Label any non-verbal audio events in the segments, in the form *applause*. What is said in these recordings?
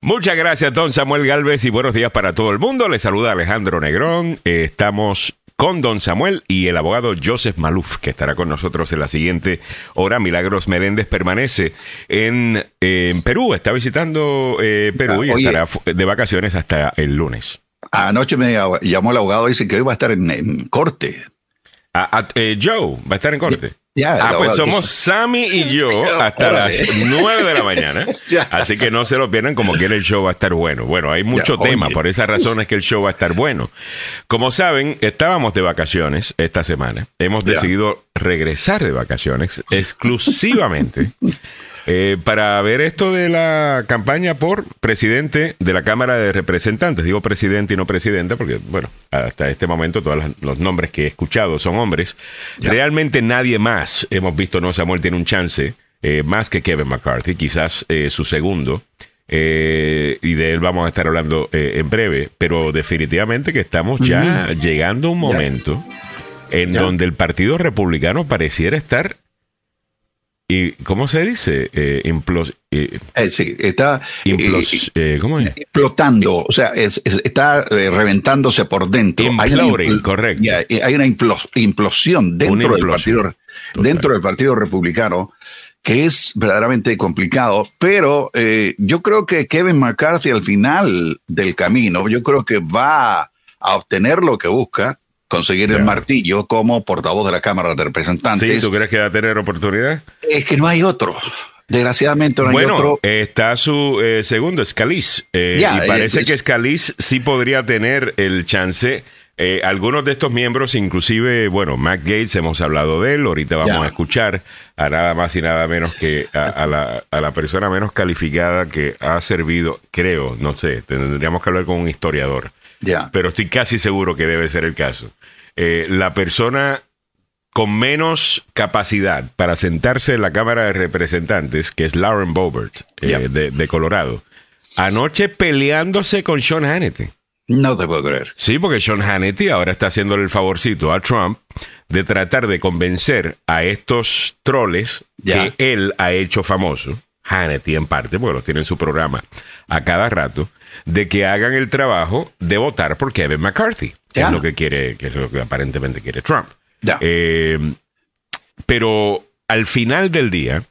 Muchas gracias, don Samuel Galvez, y buenos días para todo el mundo. Les saluda Alejandro Negrón. Eh, estamos con don Samuel y el abogado Joseph Maluf, que estará con nosotros en la siguiente hora. Milagros Meléndez permanece en, eh, en Perú, está visitando eh, Perú y Ah, oye. estará de vacaciones hasta el lunes. Anoche me llamó el abogado y dice que hoy va a estar en, en corte. Ah, ah, eh, Joe va a estar en corte. Ah, pues somos. Sammy y yo *laughs* hasta las 9 de la mañana. *laughs* Así que no se lo pierdan como quiera el show va a estar bueno. Bueno, hay mucho Ya, tema, oye. por esa razón es que el show va a estar bueno. Como saben, estábamos de vacaciones esta semana. Hemos decidido regresar de vacaciones exclusivamente *laughs* eh, para ver esto de la campaña por presidente de la Cámara de Representantes. Digo presidente y no presidenta porque, bueno, hasta este momento todos los nombres que he escuchado son hombres. Ya. Realmente nadie más, hemos visto, no, Samuel tiene un chance, eh, más que Kevin McCarthy, quizás eh, su segundo. eh, y de él vamos a estar hablando eh, en breve, pero definitivamente que estamos ya llegando a un momento en Ya. donde el Partido Republicano pareciera estar y ¿cómo se dice? Eh, implos- eh, Eh, sí, está eh, implos- eh, ¿cómo es? explotando, o sea, es- es- está reventándose por dentro. Hay una correcto. hay una implos- implosión dentro, Una Del partido, dentro del Partido Republicano que es verdaderamente complicado, pero eh, yo creo que Kevin McCarthy al final del camino, yo creo que va a obtener lo que busca, conseguir el martillo como portavoz de la Cámara de Representantes. ¿Sí? ¿Tú crees que va a tener oportunidad? Es que no hay otro. Desgraciadamente no hay Bueno, otro. está su eh, segundo, Scalise. Eh, y parece es- que Scalise sí podría tener el chance. Eh, algunos de estos miembros, inclusive, bueno, Matt Gates, hemos hablado de él, ahorita vamos a escuchar a nada más y nada menos que a, a la, a la persona menos calificada que ha servido, creo, no sé, tendríamos que hablar con un historiador, Ya. pero estoy casi seguro que debe ser el caso. Eh, la persona con menos capacidad para sentarse en la Cámara de Representantes, que es Lauren Boebert, eh, de, de Colorado, anoche peleándose con Sean Hannity. No te puedo creer. Sí, porque Sean Hannity ahora está haciéndole el favorcito a Trump de tratar de convencer a estos troles que él ha hecho famoso, Hannity en parte, porque los tiene en su programa a cada rato, de que hagan el trabajo de votar por Kevin McCarthy, que es lo que quiere, que es lo que aparentemente quiere Trump. Ya. Eh, pero al final del día,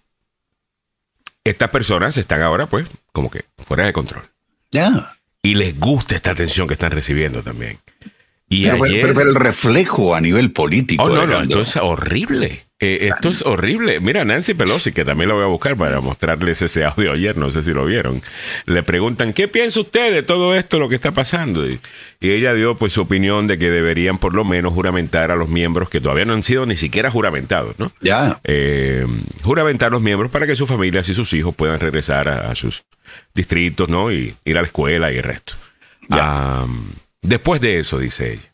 estas personas están ahora, pues, como que fuera de control. Ya. Y les gusta esta atención que están recibiendo también. Y Pero, ayer... pero- pero el reflejo a nivel político. Oh, no, no, esto es horrible. Eh, esto es horrible. Mira, Nancy Pelosi, que también lo voy a buscar para mostrarles ese audio ayer, no sé si lo vieron. Le preguntan, ¿qué piensa usted de todo esto, lo que está pasando? Y, y ella dio pues su opinión de que deberían por lo menos juramentar a los miembros que todavía no han sido ni siquiera juramentados, ¿no? Ya. eh, juramentar los miembros para que sus familias y sus hijos puedan regresar a, a sus distritos, ¿no? Y ir a la escuela y el resto. Ya. Después de eso, dice ella.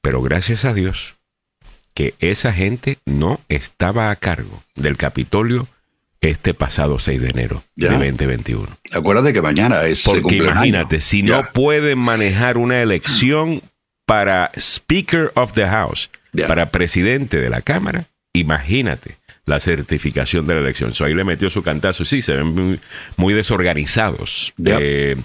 Pero gracias a Dios que esa gente no estaba a cargo del Capitolio este pasado 6 de enero Ya. de 2021. Acuérdate que mañana es. Porque imagínate, si no pueden manejar una elección para Speaker of the House, Ya. para presidente de la Cámara, imagínate la certificación de la elección. So, ahí le metió su cantazo. Sí, se ven muy, muy desorganizados. Eh,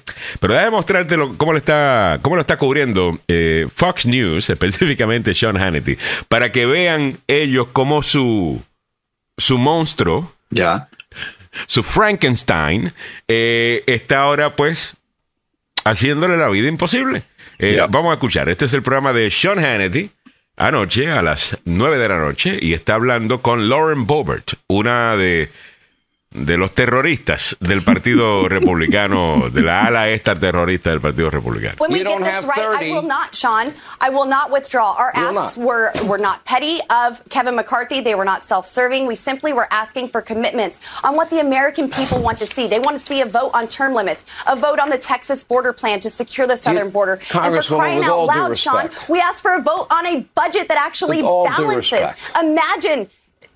pero déjame mostrarte lo- cómo, le está, cómo lo está cubriendo eh, Fox News, específicamente Sean Hannity, para que vean ellos cómo su, su monstruo Ya. su Frankenstein eh, está ahora pues haciéndole la vida imposible. Eh. Vamos a escuchar, este es el programa de Sean Hannity anoche a las 9 de la noche y está hablando con Lauren Boebert, una de, de los terroristas del Partido *laughs* Republicano, de la ala esta terrorista del Partido Republicano. When we, We get don't this right, 30. I will not, Sean. I will not withdraw. Our You will asks not. were were not petty of Kevin McCarthy. They were not self-serving. We simply were asking for commitments on what the American people want to see. They want to see a vote on term limits, a vote on the Texas border plan to secure the southern border. And for crying out all due loud, Sean, we asked for a vote on a budget that actually With all due balances. Imagine.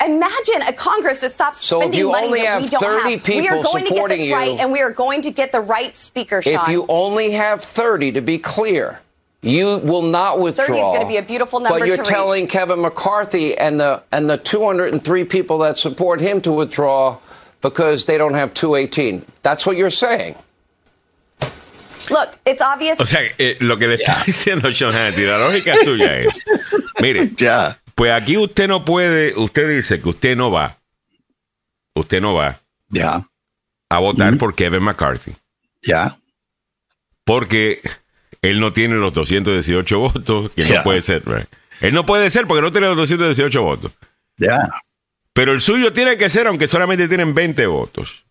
Imagine a Congress that stops So if spending you money only that we have don't 30 have. we are people going to get supporting this you- right, and we are going to get the right speaker, Sean. If you only have 30, to be clear, you will not withdraw. 30 is gonna be a beautiful number But you're to telling reach. Kevin McCarthy and the and the 203 people that support him to withdraw because they don't have 218. That's what you're saying. Look, it's obvious. O sea, eh, lo que le está *laughs* diciendo Sean Hannity, la lógica suya es, mire, Ya. Pues aquí usted no puede, usted dice que usted no va, usted no va Ya. a votar por Kevin McCarthy, Ya. porque él no tiene los 218 votos, que no puede ser. right? Él no puede ser porque no tiene los 218 votos. Ya. Pero el suyo tiene que ser, aunque solamente tienen 20 votos.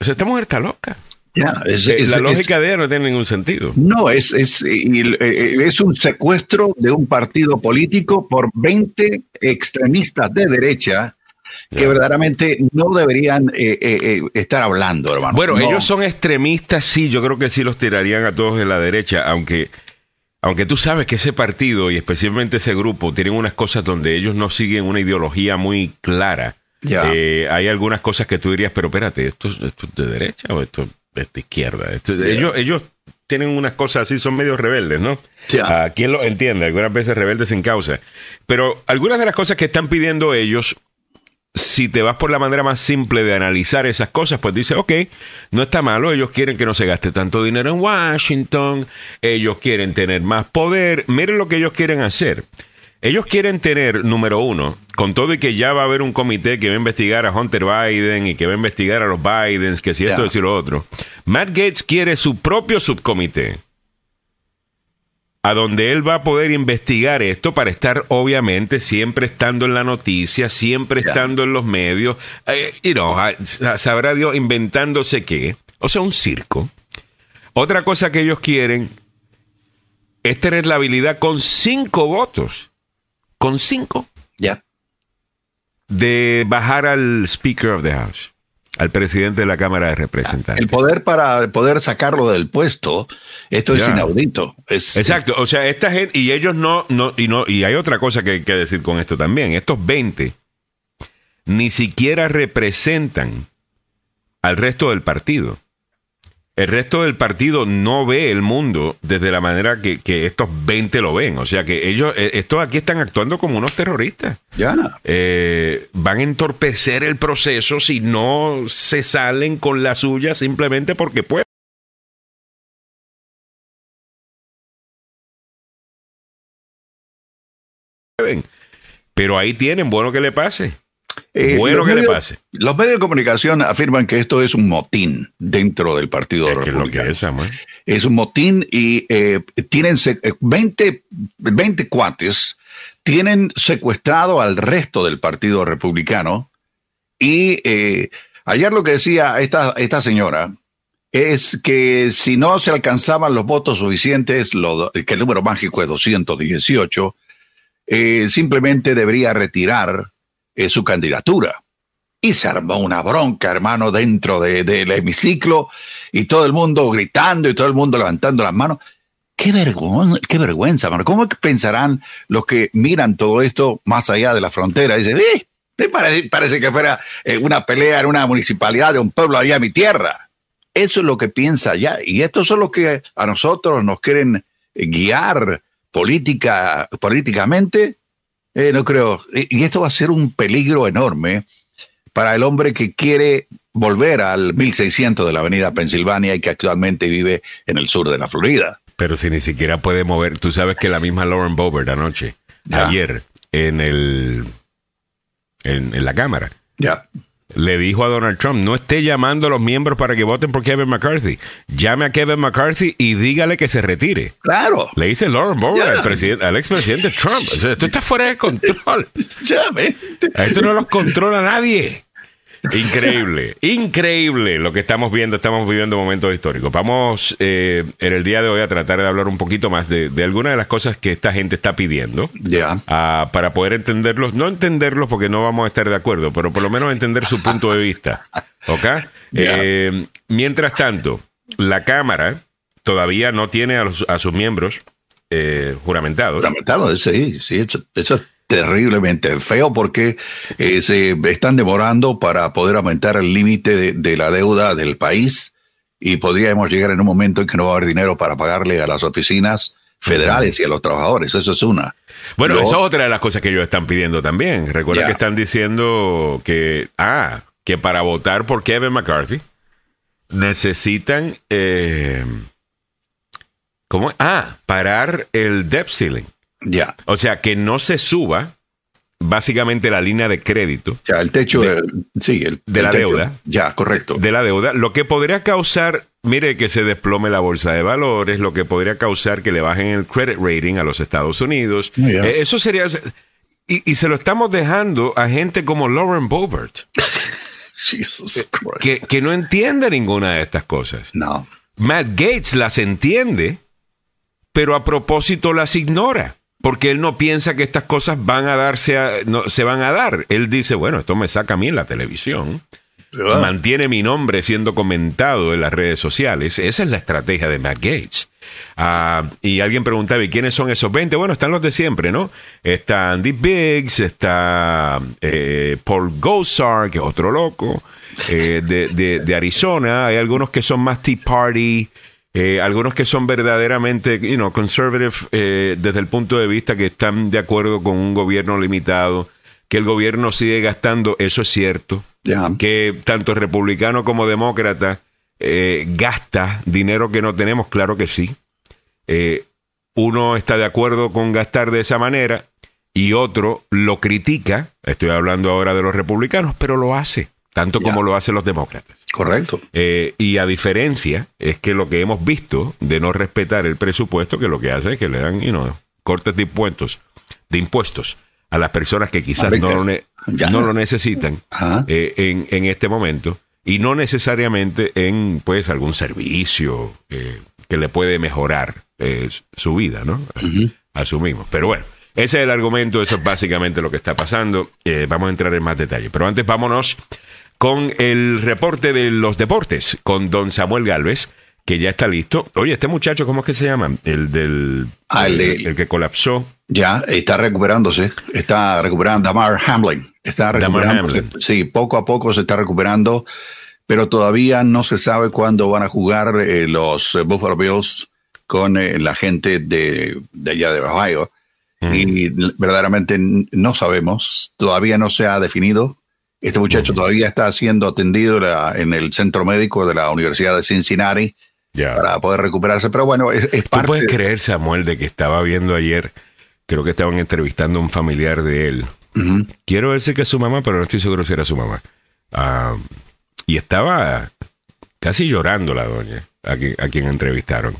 O sea, esta mujer está loca. Es, Eh, es- la es- lógica de ella no tiene ningún sentido. No, es, es, y- eh, es un secuestro de un partido político por 20 extremistas de derecha que verdaderamente no deberían eh, eh, eh, estar hablando, hermano. Bueno, No. ellos son extremistas, sí, yo creo que sí los tirarían a todos en la derecha, aunque, aunque tú sabes que ese partido y especialmente ese grupo tienen unas cosas donde ellos no siguen una ideología muy clara. Ya. Eh, hay algunas cosas que tú dirías, pero espérate, ¿esto, esto es de derecha o esto es de izquierda? Ellos, ellos tienen unas cosas así, son medio rebeldes, ¿no? Ya. ¿A quién lo entiende? Algunas veces rebeldes sin causa. Pero algunas de las cosas que están pidiendo ellos si te vas por la manera más simple de analizar esas cosas, pues dice, ok, no está malo, ellos quieren que no se gaste tanto dinero en Washington, ellos quieren tener más poder, miren lo que ellos quieren hacer. Ellos quieren tener, número uno, con todo y que ya va a haber un comité que va a investigar a Hunter Biden y que va a investigar a los Bidens, que si esto, Ya. si lo otro. Matt Gates quiere su propio subcomité a donde él va a poder investigar esto para estar, obviamente, siempre estando en la noticia, siempre estando en los medios, eh, you know, a- sa- sabrá Dios inventándose qué, o sea, un circo. Otra cosa que ellos quieren es tener la habilidad con cinco votos, con cinco, Ya. de bajar al Speaker of the House, al presidente de la Cámara de Representantes. El poder para poder sacarlo del puesto, esto es inaudito. Es, Exacto, o sea, esta gente, y ellos no, no, y no, y hay otra cosa que hay que decir con esto también, estos 20 ni siquiera representan al resto del partido. El resto del partido no ve el mundo desde la manera que, que estos 20 lo ven. O sea que ellos, eh, estos aquí están actuando como unos terroristas. Ya. Eh, van a entorpecer el proceso si no se salen con la suya simplemente porque pueden. Pero ahí tienen, bueno que le pase. Eh, Bueno que le pase. Los medios de comunicación afirman que esto es un motín dentro del Partido Es que es lo Republicano. que es, Samuel. Es un motín y eh, tienen se- eh, 20, 20 cuates tienen secuestrado al resto del Partido Republicano. Y eh, ayer lo que decía esta, esta señora es que si no se alcanzaban los votos suficientes, lo- que el número mágico es 218, eh, simplemente debería retirar eh, su candidatura. Y se armó una bronca, hermano, dentro de- del hemiciclo y todo el mundo gritando y todo el mundo levantando las manos. Qué vergüenza, qué vergüenza, mano. ¿Cómo pensarán los que miran todo esto más allá de la frontera? Dicen, "Eh, parece, parece que fuera eh, una pelea en una municipalidad de un pueblo allá en mi tierra. Eso es lo que piensa allá. Y estos son los que a nosotros nos quieren guiar política, políticamente. Eh, no creo. Y esto va a ser un peligro enorme para el hombre que quiere volver al 1600 de la avenida Pensilvania y que actualmente vive en el sur de la Florida. Pero si ni siquiera puede mover, tú sabes que la misma Lauren Boebert anoche, Ya. ayer, en el en, en la cámara, Ya. Le dijo a Donald Trump, no esté llamando a los miembros para que voten por Kevin McCarthy. Llame a Kevin McCarthy y dígale que se retire. Claro. Le dice Lauren Boebert al, presidente, al expresidente Trump. O sea, esto está fuera de control. *laughs* Llame. A esto no los controla nadie. Increíble, increíble lo que estamos viendo. Estamos viviendo momentos históricos. Vamos eh, en el día de hoy a tratar de hablar un poquito más de, de algunas de las cosas que esta gente está pidiendo Ya. ah, para poder entenderlos. No entenderlos porque no vamos a estar de acuerdo, pero por lo menos entender su punto de vista. ¿Ok? Eh, mientras tanto, la Cámara todavía no tiene a, los- a sus miembros eh, juramentados. Lamentable, sí, sí, eso, eso es terriblemente feo porque eh, se están demorando para poder aumentar el límite de, de la deuda del país y podríamos llegar en un momento en que no va a haber dinero para pagarle a las oficinas federales y a los trabajadores. Eso es una. Bueno, eso es otra de las cosas que ellos están pidiendo también. Recuerda que están diciendo que, ah, que para votar por Kevin McCarthy necesitan, eh, ¿Cómo? Ah, parar el debt ceiling. Ya. O sea, que no se suba básicamente la línea de crédito Ya, el techo De- sí, el- de el la techo. deuda. Ya, correcto. de la deuda, lo que podría causar, mire, que se desplome la bolsa de valores, lo que podría causar que le bajen el credit rating a los Estados Unidos. Oh, yeah. Eh, eso sería... Y, y se lo estamos dejando a gente como Lauren Boebert, *laughs* Jesus Christ. que, que no entiende ninguna de estas cosas. No. Matt Gates las entiende, pero a propósito las ignora. Porque él no piensa que estas cosas van a darse a- no, se van a dar. Él dice, bueno, esto me saca a mí en la televisión. ¿Verdad? Mantiene mi nombre siendo comentado en las redes sociales. Esa es la estrategia de Matt Gates. Ah, y alguien preguntaba, ¿y quiénes son esos 20? Bueno, están los de siempre, ¿no? Está Andy Biggs, está eh, Paul Gosar, que es otro loco, eh, de, de- de Arizona. Hay algunos que son más Tea Party, eh, algunos que son verdaderamente, you know, conservative eh, desde el punto de vista que están de acuerdo con un gobierno limitado, que el gobierno sigue gastando, eso es cierto Ya. que tanto republicano como demócrata eh, gasta dinero que no tenemos, claro que sí. Eh, uno está de acuerdo con gastar de esa manera y otro lo critica, estoy hablando ahora de los republicanos, pero lo hace, tanto como lo hacen los demócratas. Correcto. Eh, y a diferencia, es que lo que hemos visto de no respetar el presupuesto, que lo que hace es que le dan you know, cortes de impuestos, de impuestos a las personas que quizás no lo, ne- Ya. no lo necesitan eh, en, en este momento y no necesariamente en pues algún servicio eh, que le puede mejorar eh, su vida, ¿no? Asumimos. Pero bueno, ese es el argumento, eso es básicamente lo que está pasando. Vamos a entrar en más detalle. Pero antes vámonos con el reporte de los deportes con don Samuel Galvez, que ya está listo. Oye, este muchacho, ¿cómo es que se llama? El del Ah, el que colapsó. Ya está recuperándose, está recuperando Damar Hamlin, está Damar recuperándose. Hamlin. Sí, poco a poco se está recuperando, pero todavía no se sabe cuándo van a jugar eh, los eh, Buffalo Bills con eh, la gente de, de allá de Ohio. Y verdaderamente no sabemos, todavía no se ha definido. Este muchacho todavía está siendo atendido la- en el centro médico de la Universidad de Cincinnati Ya. para poder recuperarse, pero bueno, es, es ¿Tú parte. puedes creer, Samuel, de que estaba viendo ayer, creo que estaban entrevistando a un familiar de él. Quiero decir que es su mamá, pero no estoy seguro si era su mamá. Ah, y estaba casi llorando la doña, a quien, a quien entrevistaron.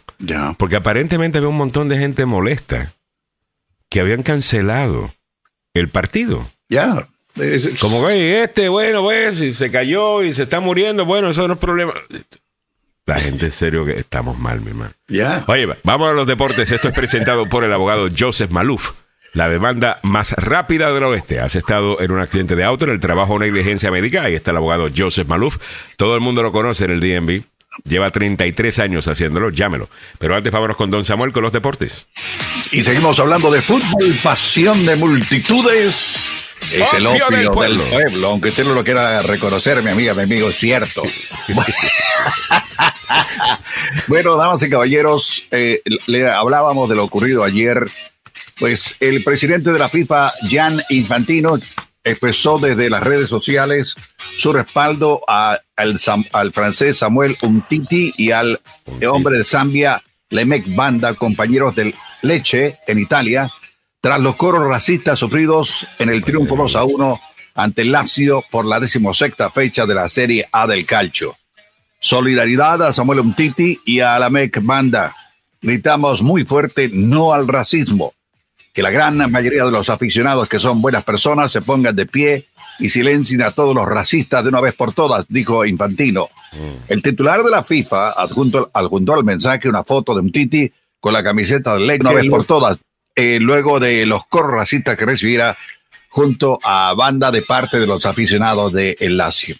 Porque aparentemente había un montón de gente molesta que habían cancelado el partido. Ya. Como que este, bueno, pues, si se cayó y se está muriendo, bueno, eso no es problema. La gente en serio que estamos mal, mi hermano. Ya. Oye, va, vamos a los deportes. Esto es presentado por el abogado Joseph Maluf. La demanda más rápida del oeste. Has estado en un accidente de auto, en el trabajo o negligencia médica. Ahí está el abogado Joseph Maluf. Todo el mundo lo conoce en el DMV. Lleva 33 años haciéndolo. Llámelo. Pero antes vámonos con Don Samuel con los deportes. Y seguimos hablando de fútbol, pasión de multitudes. Es el Opio del del pueblo. aunque usted no lo quiera reconocer, mi amiga, mi amigo, es cierto. *laughs* bueno, damas y caballeros, eh, le hablábamos de lo ocurrido ayer. Pues el presidente de la FIFA, Jan Infantino, expresó desde las redes sociales su respaldo a- al francés Samuel Umtiti y al hombre de Zambia, Lemek Banda, compañeros del Leche en Italia, tras los coros racistas sufridos en el triunfo 2 a 1 ante el Lazio por la decimosexta fecha de la Serie A del Calcio. Solidaridad a Samuel Umtiti y a Lamek Banda. Gritamos muy fuerte no al racismo. Que la gran mayoría de los aficionados que son buenas personas se pongan de pie y silencien a todos los racistas de una vez por todas, dijo Infantino. El titular de la FIFA adjunto, adjuntó al mensaje una foto de Umtiti con la camiseta del Leche una vez por todas, eh, luego de los coros racistas que recibiera junto a banda de parte de los aficionados de El Lazio.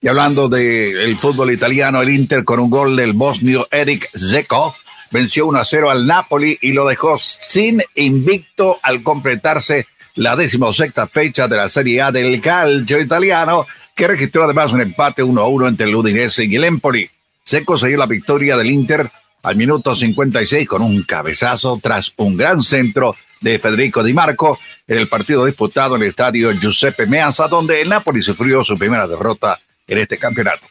Y hablando del fútbol italiano, el Inter con un gol del bosnio Eric Zeko venció 1 a 0 al Napoli y lo dejó sin invicto al completarse la decimosexta fecha de la Serie A del calcio italiano, que registró además un empate 1 a 1 entre el Udinese y el Empoli. Zeko selló la victoria del Inter al minuto 56 con un cabezazo tras un gran centro de Federico Di Marco en el partido disputado en el estadio Giuseppe Meazza, donde el Napoli sufrió su primera derrota en este campeonato.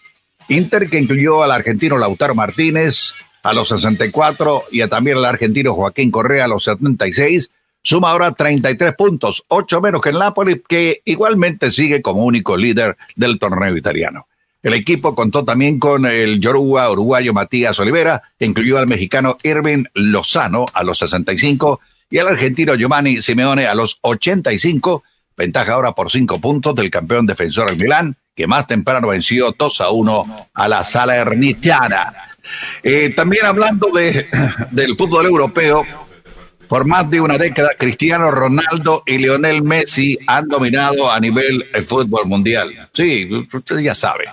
Inter, que incluyó al argentino Lautaro Martínez, a los 64 y también el argentino Joaquín Correa a los 76. Suma ahora 33 puntos, 8 menos que el Napoli, que igualmente sigue como único líder del torneo italiano. El equipo contó también con el Yoruba uruguayo Matías Olivera, incluyó al mexicano Irving Lozano a los 65 y al argentino Giovanni Simeone a los 85, ventaja ahora por 5 puntos del campeón defensor del Milán, que más temprano venció 2 a 1 a la sala Ernitiana. Eh, también hablando de, *clears throat* del fútbol europeo, por más de una década, Cristiano Ronaldo y Lionel Messi han dominado a nivel el fútbol mundial. Sí, usted ya sabe.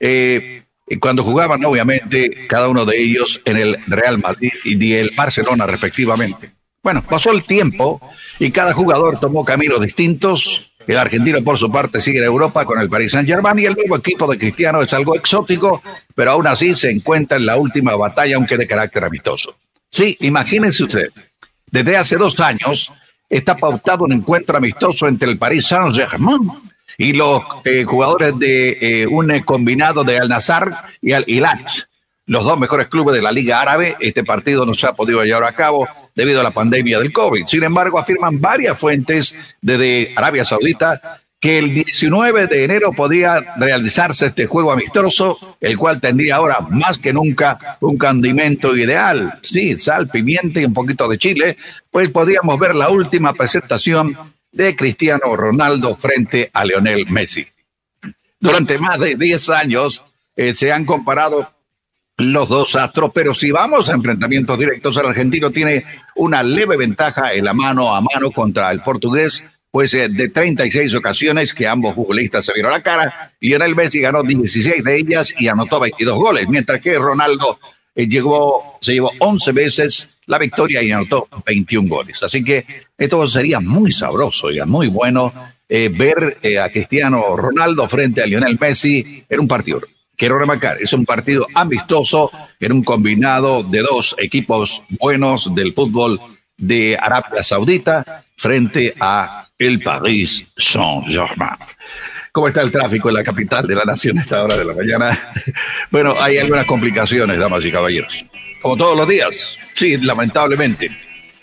Eh, cuando jugaban, obviamente, cada uno de ellos en el Real Madrid y el Barcelona, respectivamente. Bueno, pasó el tiempo y cada jugador tomó caminos distintos. El argentino, por su parte, sigue en Europa con el Paris Saint-Germain y el nuevo equipo de Cristiano es algo exótico, pero aún así se encuentra en la última batalla, aunque de carácter amistoso. Sí, imagínense usted, desde hace dos años está pautado un encuentro amistoso entre el Paris Saint-Germain y los eh, jugadores de eh, un combinado de Al-Nassr y Al-Hilal, los dos mejores clubes de la Liga Árabe. Este partido no se ha podido llevar a cabo debido a la pandemia del COVID. Sin embargo, afirman varias fuentes desde Arabia Saudita que el 19 de enero podría realizarse este juego amistoso, el cual tendría ahora más que nunca un condimento ideal. Sí, sal, pimienta y un poquito de chile, pues podríamos ver la última presentación de Cristiano Ronaldo frente a Leonel Messi. Durante más de 10 años eh, se han comparado los dos astros, pero si vamos a enfrentamientos directos, el argentino tiene una leve ventaja en la mano a mano contra el portugués, pues eh, de 36 ocasiones que ambos futbolistas se vieron la cara, Lionel Messi ganó 16 de ellas y anotó 22 goles, mientras que Ronaldo eh, llegó, se llevó 11 veces la victoria y anotó 21 goles. Así que esto sería muy sabroso y muy bueno eh, ver a Cristiano Ronaldo frente a Lionel Messi en un partido quiero remarcar, es un partido amistoso en un combinado de dos equipos buenos del fútbol de Arabia Saudita frente a el Paris Saint-Germain. ¿Cómo está el tráfico en la capital de la nación a esta hora de la mañana? Bueno, hay algunas complicaciones, damas y caballeros. Como todos los días, sí, lamentablemente.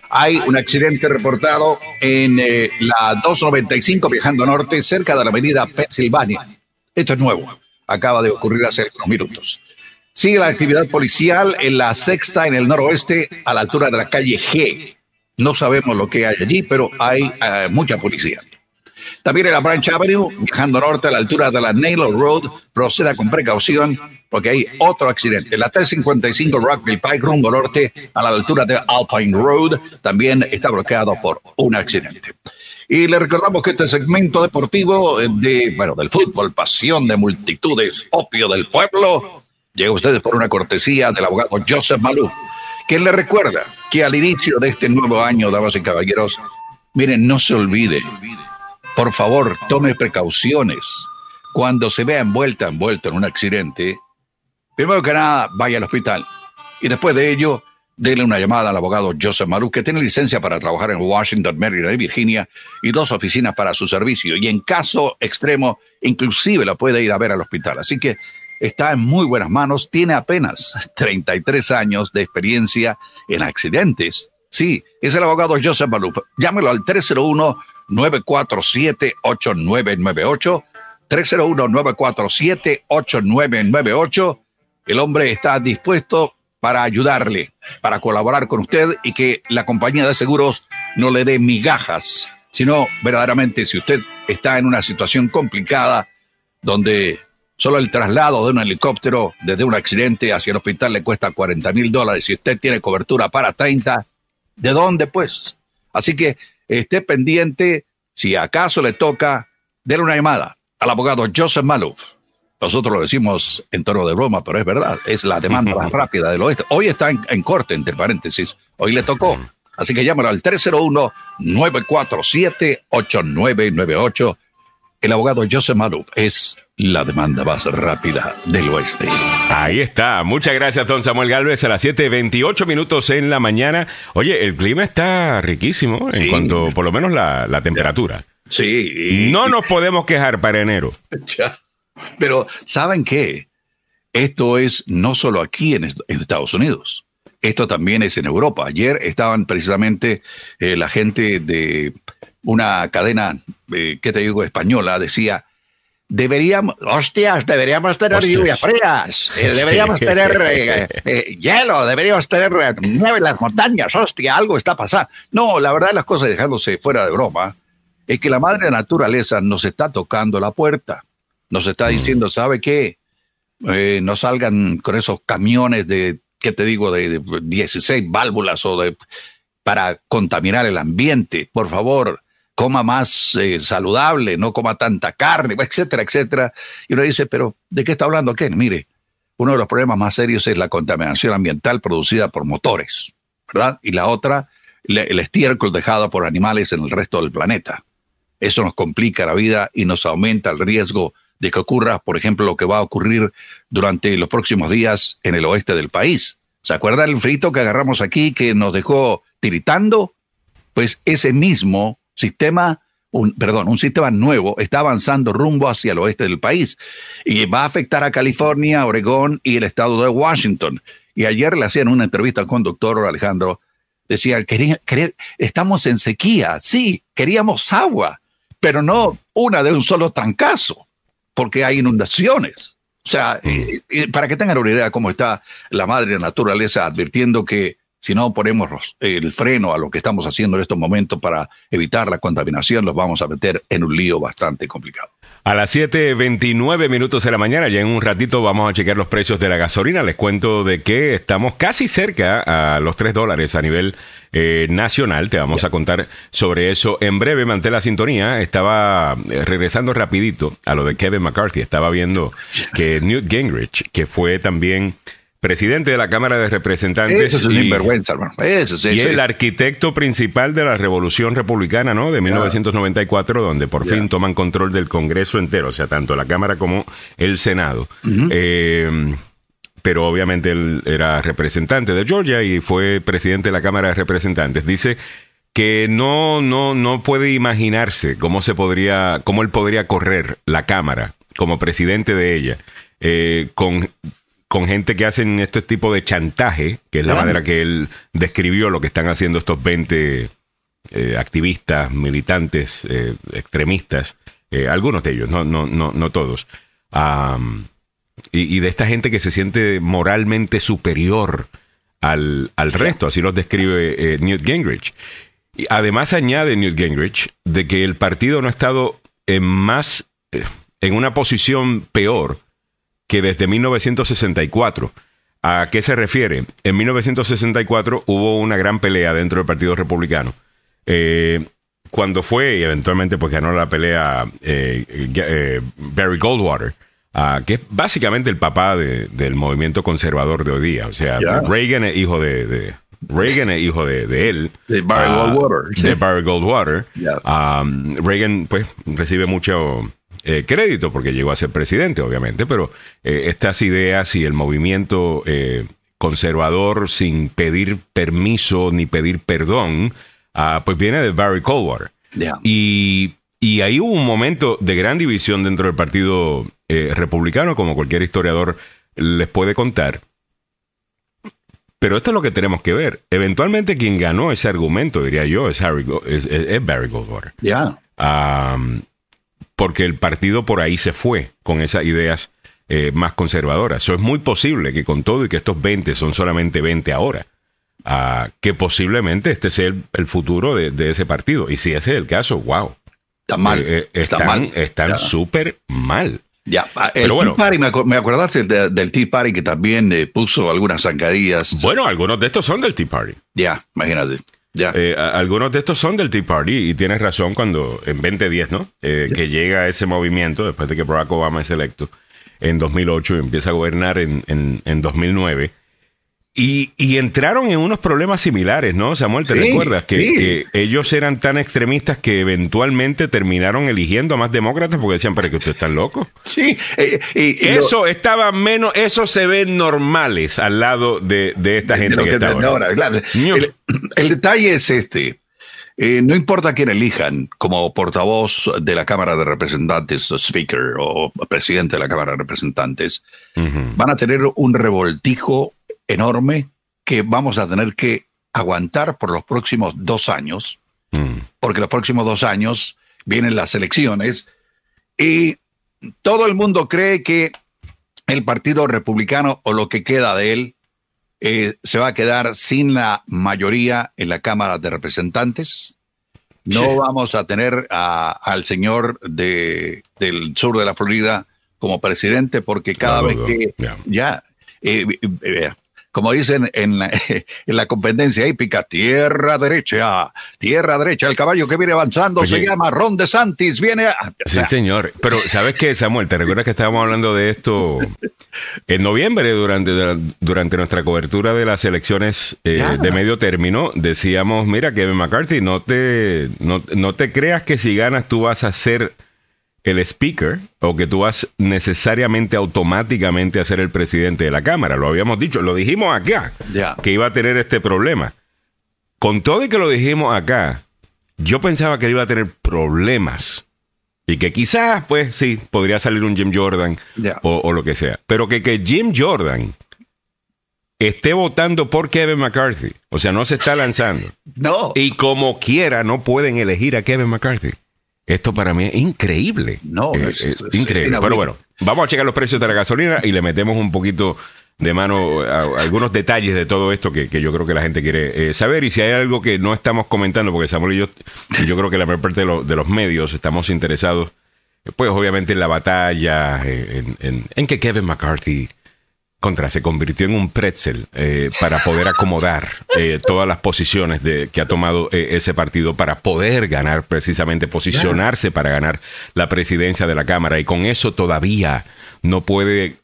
Hay un accidente reportado en eh, la 295 viajando norte, cerca de la avenida Pennsylvania. Esto es nuevo acaba de ocurrir hace unos minutos. Sigue la actividad policial en la sexta, en el noroeste, a la altura de la calle G. No sabemos lo que hay allí, pero hay eh, mucha policía. También en la Branch Avenue, viajando norte a la altura de la Naylor Road, proceda con precaución porque hay otro accidente. La 355 Rockville Pike rumbo norte a la altura de Alpine Road también está bloqueado por un accidente. Y le recordamos que este segmento deportivo eh, de, bueno, del fútbol, pasión de multitudes, opio del pueblo, llega a ustedes por una cortesía del abogado Joseph Malou, quien le recuerda que al inicio de este nuevo año, damas y caballeros, miren, no se olvide, por favor, tome precauciones. Cuando se vea envuelta, envuelto en un accidente, primero que nada, vaya al hospital. Y después de ello, Dele una llamada al abogado Joseph Maru, que tiene licencia para trabajar en Washington, Maryland y Virginia, y dos oficinas para su servicio. Y en caso extremo, inclusive la puede ir a ver al hospital. Así que está en muy buenas manos. Tiene apenas 33 años de experiencia en accidentes. Sí, es el abogado Joseph Maru. Llámelo al 301-947-8998. 301-947-8998. El hombre está dispuesto para ayudarle, para colaborar con usted y que la compañía de seguros no le dé migajas, sino verdaderamente si usted está en una situación complicada donde solo el traslado de un helicóptero desde un accidente hacia el hospital le cuesta 40 mil dólares, si usted tiene cobertura para 30, ¿de dónde pues? Así que esté pendiente, si acaso le toca, déle una llamada al abogado Joseph Malouf nosotros lo decimos en tono de broma, pero es verdad. Es la demanda más *laughs* rápida del oeste. Hoy está en, corte, entre paréntesis. Hoy le tocó. Así que llámalo al 301-947-8998. El abogado Joseph Malouf es la demanda más rápida del oeste. Ahí está. Muchas gracias, don Samuel Galvez. A las 7:28 minutos en la mañana. Oye, el clima está riquísimo en cuanto, por lo menos, la, la temperatura. Sí. No nos podemos quejar para enero. *laughs* Ya. Pero, ¿saben qué? Esto es no solo aquí en, Estados Unidos. esto también es en Europa. Ayer estaban precisamente eh, la gente de una cadena, eh, ¿qué te digo?, española, decía, deberíamos, hostias, deberíamos tener Hostias. lluvias frías, *laughs* deberíamos tener *laughs* eh, eh, hielo, deberíamos tener eh, nieve en las montañas, hostia, algo está pasando. No, la verdad las cosas dejándose fuera de broma, es que la madre naturaleza nos está tocando la puerta, nos está diciendo, ¿sabe qué? Eh, no salgan con esos camiones de, ¿qué te digo?, de, de 16 válvulas o de para contaminar el ambiente. Por favor, coma más eh, saludable, no coma tanta carne, etcétera, etcétera. Y uno dice, pero ¿de qué está hablando Ken? Mire, uno de los problemas más serios es la contaminación ambiental producida por motores, ¿verdad? Y la otra, el estiércol dejado por animales en el resto del planeta. Eso nos complica la vida y nos aumenta el riesgo de que ocurra, por ejemplo, lo que va a ocurrir durante los próximos días en el oeste del país. ¿Se acuerda el frito que agarramos aquí que nos dejó tiritando? Pues ese mismo sistema, un, perdón, un sistema nuevo está avanzando rumbo hacia el oeste del país y va a afectar a California, Oregón y el estado de Washington. Y ayer le hacían una entrevista al conductor Alejandro, decía, quería, quería- estamos en sequía, sí, queríamos agua, pero no una de un solo trancazo, porque hay inundaciones. O sea, eh, para que tengan una idea cómo está la madre naturaleza advirtiendo que si no ponemos el freno a lo que estamos haciendo en estos momentos para evitar la contaminación, los vamos a meter en un lío bastante complicado. A las 7.29 minutos de la mañana, ya en un ratito vamos a chequear los precios de la gasolina. Les cuento de que estamos casi cerca a los 3 dólares a nivel eh, nacional. Te vamos a contar sobre eso en breve. Mantén la sintonía. Estaba eh, regresando rapidito a lo de Kevin McCarthy. Estaba viendo que Newt Gingrich, que fue también presidente de la Cámara de Representantes. Eso es y- sinvergüenza, hermano. Eso es, y eso el arquitecto principal de la Revolución Republicana, ¿no? De 1994, donde por fin toman control del Congreso entero, o sea, tanto la Cámara como el Senado. Eh, pero obviamente él era representante de Georgia y fue presidente de la Cámara de Representantes. Dice que no, no, no puede imaginarse cómo se podría, cómo él podría correr la Cámara como presidente de ella, eh, con con gente que hacen este tipo de chantaje, que es la manera que él describió lo que están haciendo estos 20 eh, activistas, militantes, eh, extremistas, eh, algunos de ellos, no, no, no, no todos. Y, y de esta gente que se siente moralmente superior al, al resto, así los describe Newt Gingrich. Y además añade Newt Gingrich de que el partido no ha estado en más, en una posición peor que desde 1964. ¿A qué se refiere? En 1964 hubo una gran pelea dentro del Partido Republicano. Eh, cuando fue, y eventualmente pues ganó la pelea eh, eh, Barry Goldwater, ah, que es básicamente el papá de- del movimiento conservador de hoy día. O sea. Reagan es hijo de, de- Reagan es hijo de, de él. De Barry Ah, Goldwater. De Barry Goldwater. Um, Reagan, pues, recibe mucho eh, crédito porque llegó a ser presidente, obviamente, pero eh, estas ideas y el movimiento eh, conservador sin pedir permiso ni pedir perdón, ah, pues viene de Barry Goldwater. Ya. Y, y ahí hubo un momento de gran división dentro del Partido Republicano, como cualquier historiador les puede contar. Pero esto es lo que tenemos que ver. Eventualmente quien ganó ese argumento, diría yo, es, Harry es, Barry Goldwater. Ya. Am, porque el partido por ahí se fue con esas ideas eh, más conservadoras. Eso es muy posible que con todo y que estos 20 son solamente 20 ahora, ah, que posiblemente este sea el, el futuro de, de ese partido. Y si ese es el caso, wow. Está mal. Eh, eh, está están mal. están Ya. súper mal. Ya, ah, el Pero bueno. Tea Party, me, acu- me acordaste de- del Tea Party que también eh, puso algunas zancadillas. Bueno, algunos de estos son del Tea Party. Ya, imagínate. Eh, a- algunos de estos son del Tea Party y tienes razón cuando en 2010, ¿no? Eh, que llega ese movimiento después de que Barack Obama es electo en 2008 y empieza a gobernar en, en, en 2009. Y, y entraron en unos problemas similares, ¿no, Samuel? ¿Te Sí, recuerdas? Que, sí. que ellos eran tan extremistas que eventualmente terminaron eligiendo a más demócratas porque decían, pero que ustedes están locos. sí. eh, lo- Eso estaba menos, eso se ve normales al lado de, de esta de gente lo que que está ahora. claro. El, el detalle es este. Eh, no importa quién elijan como portavoz de la Cámara de Representantes, o speaker o presidente de la Cámara de Representantes, van a tener un revoltijo enorme que vamos a tener que aguantar por los próximos dos años, Mm. porque los próximos dos años vienen las elecciones y todo el mundo cree que el Partido Republicano o lo que queda de él eh, se va a quedar sin la mayoría en la Cámara de Representantes. No Sí. vamos a tener a- al señor de, del sur de la Florida como presidente porque cada No, vez no, que ya. ya, eh, eh, como dicen en la, *laughs* en la competencia hípica, tierra derecha, tierra derecha, el caballo que viene avanzando Oye. se llama Ron DeSantis, viene a... Sí, señor. Pero ¿sabes qué, Samuel? ¿Te recuerdas que estábamos hablando de esto en noviembre durante, durante nuestra cobertura de las elecciones eh, de medio término? Decíamos, mira, Kevin McCarthy, no te, no, no te creas que si ganas tú vas a ser el speaker o que tú vas necesariamente automáticamente a ser el presidente de la Cámara. Lo habíamos dicho, lo dijimos acá, que iba a tener este problema. Con todo y que lo dijimos acá, yo pensaba que iba a tener problemas. Y que quizás, pues sí, podría salir un Jim Jordan o, o lo que sea. Pero que, que Jim Jordan esté votando por Kevin McCarthy. O sea, no se está lanzando. *laughs* no, Y como quiera, no pueden elegir a Kevin McCarthy. Esto para mí es increíble. No, Eh, es- es es- es increíble. Pero bueno, vamos a checar los precios de la gasolina y le metemos un poquito de mano a, a algunos detalles de todo esto que, que yo creo que la gente quiere eh, saber. Y si hay algo que no estamos comentando, porque Samuel y yo, y yo creo que la mayor parte de, lo- de los medios estamos interesados, eh, pues obviamente en la batalla, en, en- en que Kevin McCarthy contra se convirtió en un pretzel eh, para poder acomodar eh, todas las posiciones de, que ha tomado eh, ese partido para poder ganar precisamente, posicionarse para ganar la presidencia de la Cámara y con eso todavía no puede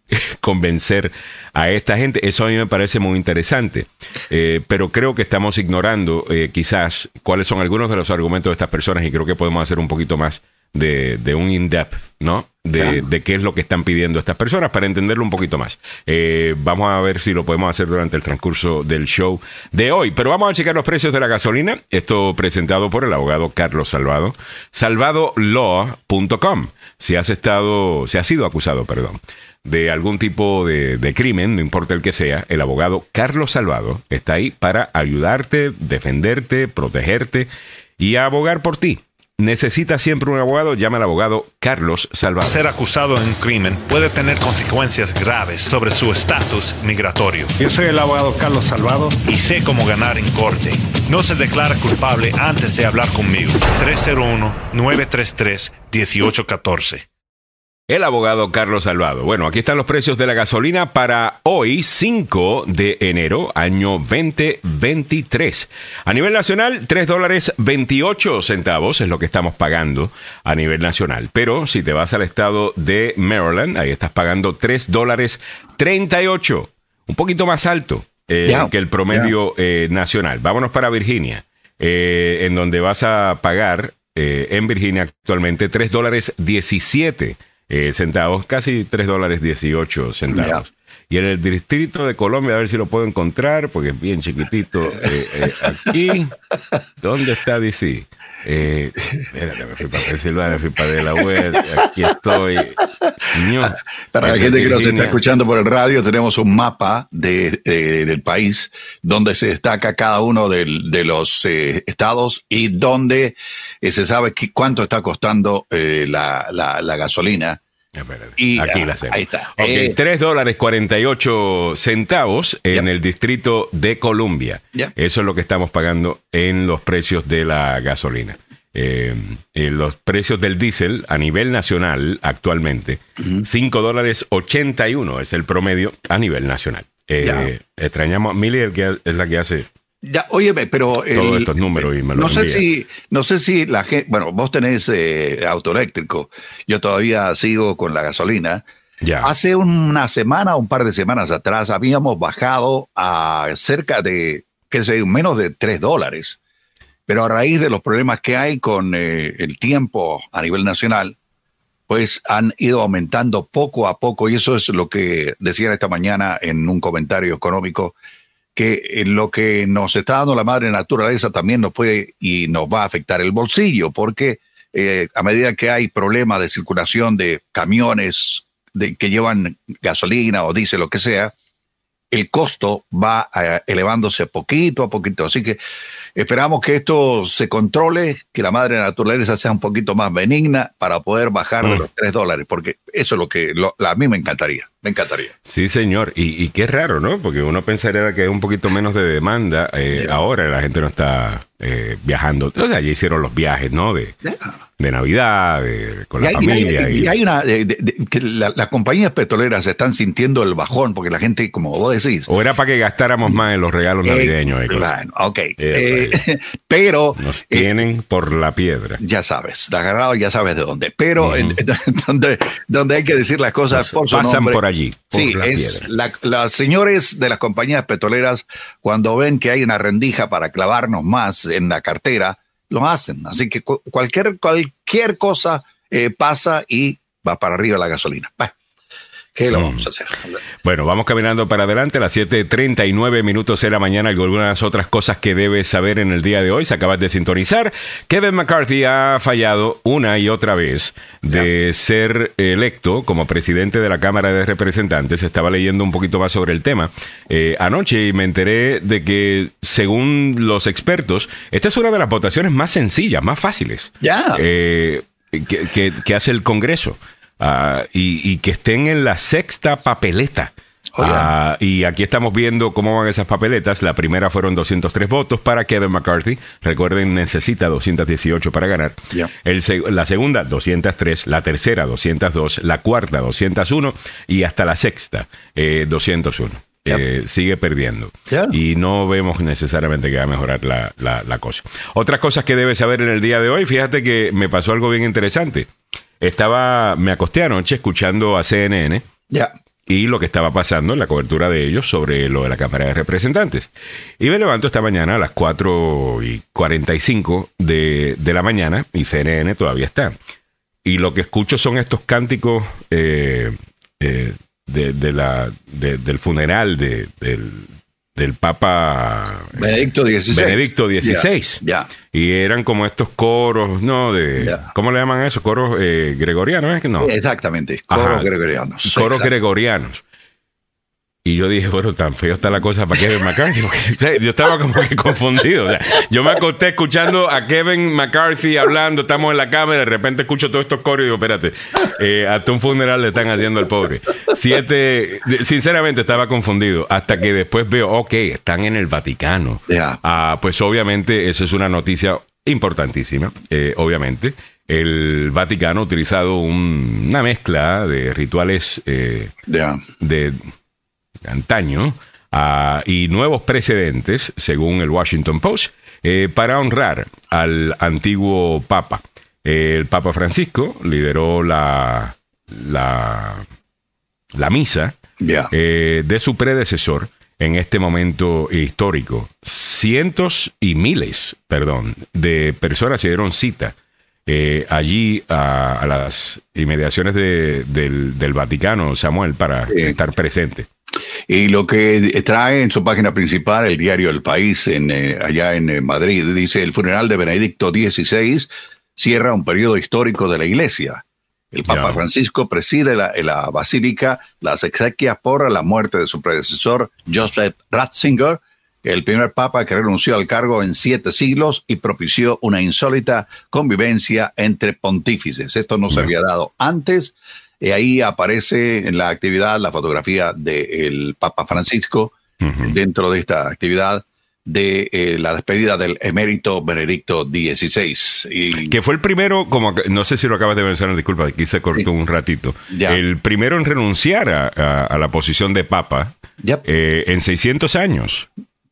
convencer a esta gente. Eso a mí me parece muy interesante, Eh, pero creo que estamos ignorando eh, quizás cuáles son algunos de los argumentos de estas personas y creo que podemos hacer un poquito más de, de un in-depth, ¿no? De, Claro. de qué es lo que están pidiendo estas personas para entenderlo un poquito más. Eh, vamos a ver si lo podemos hacer durante el transcurso del show de hoy. Pero vamos a checar los precios de la gasolina. Esto presentado por el abogado Carlos Salvado. Salvadolaw.com. Si has estado, si has sido acusado, perdón, de algún tipo de, de crimen, no importa el que sea, el abogado Carlos Salvado está ahí para ayudarte, defenderte, protegerte y abogar por ti. Necesitas siempre un abogado, llama al abogado Carlos Salvado. Ser acusado de un crimen puede tener consecuencias graves sobre su estatus migratorio. Yo soy el abogado Carlos Salvado. Y sé cómo ganar en corte. No se declara culpable antes de hablar conmigo. 301-933-1814. El abogado Carlos Salvado. Bueno, aquí están los precios de la gasolina para hoy, 5 de enero, año 2023. A nivel nacional, 3 dólares 28 centavos es lo que estamos pagando a nivel nacional. Pero si te vas al estado de Maryland, ahí estás pagando 3 dólares 38, un poquito más alto eh, que el promedio eh, nacional. Vámonos para Virginia, eh, en donde vas a pagar en Virginia actualmente 3 dólares 17 eh, centavos, casi 3 dólares 18 centavos. Y en el distrito de Colombia, a ver si lo puedo encontrar, porque es bien chiquitito. eh, eh, aquí, *laughs* ¿dónde está DC? Eh, espérate, me fui para Pensilvania, me fui para Delaware, aquí estoy. Ño. Para la gente que nos está escuchando por el radio, tenemos un mapa de, eh, del país donde se destaca cada uno del- de los eh, estados y donde eh, se sabe qué- cuánto está costando eh, la, la- la gasolina. Y, aquí ah, la sé. ahí está. Ok, Eh, 3 dólares 48 centavos en el distrito de Columbia. Yep. Eso es lo que estamos pagando en los precios de la gasolina. Eh, eh, los precios del diésel a nivel nacional actualmente, 5 dólares 81 es el promedio a nivel nacional. Ya. Extrañamos que es la que hace Ya, óyeme, pero el- Todos estos números y me los no sé envías. si no sé si la gente, bueno, vos tenés eh, auto eléctrico, yo todavía sigo con la gasolina. ya. Hace una semana, un par de semanas atrás, habíamos bajado a cerca de, qué sé, menos de 3 dólares. Pero a raíz de los problemas que hay con eh, el tiempo a nivel nacional, pues han ido aumentando poco a poco. Y eso es lo que decían esta mañana en un comentario económico, que eh, lo que nos está dando la madre naturaleza también nos puede y nos va a afectar el bolsillo, porque eh, a medida que hay problemas de circulación de camiones que llevan gasolina o diésel, lo que sea, el costo va eh, elevándose poquito a poquito. Así que esperamos que esto se controle, que la madre naturaleza sea un poquito más benigna para poder bajar de Mm. los 3 dólares, porque eso es lo que lo- a mí me encantaría. Me encantaría. Sí, señor. Y, y qué raro, ¿no? Porque uno pensaría que hay un poquito menos de demanda. eh, ahora la gente no está eh, viajando. O sea, ya hicieron los viajes, ¿no? De, de Navidad, de- con Y la hay, familia. y y- hay una de- de- de- que la- las compañías petroleras están sintiendo el bajón porque la gente, como vos decís, o era para que gastáramos más en los regalos eh, navideños. cosas. claro, ok, Eh, *laughs* pero Nos eh, tienen por la piedra. ya sabes, la agarrado ya sabes de dónde, pero en- *laughs* donde, donde hay que decir las cosas por su Pasan nombre. por allí, por sí, la es la- las señores de las compañías petroleras cuando ven que hay una rendija para clavarnos más en la cartera, lo hacen. Así que cu- cualquier, cualquier cosa eh, pasa y va para arriba la gasolina. ¿Qué lo Mm. vamos a hacer? Bueno, vamos caminando para adelante. A las 7:39 minutos de la mañana. Algunas otras cosas que debes saber en el día de hoy. Se acabas de sintonizar. Kevin McCarthy ha fallado una y otra vez de ser electo como presidente de la Cámara de Representantes. Estaba leyendo un poquito más sobre el tema eh, anoche y me enteré de que, según los expertos, esta es una de las votaciones más sencillas, más fáciles. Ya. eh, que, que- que hace el Congreso. Ah, y, y que estén en la sexta papeleta. Ah, y aquí estamos viendo cómo van esas papeletas. La primera fueron 203 votos para Kevin McCarthy. Recuerden, necesita 218 para ganar. El la segunda, 203. La tercera, 202. La cuarta, 201. Y hasta la sexta, eh, 201. Ya. Eh, sigue perdiendo. Y no vemos necesariamente que va a mejorar la, la- la cosa. Otras cosas que debes saber en el día de hoy. Fíjate que me pasó algo bien interesante. Estaba, me acosté anoche escuchando a CNN Ya. y lo que estaba pasando en la cobertura de ellos sobre lo de la Cámara de Representantes. Y me levanto esta mañana a las 4 y 45 de, de la mañana y CNN todavía está. Y lo que escucho son estos cánticos eh, eh, de, de la, de- del funeral de- del, del Papa Benedicto XVI. Benedicto XVI. Ya. Y eran como estos coros, ¿no? De. ¿Cómo le llaman eso? Coros eh, gregorianos, ¿es que no? Exactamente. Coros Ajá. gregorianos. coros Exacto. gregorianos. Y yo dije, bueno, tan feo está la cosa para Kevin McCarthy. porque, o sea, yo estaba como que confundido. O sea, yo me acosté escuchando a Kevin McCarthy hablando, estamos en la cámara, de repente escucho todos estos coros y digo, espérate, eh, hasta un funeral le están haciendo al pobre. Siete, sinceramente estaba confundido, hasta que después veo, ok, están en el Vaticano. Ya. Ah, pues obviamente eso es una noticia importantísima, eh, obviamente. El Vaticano ha utilizado un- una mezcla de rituales eh, de antaño ah, y nuevos precedentes, según el Washington Post, eh, para honrar al antiguo Papa. El Papa Francisco lideró la, la, la misa eh, de su predecesor en este momento histórico. Cientos y miles, perdón, de personas se dieron cita eh, allí a, a las inmediaciones de- del, del Vaticano, Samuel, para Sí. estar presente. Y lo que trae en su página principal el diario El País, en, eh, allá en eh, Madrid, dice, el funeral de Benedicto XVI cierra un periodo histórico de la Iglesia. El Papa. Francisco preside la, la basílica las exequias por la muerte de su predecesor, Joseph Ratzinger, el primer papa que renunció al cargo en siete siglos y propició una insólita convivencia entre pontífices. Esto no se había dado antes. Y ahí aparece en la actividad la fotografía del Papa Francisco dentro de esta actividad de eh, la despedida del emérito Benedicto XVI. Y Que fue el primero, como no sé si lo acabas de mencionar, disculpa, aquí se cortó un ratito. Ya. El primero en renunciar a, a- a la posición de papa Yep. eh, en 600 años.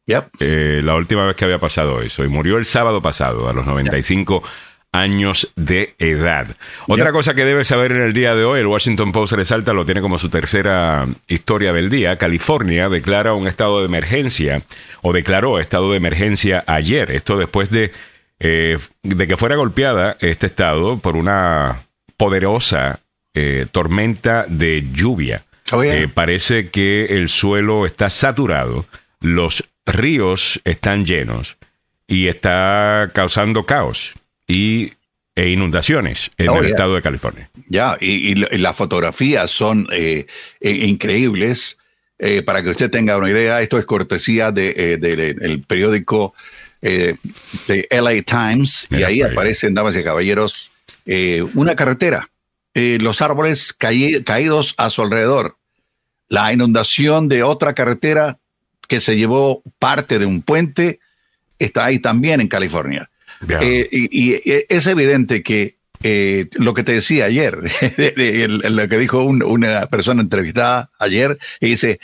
Yep. eh, la última vez que había pasado eso. Y murió el sábado pasado, a los 95 años de edad. Otra cosa que debes saber en el día de hoy, el Washington Post resalta, lo tiene como su tercera historia del día. California declara un estado de emergencia, o declaró estado de emergencia ayer. Esto después de, eh, de que fuera golpeada este estado por una poderosa eh, tormenta de lluvia. Oh, yeah. Eh, parece que el suelo está saturado, los ríos están llenos y está causando caos y, e inundaciones en Oh, el yeah. estado de California. Ya, y, y la- y las fotografías son eh, eh, increíbles. Eh, para que usted tenga una idea, esto es cortesía del de, de, el periódico eh, de LA Times y ahí aparecen, damas y caballeros, una carretera, los árboles caí- caídos a su alrededor, la inundación de otra carretera que se llevó parte de un puente, está ahí también en California. Eh, y, y es evidente que eh, lo que te decía ayer, *laughs* lo que dijo un- una persona entrevistada ayer, y dice,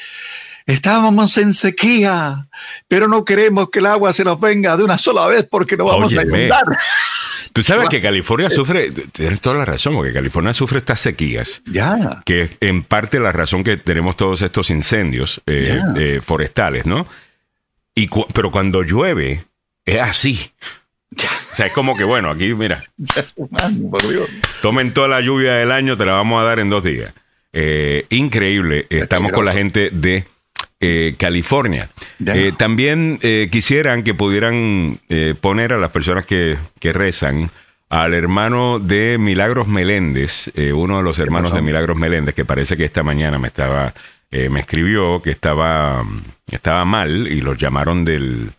estábamos en sequía, pero no queremos que el agua se nos venga de una sola vez porque no vamos a inundar. *laughs* Tú sabes *laughs* que California sufre, tienes toda la razón, porque California sufre estas sequías. Ya, que es en parte la razón que tenemos todos estos incendios eh, eh, forestales, ¿no? Y cu- pero cuando llueve, es así. O sea, es como que, bueno, aquí, mira, Man, por Dios. tomen toda la lluvia del año, te la vamos a dar en dos días. Eh, increíble. Estamos con la gente de eh, California. Eh, también eh, quisieran que pudieran eh, poner a las personas que, que rezan al hermano de Milagros Meléndez, eh, uno de los hermanos de Milagros Meléndez, que parece que esta mañana me estaba, eh, me escribió que estaba, estaba mal y los llamaron del,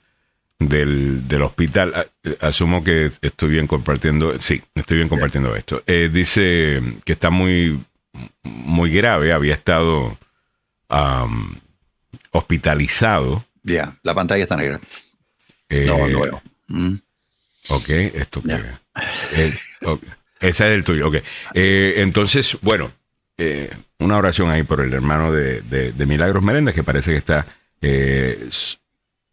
del, del hospital. Ah, eh, Asumo que estoy bien compartiendo. Sí, estoy bien compartiendo esto. Eh, dice que está muy, muy grave. Había estado am, hospitalizado. Ya, la pantalla está negra. Eh, No, no veo. Mm. Ok, esto que. eh, Ese es el tuyo, ok. Eh, entonces, bueno, una oración ahí por el hermano de, de- de Milagros Meléndez, que parece que está eh,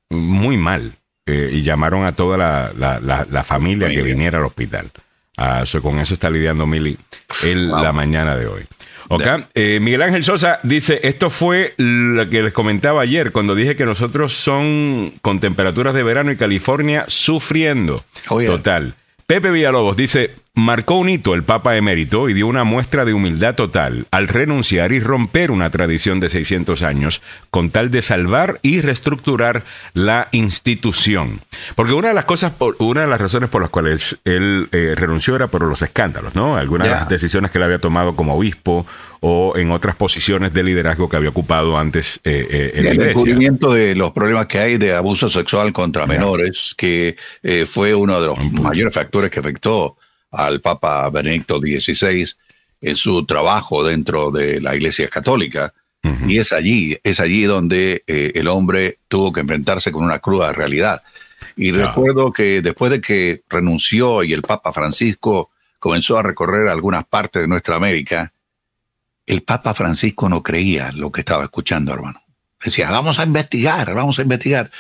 muy mal. Eh, y llamaron a toda la, la- la- la familia que viniera al hospital. Ah, so, con eso está lidiando Mili en Wow. la mañana de hoy. Ok, Ya. eh, Miguel Ángel Sosa dice, esto fue lo que les comentaba ayer cuando dije que nosotros son con temperaturas de verano y California sufriendo. Oh, yeah. Total. Pepe Villalobos dice, marcó un hito el Papa emérito y dio una muestra de humildad total al renunciar y romper una tradición de 600 años con tal de salvar y reestructurar la institución. Porque una de las cosas, por, una de las razones por las cuales él eh, renunció era por los escándalos, ¿no? Algunas de las decisiones que él había tomado como obispo o en otras posiciones de liderazgo que había ocupado antes eh, eh, en la el iglesia. descubrimiento de los problemas que hay de abuso sexual contra menores, que eh, fue uno de los mayores factores que afectó al Papa Benedicto XVI en su trabajo dentro de la Iglesia Católica. Y es allí, es allí donde el hombre tuvo que enfrentarse con una cruda realidad. Y recuerdo que después de que renunció y el Papa Francisco comenzó a recorrer algunas partes de nuestra América, el Papa Francisco no creía lo que estaba escuchando, hermano. Decía, vamos a investigar, vamos a investigar.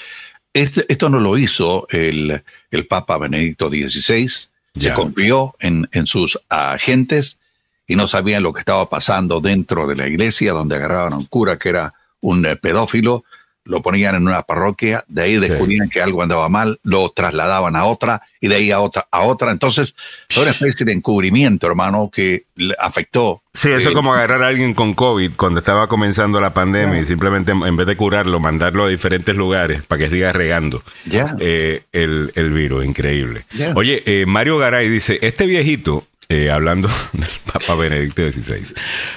Este- esto no lo hizo el, el Papa Benedicto XVI. Ya. Se confió en, en sus agentes y no sabían lo que estaba pasando dentro de la iglesia, donde agarraban a un cura que era un eh, pedófilo, lo ponían en una parroquia, de ahí descubrían que algo andaba mal, lo trasladaban a otra y de ahí a otra, a otra. Entonces, fue una especie de encubrimiento, hermano, que le afectó. Sí, eso eh, es como agarrar a alguien con COVID cuando estaba comenzando la pandemia y simplemente en vez de curarlo, mandarlo a diferentes lugares para que siga regando eh, el, el virus. Increíble. Oye, eh, Mario Garay dice, este viejito, eh, hablando *laughs* del Papa Benedicto XVI,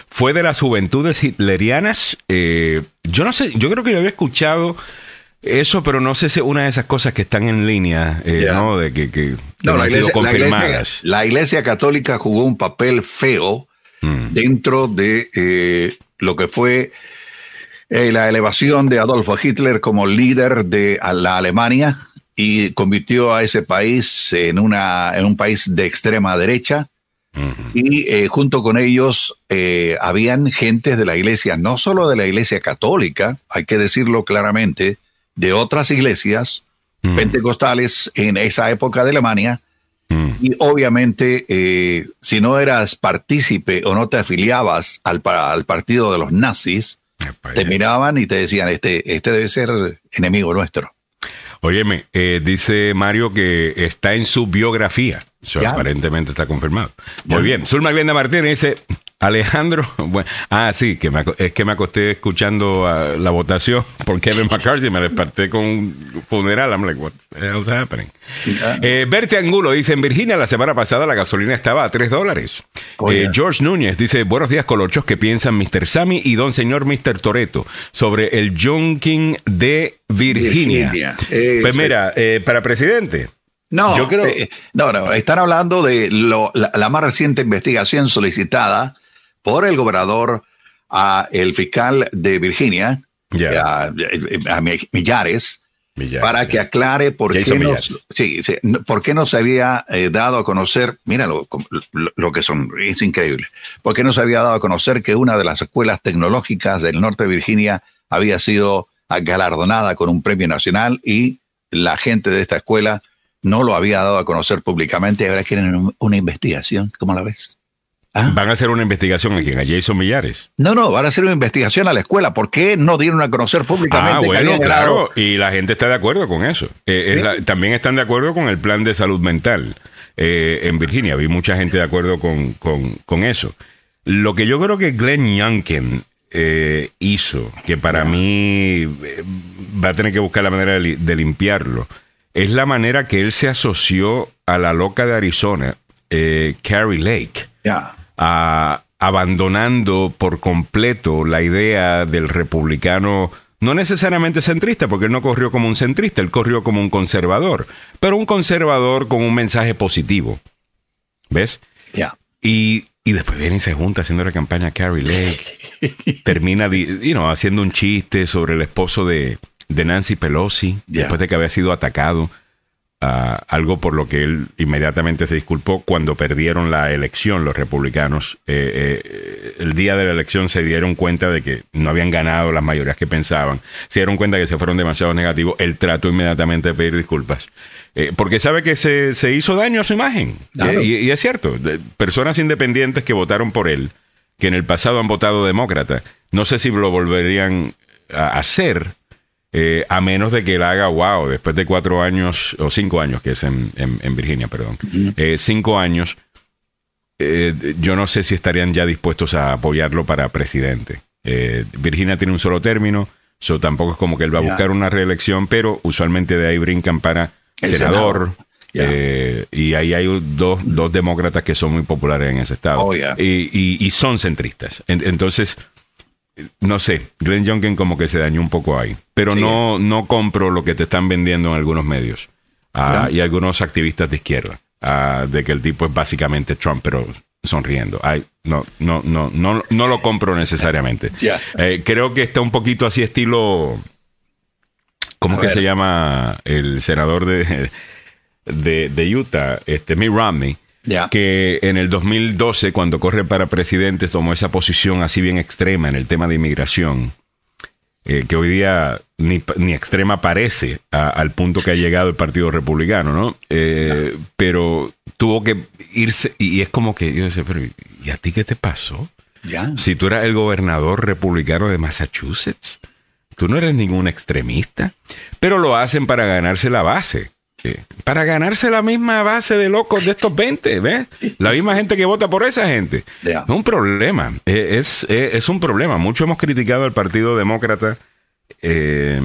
fue de las juventudes hitlerianas. eh, yo no sé, yo creo que yo había escuchado eso, pero no sé si una de esas cosas que están en línea, eh. ¿no? De que, que, No, no la han sido iglesia, la, iglesia, confirmadas. la Iglesia católica jugó un papel feo Mm. dentro de eh, lo que fue eh, la elevación de Adolfo Hitler como líder de la Alemania y convirtió a ese país en, una, en un país de extrema derecha. Y eh, junto con ellos eh, habían gentes de la iglesia, no solo de la iglesia católica, hay que decirlo claramente, de otras iglesias Mm. pentecostales en esa época de Alemania. Mm. Y obviamente, eh, si no eras partícipe o no te afiliabas al, al partido de los nazis, Epa, te miraban y te decían, este, este debe ser enemigo nuestro. Óyeme, eh, dice Mario que está en su biografía. Eso Ya. aparentemente está confirmado. Muy bien. Zulma Glenda Martínez dice, Alejandro, *laughs* bueno, ah, sí, que me, es que me acosté escuchando uh, la votación *laughs* por Kevin McCarthy, me desperté con un funeral. I'm like, what the hell's happening? Eh, Bertie Angulo dice: En Virginia la semana pasada la gasolina estaba a 3 dólares. Oh, Eh. George Núñez dice: Buenos días, colochos. ¿Qué piensan Mr. Sammy y don señor Mr. Toreto sobre el Junking de Virginia? Virginia. Eh, pues mira, eh, para presidente. No, Yo creo- eh, no, no, están hablando de lo- la, la más reciente investigación solicitada por el gobernador a el fiscal de Virginia, Ya. a, a Millares, Millares, para que aclare por Jason qué, no, sí, por qué no se había eh, dado a conocer, míralo, como- lo, lo que son, es increíble, por qué no se había dado a conocer que una de las escuelas tecnológicas del norte de Virginia había sido galardonada con un premio nacional y la gente de esta escuela no lo había dado a conocer públicamente y ahora quieren un- una investigación, ¿cómo la ves? ¿Ah? Van a hacer una investigación aquí, a Jason Millares. No, no, van a hacer una investigación a la escuela. ¿Por qué no dieron a conocer públicamente Ah, bueno, claro, y la gente está de acuerdo con eso. Eh, es la- también están de acuerdo con el plan de salud mental eh, en Virginia. Vi mucha gente de acuerdo con, con- con eso. Lo que yo creo que Glenn Youngkin eh, hizo, que para mí eh, va a tener que buscar la manera de, li- de limpiarlo, es la manera que él se asoció a la loca de Arizona, eh, Carrie Lake Ya. a- abandonando por completo la idea del republicano, no necesariamente centrista, porque él no corrió como un centrista, él corrió como un conservador, pero un conservador con un mensaje positivo. ¿Ves? Y, y después viene y se junta haciendo la campaña a Carrie Lake. *laughs* termina di- you know, haciendo un chiste sobre el esposo de, de Nancy Pelosi, después de que había sido atacado. ah, algo por lo que él inmediatamente se disculpó cuando perdieron la elección los republicanos. Eh, eh, el día de la elección se dieron cuenta de que no habían ganado las mayorías que pensaban. Se dieron cuenta que se fueron demasiado negativos. Él trató inmediatamente de pedir disculpas. Eh, porque sabe que se, se hizo daño a su imagen. Claro. Y, y es cierto, de- personas independientes que votaron por él, que en el pasado han votado demócrata, no sé si lo volverían a hacer, eh, a menos de que él haga, wow, después de cuatro años, o cinco años, que es en, en- en Virginia, perdón, eh, cinco años, eh, yo no sé si estarían ya dispuestos a apoyarlo para presidente. Virginia tiene un solo término, so tampoco es como que él va a buscar una reelección, pero usualmente de ahí brincan para El senador. Y ahí hay dos, dos demócratas que son muy populares en ese estado. Oh, ya. y, y- y son centristas. En- entonces, no sé, Glenn Youngkin como que se dañó un poco ahí. Pero Sí. no, no compro lo que te están vendiendo en algunos medios. Ya. Y algunos activistas de izquierda. ah, de que el tipo es básicamente Trump, pero sonriendo. Ay, no, no, no, no, no lo compro necesariamente. *laughs* Eh, creo que está un poquito así estilo. ¿Cómo A que ver. se llama el senador de, de, de Utah? Este, Mitt Romney. Que en el 2012, cuando corre para presidente, tomó esa posición así bien extrema en el tema de inmigración. eh, que hoy día ni, ni extrema parece a- al punto que ha llegado el Partido Republicano, ¿no? Eh, Pero tuvo que irse, y es como que yo decía, pero ¿y a ti qué te pasó? Si tú eras el gobernador republicano de Massachusetts, tú no eres ningún extremista, pero lo hacen para ganarse la base. Para ganarse la misma base de locos de estos 20, ¿ves? La misma gente que vota por esa gente. Es un problema, eh, es, es, es un problema. Mucho hemos criticado al Partido Demócrata eh,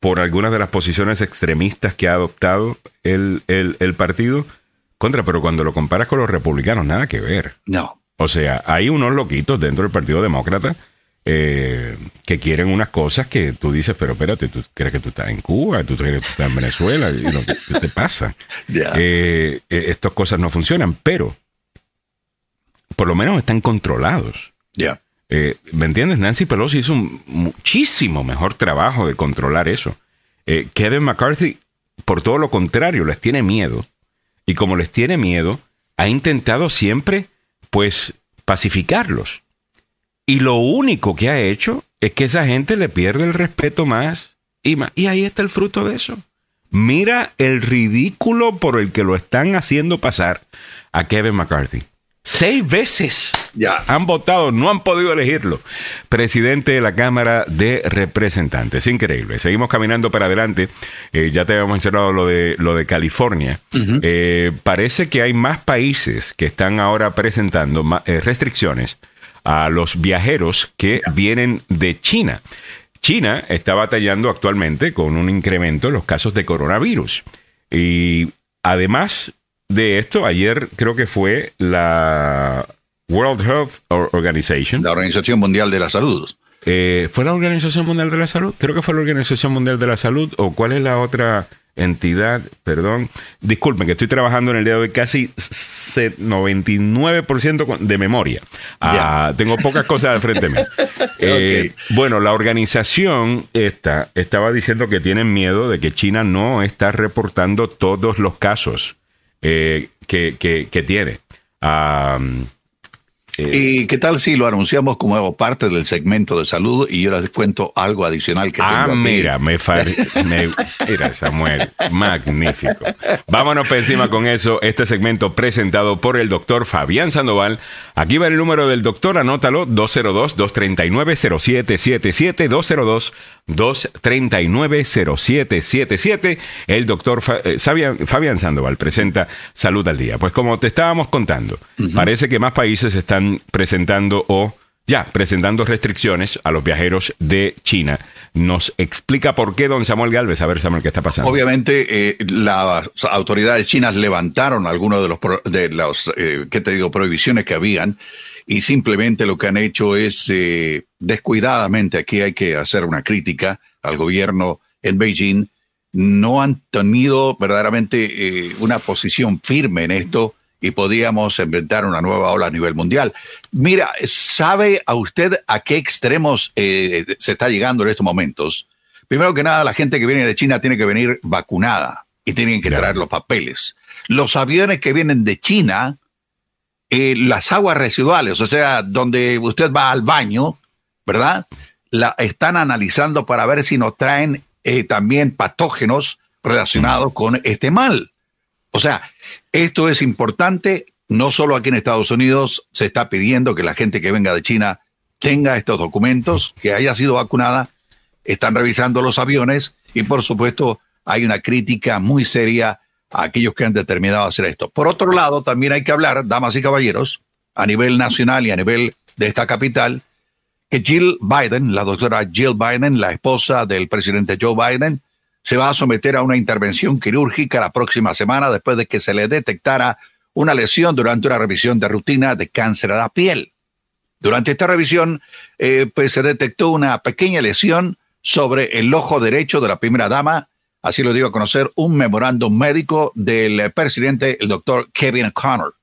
por algunas de las posiciones extremistas que ha adoptado el, el, el partido. Contra, pero cuando lo comparas con los republicanos, nada que ver. No. O sea, hay unos loquitos dentro del Partido Demócrata eh, que quieren unas cosas que tú dices, pero espérate, tú crees que tú estás en Cuba, tú crees que tú estás en Venezuela, y lo- ¿qué te pasa? *laughs* Eh, eh, estas cosas no funcionan, pero por lo menos están controlados. Ya. Eh, ¿Me entiendes? Nancy Pelosi hizo un muchísimo mejor trabajo de controlar eso. Eh, Kevin McCarthy, por todo lo contrario, les tiene miedo. Y como les tiene miedo, ha intentado siempre, pues, pacificarlos. Y lo único que ha hecho es que esa gente le pierde el respeto más y más. Y ahí está el fruto de eso. Mira el ridículo por el que lo están haciendo pasar a Kevin McCarthy. Seis veces Ya. han votado, no han podido elegirlo. Presidente de la Cámara de Representantes. Increíble. Seguimos caminando para adelante. Eh, ya te habíamos mencionado lo de, lo de California. Eh, parece que hay más países que están ahora presentando eh, restricciones a los viajeros que vienen de China. China está batallando actualmente con un incremento en los casos de coronavirus. Y además de esto, ayer creo que fue la World Health Or- Organization. La Organización Mundial de la Salud. Eh, ¿Fue la Organización Mundial de la Salud? Creo que fue la Organización Mundial de la Salud. ¿O cuál es la otra entidad? Perdón. Disculpen, que estoy trabajando en el día de hoy casi se- 99% con- de memoria. Ah, tengo pocas cosas al frente mío. *laughs* Eh, Bueno, la organización esta estaba diciendo que tienen miedo de que China no está reportando todos los casos eh, que, que- que tiene. Ah, ¿Y qué tal si lo anunciamos como parte del segmento de salud y yo les cuento algo adicional que Ah, tengo mira, me, me- Mira, Samuel, magnífico. Vámonos por encima con eso. Este segmento presentado por el doctor Fabián Sandoval. Aquí va el número del doctor, anótalo, 202-239-0777, 202-239-0777. El doctor Fa- eh, Fabián, Fabián Sandoval presenta Salud al Día. Pues como te estábamos contando, parece que más países están presentando o ya presentando restricciones a los viajeros de China. Nos explica por qué don Samuel Galvez. A ver, Samuel, ¿qué está pasando? Obviamente, eh, las autoridades chinas levantaron algunos de los, de los eh, ¿qué te digo?, prohibiciones que habían y simplemente lo que han hecho es eh, descuidadamente, aquí hay que hacer una crítica al gobierno en Beijing, no han tenido verdaderamente eh, una posición firme en esto y podríamos inventar una nueva ola a nivel mundial. Mira, ¿sabe a usted a qué extremos eh, se está llegando en estos momentos? Primero que nada, la gente que viene de China tiene que venir vacunada y tienen que traer los papeles. Los aviones que vienen de China, eh, las aguas residuales, o sea, donde usted va al baño, ¿verdad? La están analizando para ver si nos traen eh, también patógenos relacionados con este mal. O sea, esto es importante, no solo aquí en Estados Unidos se está pidiendo que la gente que venga de China tenga estos documentos, que haya sido vacunada, están revisando los aviones y por supuesto hay una crítica muy seria a aquellos que han determinado hacer esto. Por otro lado, también hay que hablar, damas y caballeros, a nivel nacional y a nivel de esta capital, que Jill Biden, la doctora Jill Biden, la esposa del presidente Joe Biden, se va a someter a una intervención quirúrgica la próxima semana después de que se le detectara una lesión durante una revisión de rutina de cáncer a la piel. Durante esta revisión, eh, pues se detectó una pequeña lesión sobre el ojo derecho de la primera dama. Así lo dio a conocer un memorándum médico del presidente, el doctor Kevin O'Connor.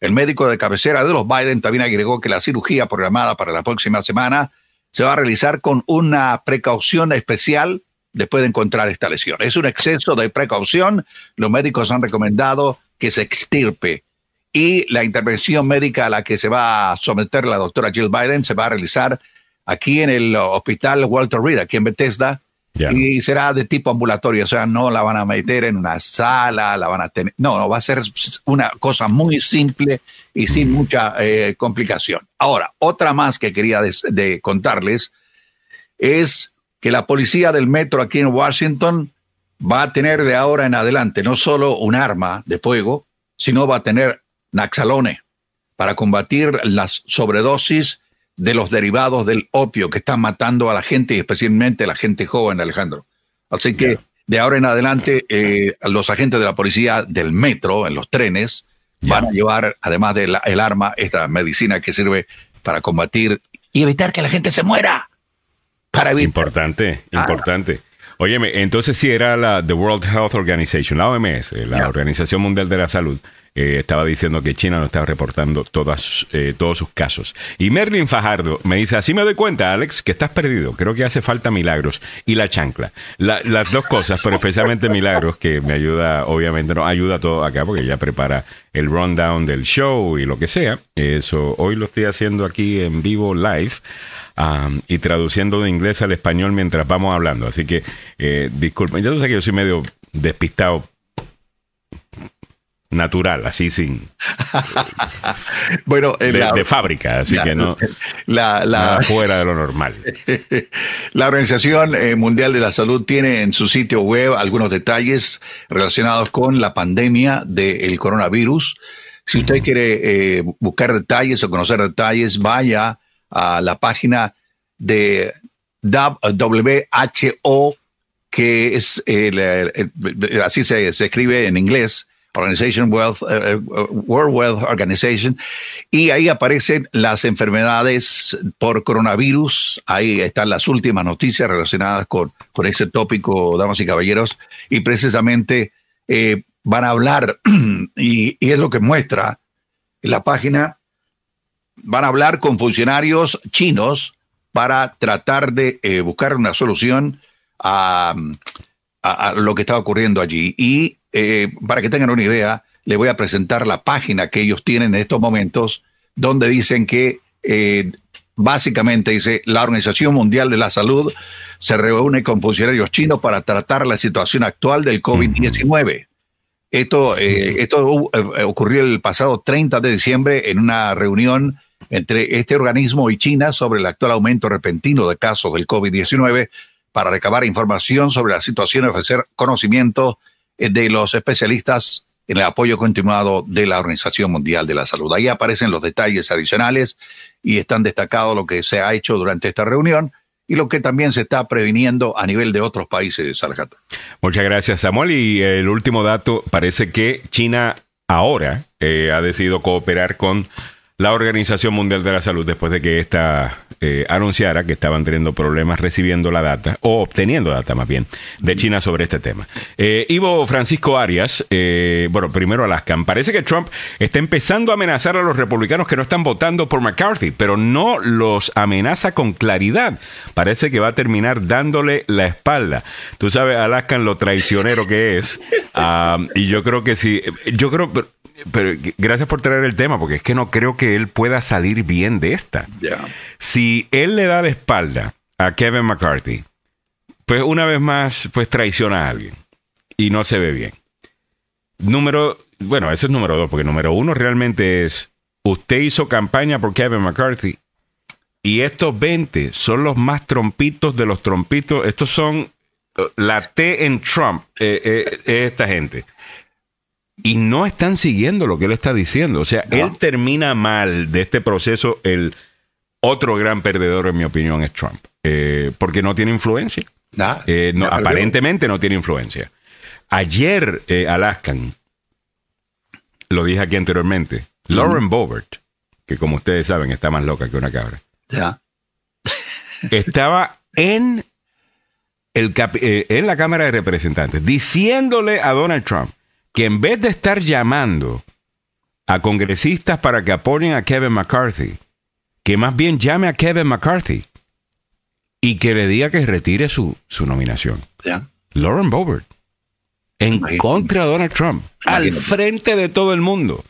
El médico de cabecera de los Biden también agregó que la cirugía programada para la próxima semana se va a realizar con una precaución especial después de encontrar esta lesión. Es un exceso de precaución. Los médicos han recomendado que se extirpe y la intervención médica a la que se va a someter la doctora Jill Biden se va a realizar aquí en el hospital Walter Reed, aquí en Bethesda, Ya. y será de tipo ambulatorio, o sea, no la van a meter en una sala, la van a tener, no, no, va a ser una cosa muy simple y sin mucha eh, complicación. Ahora, otra más que quería des- de contarles es que la policía del metro aquí en Washington va a tener de ahora en adelante no solo un arma de fuego, sino va a tener naxalone para combatir las sobredosis de los derivados del opio que están matando a la gente y especialmente a la gente joven, Alejandro. Así que de ahora en adelante eh, los agentes de la policía del metro en los trenes van a llevar, además del el arma, esta medicina que sirve para combatir y evitar que la gente se muera. Para evitar Importante, Ah. importante. Óyeme, entonces si era la The World Health Organization, la OMS, la Ya. Organización Mundial de la Salud, eh, estaba diciendo que China no estaba reportando todas, eh, todos sus casos. Y Merlin Fajardo me dice, así me doy cuenta, Alex, que estás perdido. Creo que hace falta milagros. Y la chancla. La- las dos cosas, pero especialmente milagros, que me ayuda, obviamente, no ayuda todo acá, porque ella prepara el rundown del show y lo que sea. Eso, hoy lo estoy haciendo aquí en vivo, live. Um, y traduciendo de inglés al español mientras vamos hablando. Así que, eh, disculpen, yo sé que yo soy medio despistado natural, así sin. *laughs* bueno, de, la, de, fábrica, así la, que no. *laughs* La, la, fuera de lo normal. *laughs* La Organización eh, Mundial de la Salud tiene en su sitio web algunos detalles relacionados con la pandemia del coronavirus. Si usted quiere eh, buscar detalles o conocer detalles, vaya a la página de WHO, que es el, así se, se escribe en inglés, Organization Wealth, uh, World Wealth Organization, y ahí aparecen las enfermedades por coronavirus. Ahí están las últimas noticias relacionadas con, con ese tópico, damas y caballeros, y precisamente eh, van a hablar, *clears throat* y, es lo que muestra la página, van a hablar con funcionarios chinos para tratar de eh, buscar una solución a, a, a, lo que está ocurriendo allí. Y eh, para que tengan una idea, le voy a presentar la página que ellos tienen en estos momentos, donde dicen que eh, básicamente dice la Organización Mundial de la Salud se reúne con funcionarios chinos para tratar la situación actual del COVID-19. Esto, eh, esto eh, ocurrió el pasado 30 de diciembre en una reunión entre este organismo y China sobre el actual aumento repentino de casos del COVID-19 para recabar información sobre la situación y ofrecer conocimiento de los especialistas en el apoyo continuado de la Organización Mundial de la Salud. Ahí aparecen los detalles adicionales y están destacados lo que se ha hecho durante esta reunión y lo que también se está previniendo a nivel de otros países, Sargata. Muchas gracias, Samuel. Y el último dato, parece que China ahora eh, ha decidido cooperar con la Organización Mundial de la Salud después de que esta eh, anunciara que estaban teniendo problemas recibiendo la data, o obteniendo data más bien, de China sobre este tema. Eh, Ivo Francisco Arias, eh, bueno, primero Alaskan, parece que Trump está empezando a amenazar a los republicanos que no están votando por McCarthy, pero no los amenaza con claridad. Parece que va a terminar dándole la espalda. Tú sabes, Alaskan, lo traicionero que es. Uh, y yo creo que sí, yo creo, pero gracias por traer el tema, porque es que no creo que él pueda salir bien de esta. Yeah. Si él le da la espalda a Kevin McCarthy, pues una vez más, pues traiciona a alguien y no se ve bien. Número, bueno, ese es número dos, porque número uno realmente es, usted hizo campaña por Kevin McCarthy y estos 20 son los más trompitos de los trompitos, estos son la T en Trump, eh, eh, esta gente y no están siguiendo lo que él está diciendo. O sea, no. él termina mal de este proceso. El otro gran perdedor, en mi opinión, es Trump, eh, porque no tiene influencia. Nah, eh, no, aparentemente no tiene influencia. Ayer, eh, Alaskan, lo dije aquí anteriormente, mm. Lauren Boebert, que como ustedes saben está más loca que una cabra, yeah. estaba en, el, eh, en la Cámara de Representantes diciéndole a Donald Trump que en vez de estar llamando a congresistas para que apoyen a Kevin McCarthy, que más bien llame a Kevin McCarthy y que le diga que retire su, su nominación. Yeah. Lauren Boebert, en Imagínate. contra de Donald Trump, Imagínate. al frente de todo el mundo.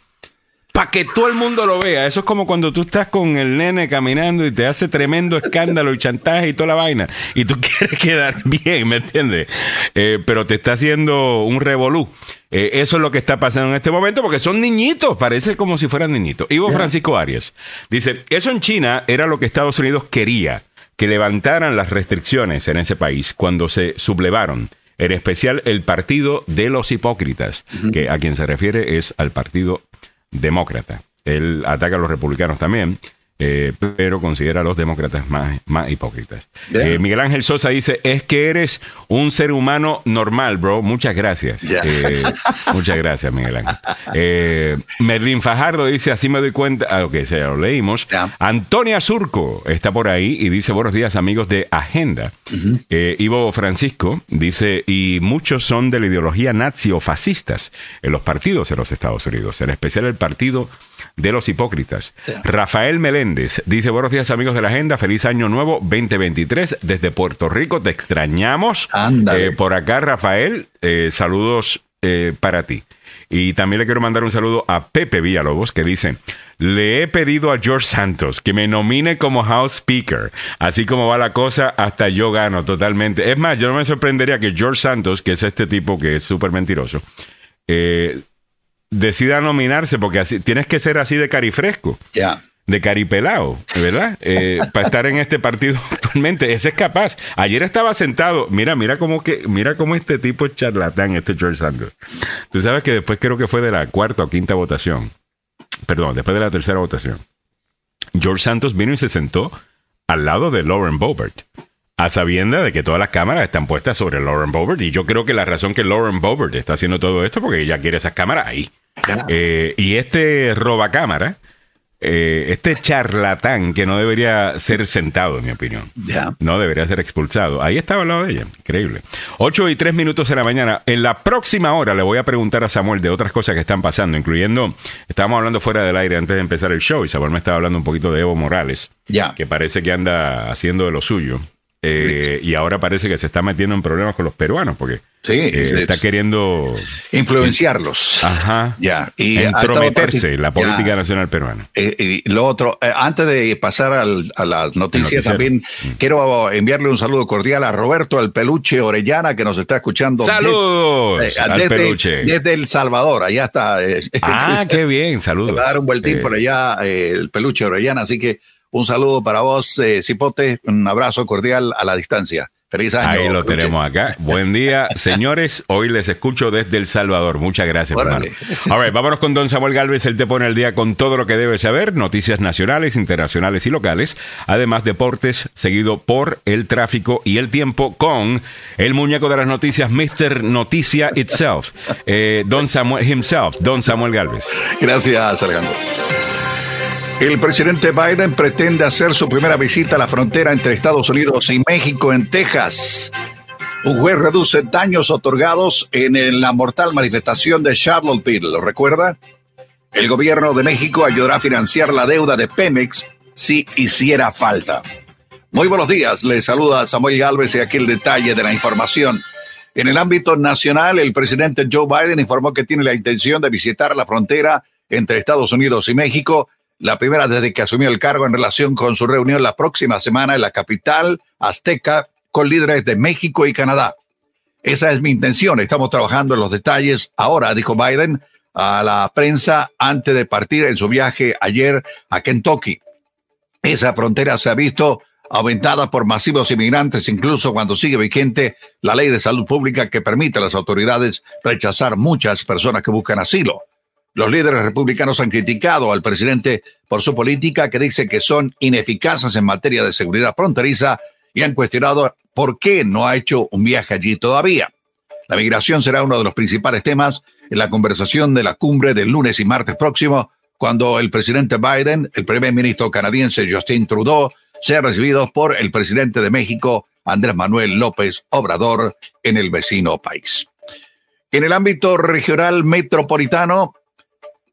Para que todo el mundo lo vea. Eso es como cuando tú estás con el nene caminando y te hace tremendo escándalo y chantaje y toda la vaina. Y tú *laughs* quieres quedar bien, ¿me entiendes? Eh, pero te está haciendo un revolú. Eh, eso es lo que está pasando en este momento porque son niñitos, parece como si fueran niñitos. Ivo. Francisco Arias dice, eso en China era lo que Estados Unidos quería, que levantaran las restricciones en ese país cuando se sublevaron. En especial el partido de los hipócritas, uh -huh. que a quien se refiere es al partido demócrata. Él ataca a los republicanos también, eh, pero considera a los demócratas más, más hipócritas. Eh, Miguel Ángel Sosa dice, es que eres un ser humano normal, bro. Muchas gracias. Yeah. Eh, muchas gracias, Miguel Ángel. *laughs* Merlin Fajardo dice, así me doy cuenta, ah, ok, se lo leímos. Yeah. Antonia Surco está por ahí y dice, buenos días amigos de Agenda. Uh -huh. Ivo Francisco dice, y muchos son de la ideología nazi o fascistas en los partidos de los Estados Unidos, en especial el partido de los hipócritas. Rafael Meléndez dice, buenos días amigos de la agenda, feliz año nuevo 2023 desde Puerto Rico, te extrañamos. Eh, por acá, Rafael, eh, saludos eh, para ti. Y también le quiero mandar un saludo a Pepe Villalobos que dice, le he pedido a George Santos que me nomine como House Speaker. Así como va la cosa, hasta yo gano totalmente. Es más, yo no me sorprendería que George Santos, que es este tipo que es súper mentiroso, eh, decida nominarse, porque así, tienes que ser así de carifresco. Ya. de caripelao, ¿verdad? Eh, *laughs* para estar en este partido *laughs* actualmente. Ese es capaz. Ayer estaba sentado. Mira, mira cómo que, mira cómo este tipo es charlatán, este George Sanders. Tú sabes que después creo que fue de la cuarta o quinta votación. Perdón, después de la tercera votación. George Santos vino y se sentó al lado de Lauren Boebert. A sabienda de que todas las cámaras están puestas sobre Lauren Boebert. Y yo creo que la razón que Lauren Boebert está haciendo todo esto porque ella quiere esas cámaras ahí. Eh, y este roba cámara, eh, este charlatán que no debería ser sentado, en mi opinión. No debería ser expulsado. Ahí estaba al lado de ella. Increíble. 8 y 3 minutos de la mañana. En la próxima hora le voy a preguntar a Samuel de otras cosas que están pasando, incluyendo, estábamos hablando fuera del aire antes de empezar el show y Samuel me estaba hablando un poquito de Evo Morales, Ya. que parece que anda haciendo de lo suyo. Eh, y ahora parece que se está metiendo en problemas con los peruanos porque Sí, eh, está queriendo influenciarlos. ajá, Ya. Y entrometerse en la política Ya. nacional peruana. Eh, y lo otro, antes de pasar al- a las noticias, también quiero enviarle un saludo cordial a Roberto el Peluche Orellana, que nos está escuchando. ¡Saludos de- al desde, peluche! desde El Salvador, allá está. Ah, qué bien, *laughs* saludos. va a dar un vueltín por allá el Peluche Orellana, así que un saludo para vos, eh, Cipote, un abrazo cordial a la distancia. Feliz año. Ahí lo tenemos acá. Buen día, *laughs* señores. Hoy les escucho desde El Salvador. Muchas gracias, Órale. hermano. All right, vámonos con Don Samuel Galvez. Él te pone al día con todo lo que debes saber, noticias nacionales, internacionales y locales. Además, deportes, seguido por el tráfico y el tiempo con el muñeco de las noticias, Mr. Noticia Itself. Eh, Don Samuel himself, Don Samuel Galvez. Gracias, Alejandro. El presidente Biden pretende hacer su primera visita a la frontera entre Estados Unidos y México en Texas. Un juez reduce daños otorgados en la mortal manifestación de Charlottesville, ¿lo recuerda? El gobierno de México ayudará a financiar la deuda de Pemex si hiciera falta. Muy buenos días, les saluda Samuel Galvez y aquí el detalle de la información. En el ámbito nacional, el presidente Joe Biden informó que tiene la intención de visitar la frontera entre Estados Unidos y México, la primera desde que asumió el cargo en relación con su reunión la próxima semana en la capital azteca con líderes de México y Canadá. Esa es mi intención. Estamos trabajando en los detalles ahora, dijo Biden a la prensa antes de partir en su viaje ayer a Kentucky. Esa frontera se ha visto aumentada por masivos inmigrantes, incluso cuando sigue vigente la ley de salud pública que permite a las autoridades rechazar muchas personas que buscan asilo. Los líderes republicanos han criticado al presidente por su política que dice que son ineficaces en materia de seguridad fronteriza y han cuestionado por qué no ha hecho un viaje allí todavía. La migración será uno de los principales temas en la conversación de la cumbre del lunes y martes próximo, cuando el presidente Biden, el primer ministro canadiense Justin Trudeau, sean recibidos por el presidente de México, Andrés Manuel López Obrador, en el vecino país. En el ámbito regional metropolitano,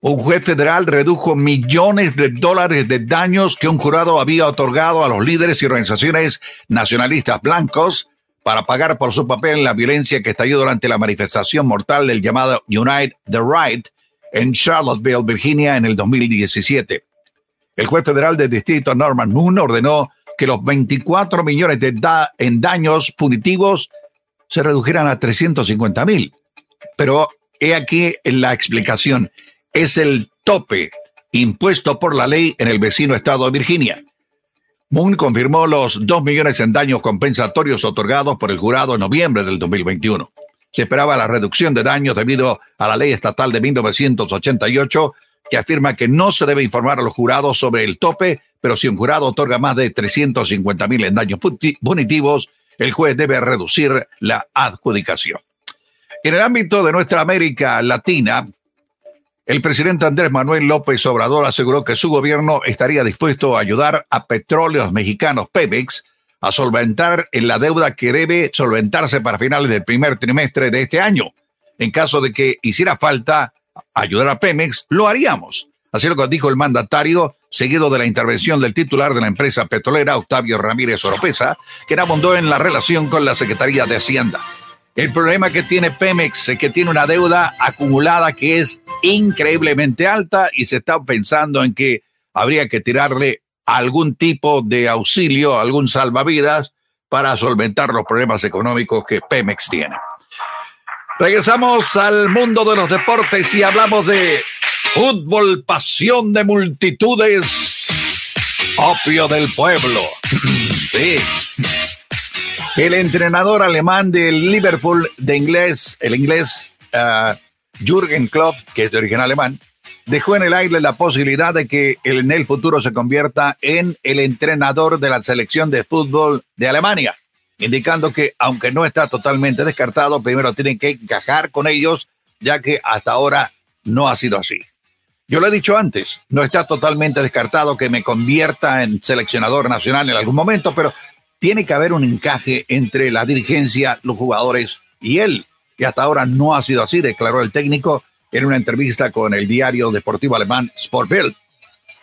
un juez federal redujo millones de dólares de daños que un jurado había otorgado a los líderes y organizaciones nacionalistas blancos para pagar por su papel en la violencia que estalló durante la manifestación mortal del llamado Unite the Right en Charlottesville, Virginia, en el 2017. El juez federal del distrito Norman Moon ordenó que los 24 millones de da en daños punitivos se redujeran a 350 mil. Pero he aquí la explicación. Es el tope impuesto por la ley en el vecino estado de Virginia. Moon confirmó los 2 millones en daños compensatorios otorgados por el jurado en noviembre del 2021. Se esperaba la reducción de daños debido a la ley estatal de 1988 que afirma que no se debe informar a los jurados sobre el tope, pero si un jurado otorga más de 350 mil en daños punitivos, el juez debe reducir la adjudicación. En el ámbito de nuestra América Latina, el presidente Andrés Manuel López Obrador aseguró que su gobierno estaría dispuesto a ayudar a petróleos mexicanos Pemex a solventar en la deuda que debe solventarse para finales del primer trimestre de este año. En caso de que hiciera falta ayudar a Pemex, lo haríamos. Así lo dijo el mandatario, seguido de la intervención del titular de la empresa petrolera, Octavio Ramírez Oropesa, que abundó en la relación con la Secretaría de Hacienda. El problema que tiene Pemex es que tiene una deuda acumulada que es increíblemente alta y se está pensando en que habría que tirarle algún tipo de auxilio, algún salvavidas para solventar los problemas económicos que Pemex tiene. Regresamos al mundo de los deportes y hablamos de fútbol, pasión de multitudes, opio del pueblo. *clears throat* Sí. El entrenador alemán del Liverpool de inglés, el inglés uh, Jürgen Klopp, que es de origen alemán, dejó en el aire la posibilidad de que en el futuro se convierta en el entrenador de la selección de fútbol de Alemania, indicando que aunque no está totalmente descartado, primero tienen que encajar con ellos, ya que hasta ahora no ha sido así. Yo lo he dicho antes, no está totalmente descartado que me convierta en seleccionador nacional en algún momento, pero tiene que haber un encaje entre la dirigencia, los jugadores y él. Y hasta ahora no ha sido así, declaró el técnico en una entrevista con el diario deportivo alemán Sportbild.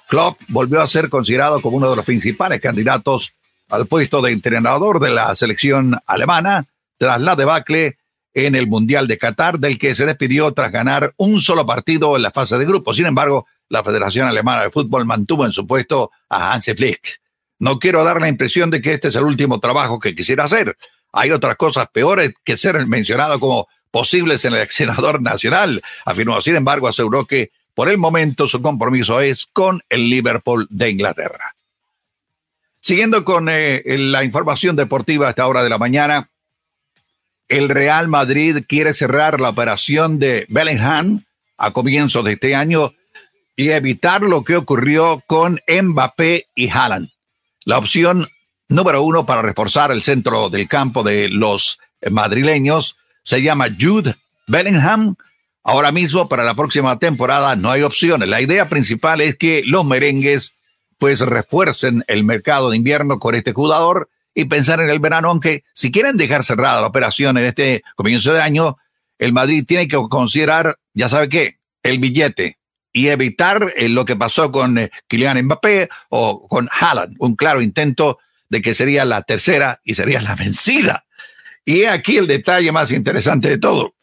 Klopp volvió a ser considerado como uno de los principales candidatos al puesto de entrenador de la selección alemana tras la debacle en el Mundial de Qatar, del que se despidió tras ganar un solo partido en la fase de grupo. Sin embargo, la Federación Alemana de Fútbol mantuvo en su puesto a Hansi Flick. No quiero dar la impresión de que este es el último trabajo que quisiera hacer. Hay otras cosas peores que ser mencionado como posibles en el seleccionador *laughs* nacional, afirmó. Sin embargo, aseguró que por el momento su compromiso es con el Liverpool de Inglaterra. Siguiendo con eh, la información deportiva a esta hora de la mañana, el Real Madrid quiere cerrar la operación de Bellingham a comienzos de este año y evitar lo que ocurrió con Mbappé y Haaland. La opción número uno para reforzar el centro del campo de los madrileños se llama Jude Bellingham. Ahora mismo, para la próxima temporada, no hay opciones. La idea principal es que los merengues pues refuercen el mercado de invierno con este jugador y pensar en el verano, aunque si quieren dejar cerrada la operación en este comienzo de año, el Madrid tiene que considerar, ya sabe qué, el billete, y evitar eh, lo que pasó con eh, Kylian Mbappé o con Haaland, un claro intento de que sería la tercera y sería la *laughs* vencida. Y aquí el detalle más interesante de todo.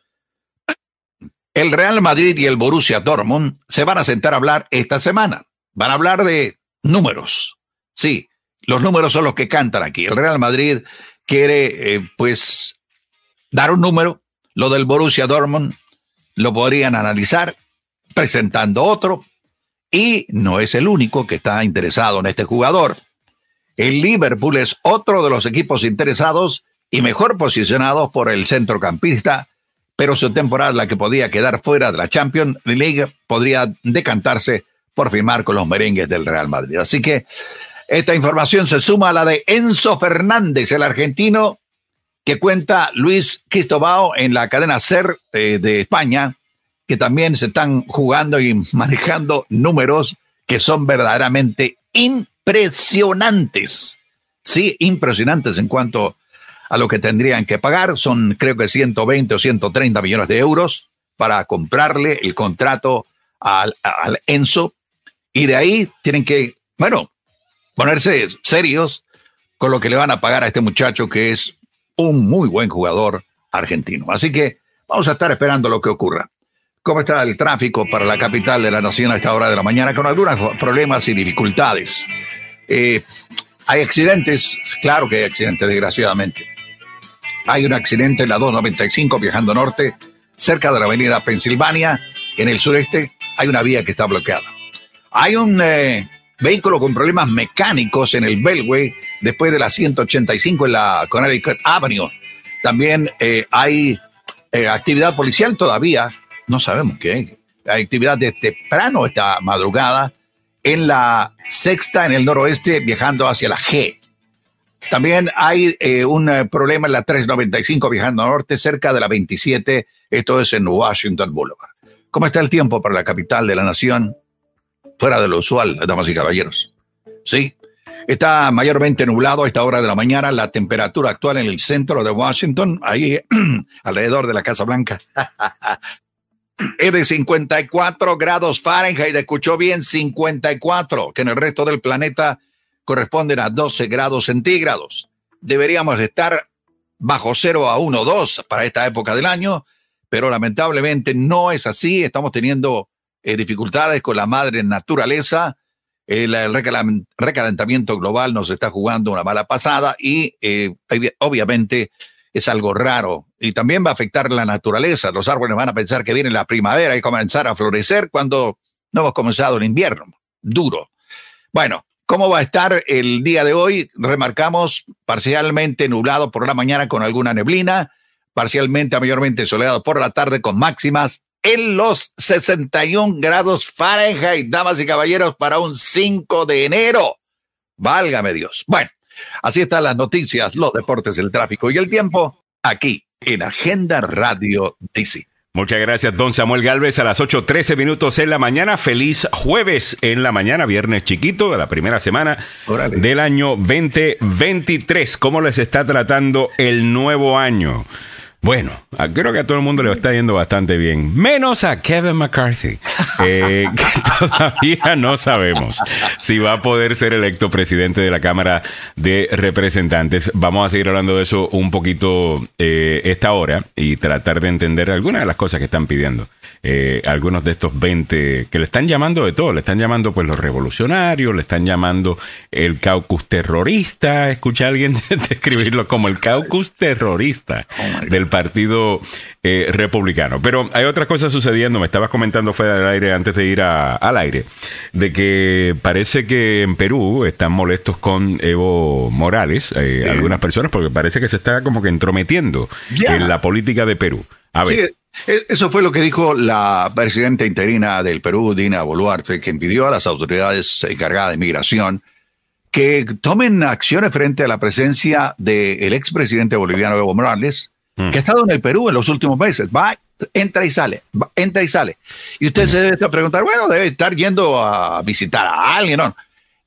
El Real Madrid y el Borussia Dortmund se van a sentar a hablar esta semana. Van a hablar de números. Sí, los números son los que cantan aquí. El Real Madrid quiere, eh, pues, dar un número. Lo del Borussia Dortmund lo podrían analizar presentando otro y no es el único que está interesado en este jugador. El Liverpool es otro de los equipos interesados y mejor posicionados por el centrocampista, pero su temporada, la que podía quedar fuera de la Champions League, podría decantarse por firmar con los merengues del Real Madrid. Así que esta información se suma a la de Enzo Fernández, el argentino que cuenta Luis Cristobao en la cadena SER eh, de España, que también se están jugando y manejando números que son verdaderamente impresionantes. Sí, impresionantes en cuanto a lo que tendrían que pagar. Son creo que 120 o 130 millones de euros para comprarle el contrato al, al Enzo. Y de ahí tienen que, bueno, ponerse serios con lo que le van a pagar a este muchacho que es un muy buen jugador argentino. Así que vamos a estar esperando lo que ocurra. ¿Cómo está el tráfico para la capital de la nación a esta hora de la mañana? Con algunos problemas y dificultades. Eh, hay accidentes, claro que hay accidentes, desgraciadamente. Hay un accidente en la 295 viajando norte, cerca de la avenida Pensilvania, en el sureste. Hay una vía que está bloqueada. Hay un eh, vehículo con problemas mecánicos en el Beltway después de la 185 en la Connecticut Avenue. También eh, hay actividad policial todavía no sabemos qué. Hay actividad de temprano esta madrugada en la sexta en el noroeste viajando hacia la G. También hay eh, un eh, problema en la 395 viajando al norte cerca de la 27. Esto es en Washington Boulevard. ¿Cómo está el tiempo para la capital de la nación? Fuera de lo usual, damas y caballeros. Sí, Está mayormente nublado a esta hora de la mañana. La temperatura actual en el centro de Washington, ahí *clears throat* alrededor de la Casa Blanca, *laughs* es de 54 grados Fahrenheit, escuchó bien, 54, que en el resto del planeta corresponden a 12 grados centígrados. Deberíamos estar bajo 0 a 1, 2 para esta época del año, pero lamentablemente no es así. Estamos teniendo eh, dificultades con la madre naturaleza. El, recalentamiento global nos está jugando una mala pasada y eh, obviamente es algo raro y también va a afectar la naturaleza. Los árboles van a pensar que viene la primavera y comenzar a florecer cuando no hemos comenzado el invierno. Duro. Bueno, ¿cómo va a estar el día de hoy? Remarcamos parcialmente nublado por la mañana con alguna neblina, parcialmente a mayormente soleado por la tarde con máximas en los 61 grados Fahrenheit, damas y caballeros, para un 5 de enero. Válgame Dios. Bueno, así están las noticias, los deportes, el tráfico y el tiempo aquí en Agenda Radio DC. Muchas gracias, don Samuel Galvez, a las 8.13 minutos en la mañana. Feliz jueves en la mañana, viernes chiquito de la primera semana del año 2023. ¿Cómo les está tratando el nuevo año? Bueno, creo que a todo el mundo le está yendo bastante bien, menos a Kevin McCarthy, eh, *laughs* que todavía no sabemos si va a poder ser electo presidente de la Cámara de Representantes. Vamos a seguir hablando de eso un poquito eh, esta hora y tratar de entender algunas de las cosas que están pidiendo. Eh, algunos de estos 20 que le están llamando de todo, le están llamando pues los revolucionarios, le están llamando el caucus terrorista, escucha a alguien *laughs* describirlo como el caucus terrorista del partido eh, republicano. Pero hay otras cosas sucediendo, me estabas comentando fuera del aire antes de ir a- al aire, de que parece que en Perú están molestos con Evo Morales, eh, Sí. algunas personas, porque parece que se está como que entrometiendo en la política de Perú. A ver. Sí, e- eso fue lo que dijo la presidenta interina del Perú, Dina Boluarte, que pidió a las autoridades encargadas de migración que tomen acciones frente a la presencia del expresidente boliviano Evo Morales, que ha estado en el Perú en los últimos meses. Va, entra y sale, va, entra y sale. Y usted se debe preguntar, bueno, debe estar yendo a visitar a alguien, ¿no?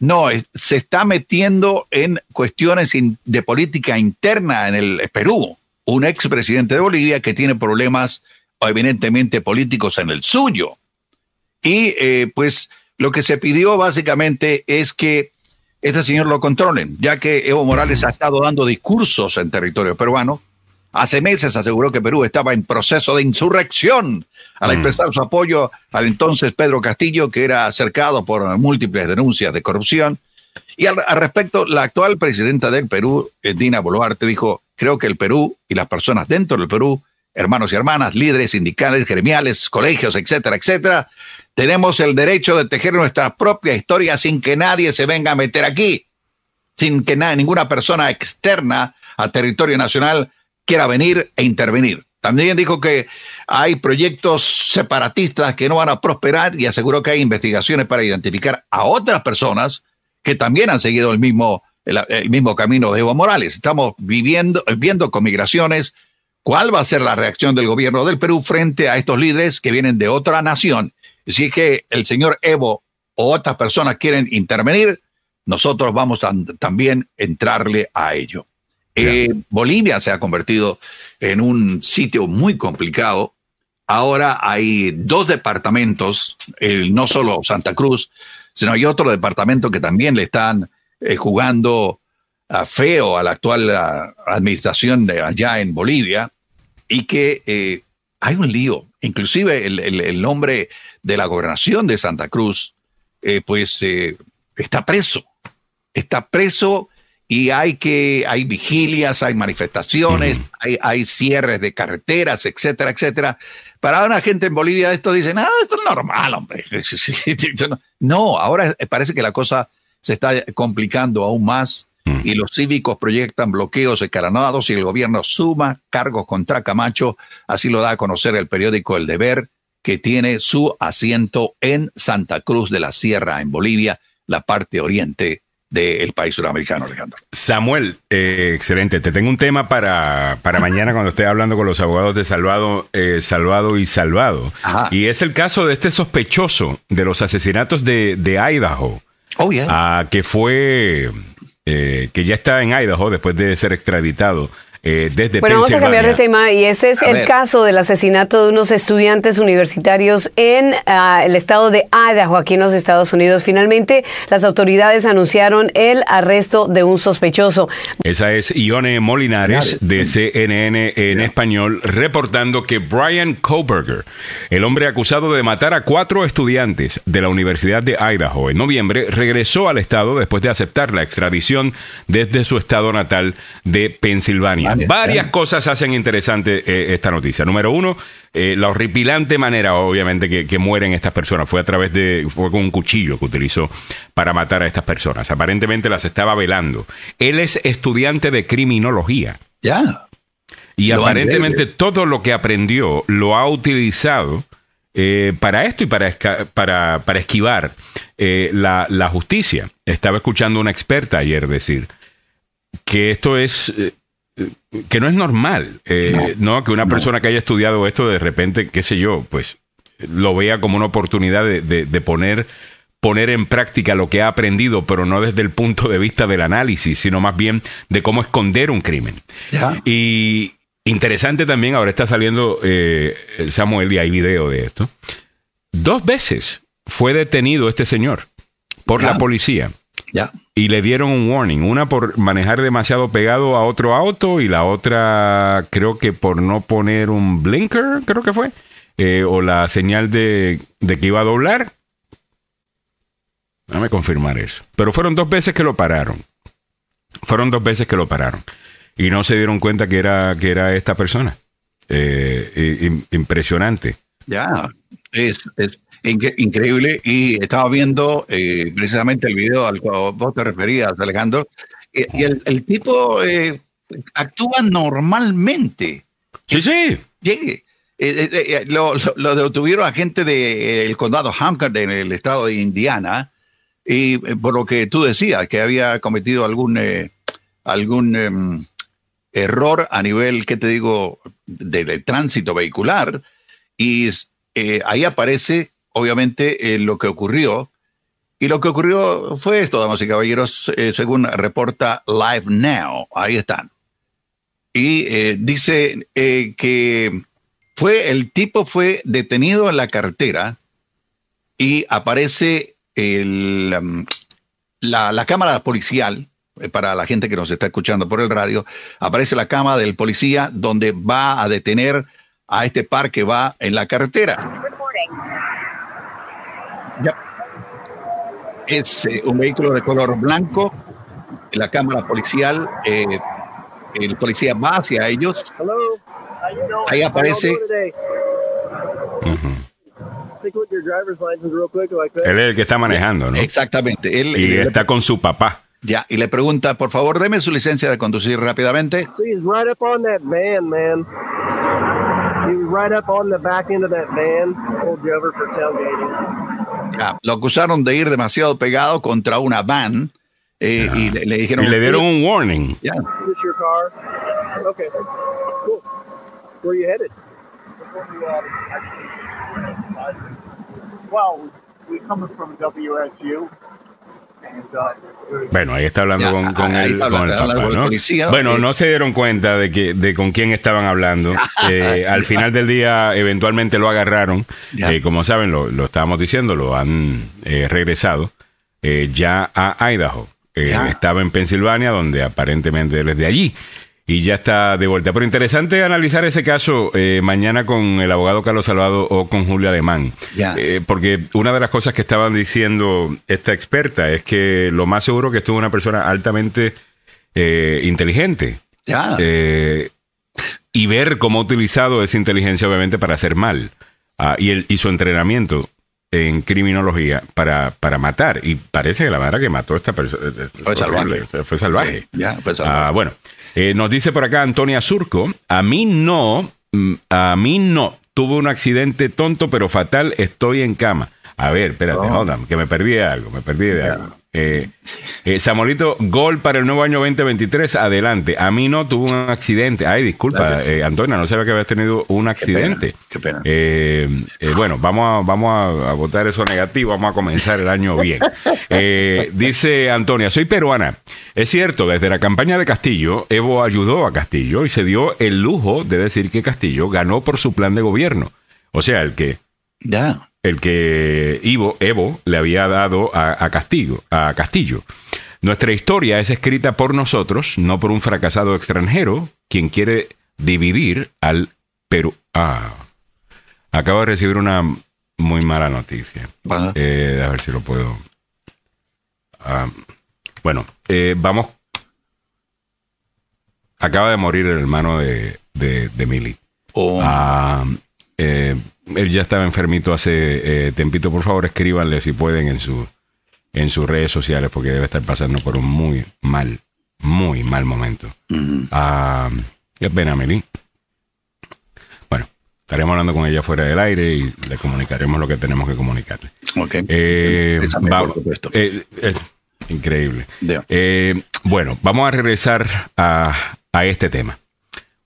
No, se está metiendo en cuestiones in- de política interna en el Perú. Un expresidente de Bolivia que tiene problemas evidentemente políticos en el suyo. Y eh, pues lo que se pidió básicamente es que este señor lo controlen, ya que Evo Morales ha estado dando discursos en territorio peruano. Hace meses aseguró que Perú estaba en proceso de insurrección al expresar su apoyo al entonces Pedro Castillo, que era cercado por múltiples denuncias de corrupción. Y al, al respecto, la actual presidenta del Perú, eh, Dina Boluarte, dijo, creo que el Perú y las personas dentro del Perú, hermanos y hermanas, líderes sindicales, gremiales, colegios, etcétera, etcétera, tenemos el derecho de tejer nuestra propia historia sin que nadie se venga a meter aquí, sin que na- ninguna persona externa al territorio nacional quiera venir e intervenir. También dijo que hay proyectos separatistas que no van a prosperar y aseguró que hay investigaciones para identificar a otras personas que también han seguido el mismo, el, mismo camino de Evo Morales. Estamos viviendo, viendo con migraciones cuál va a ser la reacción del gobierno del Perú frente a estos líderes que vienen de otra nación. Si es que el señor Evo o otras personas quieren intervenir, nosotros vamos a también entrarle a ello. Eh, Bolivia se ha convertido en un sitio muy complicado. Ahora hay dos departamentos, el- no solo Santa Cruz, sino hay otro departamento que también le están eh, jugando ah, feo a la actual ah, administración de allá en Bolivia y que eh, hay un lío. Inclusive el, el- el nombre de la gobernación de Santa Cruz, pues está preso. Está preso y hay que, hay vigilias, hay manifestaciones, hay, hay cierres de carreteras, etcétera, etcétera. Para una gente en Bolivia esto dice, nada, esto es normal, hombre. *laughs* No, ahora parece que la cosa se está complicando aún más y los cívicos proyectan bloqueos escalonados y el gobierno suma cargos contra Camacho. Así lo da a conocer el periódico El Deber, que tiene su asiento en Santa Cruz de la Sierra, en Bolivia, la parte oriente del país sudamericano, Alejandro. Samuel, eh, excelente. Te tengo un tema para, para mañana cuando esté hablando con los abogados de Salvado, eh, Salvado y Salvado. Ajá. Y es el caso de este sospechoso de los asesinatos de, de Idaho, Oh, yeah. ah, que fue, eh, que ya está en Idaho después de ser extraditado eh, desde Bueno, vamos a cambiar de tema y ese es A el ver. caso del asesinato de unos estudiantes universitarios en ah, el estado de Idaho, aquí en los Estados Unidos. Finalmente, las autoridades anunciaron el arresto de un sospechoso. Esa es Ione Molinares de CNN en español reportando que Brian Koberger, el hombre acusado de matar a cuatro estudiantes de la Universidad de Idaho en noviembre, regresó al estado después de aceptar la extradición desde su estado natal de Pensilvania. Varias cosas hacen interesante eh, esta noticia. Número uno, eh, la horripilante manera, obviamente, que, que mueren estas personas fue a través de, fue con un cuchillo que utilizó para matar a estas personas. Aparentemente las estaba velando. Él es estudiante de criminología. Ya. Y Lo aparentemente increíble. todo lo que aprendió lo ha utilizado eh, para esto y para, para, para esquivar eh, la, la justicia. Estaba escuchando una experta ayer decir que esto es... que no es normal, eh, no. Que una persona que haya estudiado esto de repente, qué sé yo, pues lo vea como una oportunidad de, de- de poner, poner en práctica lo que ha aprendido, pero no desde el punto de vista del análisis, sino más bien de cómo esconder un crimen. Ya. Y interesante también, ahora está saliendo eh, Samuel y hay video de esto. Dos veces fue detenido este señor por Ya. la policía Ya. y le dieron un warning. Una por manejar demasiado pegado a otro auto y la otra creo que por no poner un blinker, creo que fue, eh, o la señal de, de que iba a doblar. Déjame confirmar eso. Pero fueron dos veces que lo pararon. Fueron dos veces que lo pararon. Y no se dieron cuenta que era, que era esta persona. Eh, impresionante. Ya, es, es incre- increíble. Y estaba viendo eh, precisamente el video al cual vos te referías, Alejandro. Y, y el, el tipo eh, actúa normalmente. Sí, sí. Llegue. Eh, eh, eh, lo, lo- lo detuvieron a gente del condado Hancock en el estado de Indiana. Y eh, por lo que tú decías, que había cometido algún, eh, algún em, error a nivel, ¿qué te digo?, de, de tránsito vehicular. Y eh, ahí aparece, obviamente, eh, lo que ocurrió. Y lo que ocurrió fue esto, damas y caballeros, eh, según reporta Live Now. Ahí están. Y eh, dice que fue el tipo fue detenido en la carretera y aparece el, um, la, la cámara policial para la gente que nos está escuchando por el radio, aparece la cámara del policía donde va a detener a este par que va en la carretera. Ya. Es eh, un vehículo de color blanco. La cámara policial, eh, el policía va hacia ellos. Ahí aparece. Él es el que está manejando, ¿no? Exactamente. Él, Y está con su papá. ya, y le pregunta, por favor, deme su licencia de conducir rápidamente. He's right up on that van, man. He was right up on the back end of that van. Pulled you over for tailgating. Ya, lo acusaron de ir demasiado pegado contra una van eh, y le, le dijeron. Y le dieron un warning. Ya, Is this your car? Okay. Cool. Where you headed? Well, we coming from WSU, Bueno, ahí está hablando Ya, con, con ahí el, está hablando con el ¿no? policía. Bueno, Eh, no se dieron cuenta de que de con quién estaban hablando. *laughs* Eh, al final del día, eventualmente lo agarraron. Eh, como saben, lo, lo estábamos diciendo, lo han eh, regresado ya a Idaho. Estaba en Pensilvania, donde aparentemente él es de allí. Y ya está de vuelta. Pero interesante analizar ese caso eh, mañana con el abogado Carlos Salvado o con Julio Alemán. Eh, porque una de las cosas que estaban diciendo esta experta es que lo más seguro que esto es una persona altamente eh, inteligente. y ver cómo ha utilizado esa inteligencia, obviamente, para hacer mal. Ah, y, el, y su entrenamiento en criminología para, para matar. Y parece que la manera que mató a esta persona Fue salvaje. Fue salvaje. Sí, ya, fue salvaje. Ah, bueno, eh, nos dice por acá Antonia Surco, a mí no, mm, a mí no, tuve un accidente tonto pero fatal, estoy en cama. A ver, espérate, Oh. hold on, que me perdí de algo, me perdí de algo. Eh, eh, Samuelito, gol para el nuevo año 2023, adelante. A mí no tuve un accidente. Ay, disculpa, eh, Antonia, no sabía que habías tenido un pena, accidente. qué pena. Eh, eh, bueno, vamos a, vamos a, votar eso negativo, vamos a comenzar el año bien. *laughs* Dice Antonia, soy peruana. Es cierto, desde la campaña de Castillo, Evo ayudó a Castillo y se dio el lujo de decir que Castillo ganó por su plan de gobierno. O sea, el que ya. El que Ivo, Evo le había dado a, a Castillo, a Castillo. Nuestra historia es escrita por nosotros, no por un fracasado extranjero, quien quiere dividir al Perú. Ah, acabo de recibir una muy mala noticia. Eh, a ver si lo puedo. Ah, bueno, eh, vamos. acaba de morir el hermano de, de, de Millie. Oh. Ah, eh, él ya estaba enfermito hace eh, tempito. Por favor, escríbanle si pueden en, su, en sus redes sociales porque debe estar pasando por un muy mal, muy mal momento. Ah, qué pena, Millie. Bueno, estaremos hablando con ella fuera del aire y le comunicaremos lo que tenemos que comunicarle. Ok. Eh, va- por supuesto. eh, eh, increíble. Eh, bueno, vamos a regresar a, a este tema.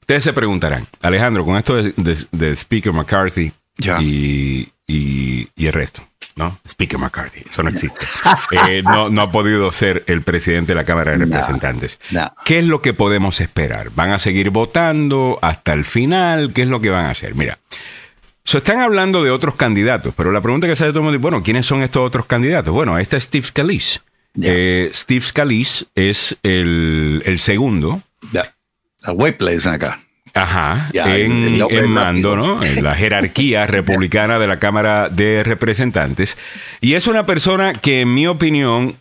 Ustedes se preguntarán, Alejandro, con esto de, de- de Speaker McCarthy Ya. y, y- y el resto, ¿no? Speaker McCarthy, eso no existe. *laughs* Eh, no, no ha podido ser el presidente de la Cámara de Representantes. no. ¿Qué es lo que podemos esperar? ¿Van a seguir votando hasta el final? ¿Qué es lo que van a hacer? Mira, se están hablando de otros candidatos, pero la pregunta que sale todo el mundo es, bueno, ¿quiénes son estos otros candidatos? Bueno, este es Steve Scalise. Eh, Steve Scalise es el, el segundo, Ya. A White Place acá. Ajá, Ya, el- en, el mando. ¿no? En la jerarquía *laughs* republicana de la Cámara de Representantes. Y es una persona que, en mi opinión,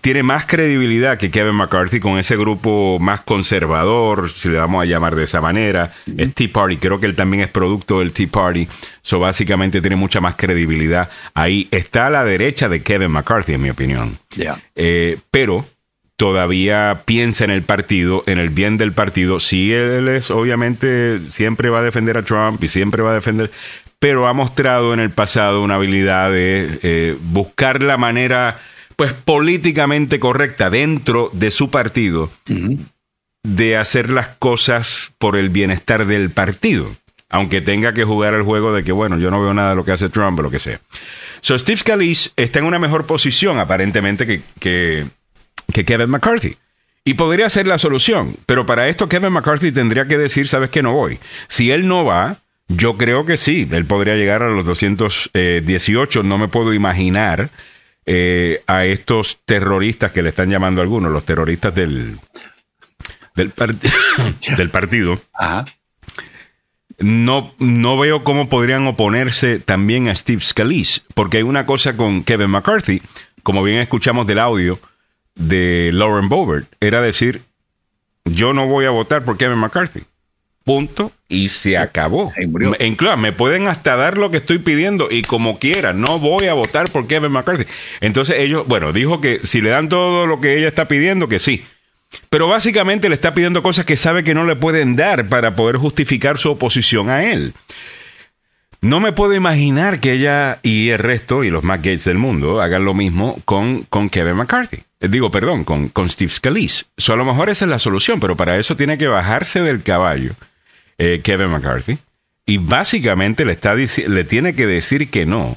tiene más credibilidad que Kevin McCarthy con ese grupo más conservador, si le vamos a llamar de esa manera. Es Tea Party, creo que él también es producto del Tea Party. So, básicamente tiene mucha más credibilidad. Ahí está a la derecha de Kevin McCarthy, en mi opinión. Ya. Eh, pero todavía piensa en el partido, en el bien del partido. Sí, él es, obviamente, siempre va a defender a Trump y siempre va a defender, pero ha mostrado en el pasado una habilidad de eh, buscar la manera, pues, políticamente correcta dentro de su partido de hacer las cosas por el bienestar del partido. Aunque tenga que jugar el juego de que, bueno, yo no veo nada de lo que hace Trump o lo que sea. So, Steve Scalise está en una mejor posición, aparentemente, que, que, que Kevin McCarthy. Y podría ser la solución. Pero para esto, Kevin McCarthy tendría que decir, ¿sabes que No voy. Si él no va, yo creo que sí. Él podría llegar a los 218. No me puedo imaginar eh, a estos terroristas que le están llamando algunos, los terroristas del, del, part- *coughs* del partido. Ajá. No, no veo cómo podrían oponerse también a Steve Scalise, porque hay una cosa con Kevin McCarthy, como bien escuchamos del audio de Lauren Boebert, era decir, yo no voy a votar por Kevin McCarthy. Punto. Y se acabó. En claro, me pueden hasta dar lo que estoy pidiendo y como quiera, no voy a votar por Kevin McCarthy. Entonces ellos, bueno, dijo que si le dan todo lo que ella está pidiendo, que sí. Pero básicamente le está pidiendo cosas que sabe que no le pueden dar para poder justificar su oposición a él. No me puedo imaginar que ella y el resto y los Matt Gates del mundo hagan lo mismo con, con Kevin McCarthy. Eh, Digo, perdón, con, con Steve Scalise. A lo mejor esa es la solución, pero para eso tiene que bajarse del caballo eh, Kevin McCarthy y básicamente le, está le tiene que decir que no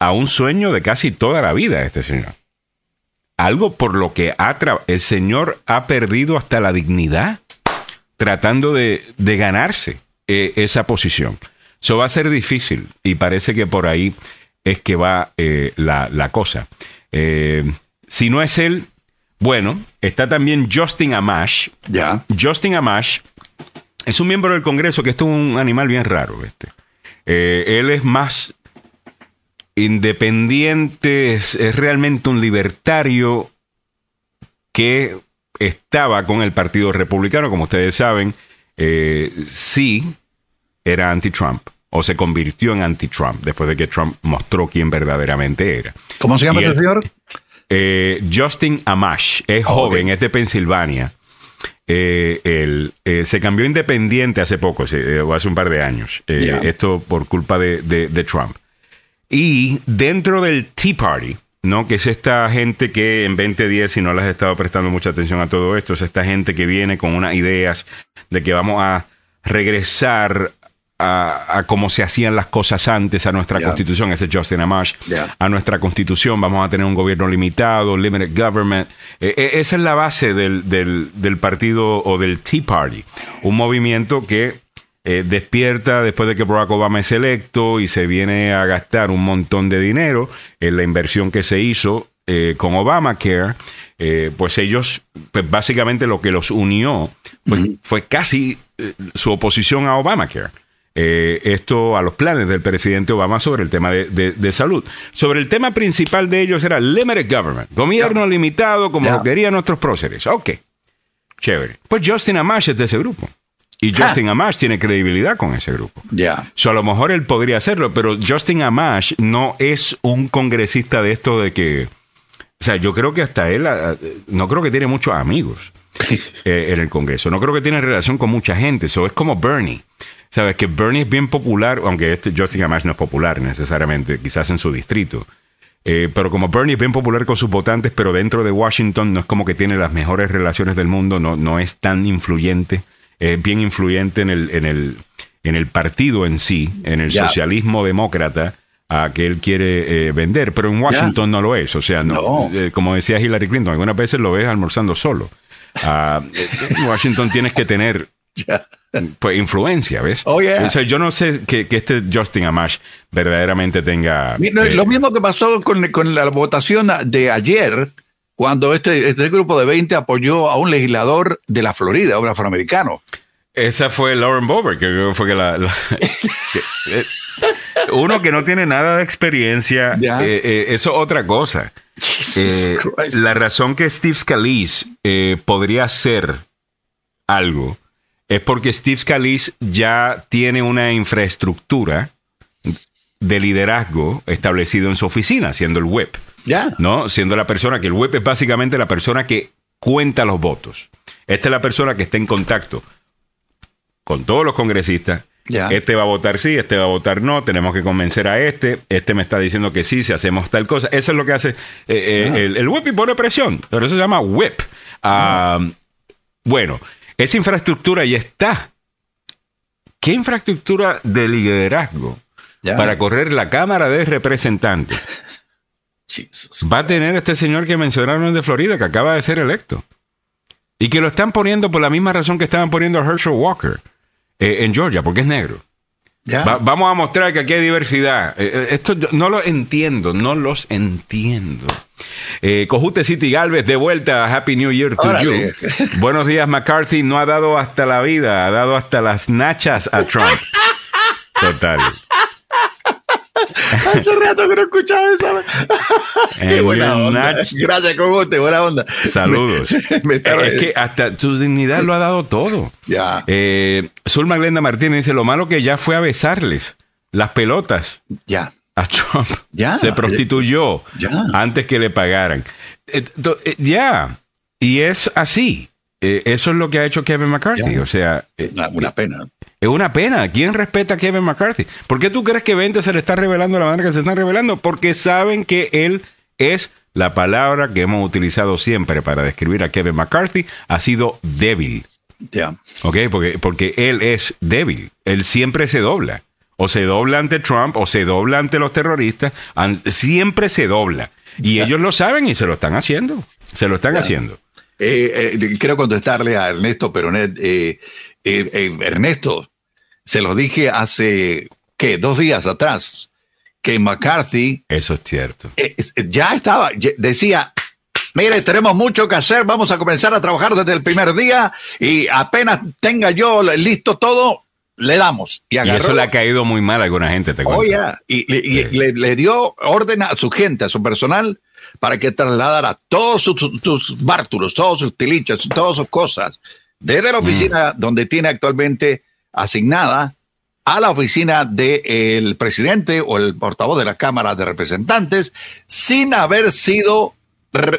a un sueño de casi toda la vida este señor. Algo por lo que ha el señor ha perdido hasta la dignidad tratando de, de ganarse eh, esa posición. Eso va a ser difícil y parece que por ahí es que va eh, la, la cosa. Eh, si no es él, bueno, está también Justin Amash. Ya. Justin Amash es un miembro del Congreso que esto es un animal bien raro. Este. Eh, él es más independiente, es, es realmente un libertario que estaba con el Partido Republicano, como ustedes saben, eh, sí era anti-Trump o se convirtió en anti-Trump después de que Trump mostró quién verdaderamente era. ¿Cómo se llama este él- señor? eh, Justin Amash es joven, es de Pensilvania. Eh, él eh, se cambió independiente hace poco, se- eh, o hace un par de años. Esto por culpa de, de- de Trump. Y dentro del Tea Party, ¿no? Que es esta gente que en 2010, si no les has estado prestando mucha atención a todo esto, es esta gente que viene con unas ideas de que vamos a regresar a, a cómo se hacían las cosas antes, a nuestra constitución, ese es Justin Amash, a nuestra constitución, vamos a tener un gobierno limitado, limited government. Eh, eh, esa es la base del, del- del partido o del Tea Party, un movimiento que eh, despierta después de que Barack Obama es electo y se viene a gastar un montón de dinero en la inversión que se hizo eh, con Obamacare, eh, pues ellos, pues básicamente lo que los unió pues, fue casi eh, su oposición a Obamacare. Eh, esto a los planes del presidente Obama sobre el tema de, de- de salud. Sobre el tema principal de ellos era limited government, gobierno limitado como lo querían nuestros próceres. Ok. Chévere. Pues Justin Amash es de ese grupo. Y Justin Amash tiene credibilidad con ese grupo. Ya. So, a lo mejor él podría hacerlo, pero Justin Amash no es un congresista de esto de que. O sea, yo creo que hasta él ah, no creo que tiene muchos amigos eh, en el Congreso. No creo que tiene relación con mucha gente. Eso es como Bernie. Sabes que Bernie es bien popular, aunque este Justin Amash no es popular necesariamente, quizás en su distrito. Eh, pero como Bernie es bien popular con sus votantes, pero dentro de Washington no es como que tiene las mejores relaciones del mundo, no, no es tan influyente, es bien influyente en el, en el, en el partido en sí, en el socialismo demócrata a que él quiere eh, vender, pero en Washington no lo es. O sea, no, No. eh, como decía Hillary Clinton, algunas veces lo ves almorzando solo. Ah, en Washington tienes que tener *laughs* Pues influencia, ¿ves? Oh, yeah. O sea, yo no sé que, que este Justin Amash verdaderamente tenga... Eh, Lo mismo que pasó con, con la votación de ayer, cuando este, este grupo de 20 apoyó a un legislador de la Florida, un afroamericano. Esa fue Lauren Boebert, que fue que la... la- *laughs* que- eh, uno que no tiene nada de experiencia, eh, eh, eso es otra cosa. La razón que Steve Scalise podría hacer algo es porque Steve Scalise ya tiene una infraestructura de liderazgo establecido en su oficina, siendo el web. Ya. ¿no? Siendo la persona que el web es básicamente la persona que cuenta los votos. Esta es la persona que está en contacto con todos los congresistas. Ya. Este va a votar sí, este va a votar no, tenemos que convencer a este, este me está diciendo que sí, si hacemos tal cosa. Eso es lo que hace eh, eh, Ah. el, el whip y pone presión, pero eso se llama whip. Ah, bueno, esa infraestructura ya está. ¿Qué infraestructura de liderazgo Ya. para correr la Cámara de Representantes *laughs* Jesus. va a tener este señor que mencionaron de Florida, que acaba de ser electo. Y que lo están poniendo por la misma razón que estaban poniendo a Herschel Walker eh, en Georgia, porque es negro. Ya. Va- vamos a mostrar que aquí hay diversidad. Eh, eh, esto yo no lo entiendo, no los entiendo. Eh, Cojute City Galvez, de vuelta. Happy New Year to Órale. you. *laughs* Buenos días, McCarthy. No ha dado hasta la vida, ha dado hasta las nachas a Trump. *laughs* Total. *laughs* Hace rato que no escuchaba esa. *laughs* Qué En buena onda. Gracias, Cogote, buena onda. Saludos. Me- *laughs* me está- es que hasta tu dignidad lo ha dado todo. Ya. Eh, Zulma Glenda Martínez dice: Lo malo que ya fue a besarles las pelotas Ya. a Trump. Ya. Se prostituyó Ya. antes que le pagaran. Eh, eh, ya. Y es así. Eh, eso es lo que ha hecho Kevin McCarthy. Ya. O sea, eh, Una, una pena. Es una pena. ¿Quién respeta a Kevin McCarthy? ¿Por qué tú crees que 20 se le está revelando de la manera que se están revelando? Porque saben que él es la palabra que hemos utilizado siempre para describir a Kevin McCarthy. Ha sido débil. Ya. ¿Ok? Porque, porque él es débil. Él siempre se dobla. O se dobla ante Trump o se dobla ante los terroristas. Siempre se dobla. Y ellos lo saben y se lo están haciendo. Se lo están haciendo. Eh, eh, quiero contestarle a Ernesto Peronet. Eh, eh, eh, Ernesto, se lo dije hace, ¿qué? Dos días atrás, que McCarthy Eso es cierto. eh, es- ya estaba, decía, mire, tenemos mucho que hacer, vamos a comenzar a trabajar desde el primer día y apenas tenga yo listo todo, le damos. Y, Y agarró- eso le ha caído muy mal a alguna gente, te cuento. Oh. Y, le- y le, le dio orden a su gente, a su personal, para que trasladara todos sus, sus bártulos, todos sus tilichas, todas sus cosas, desde la Mm. oficina donde tiene actualmente asignada a la oficina del presidente o el portavoz de la Cámara de Representantes, sin haber sido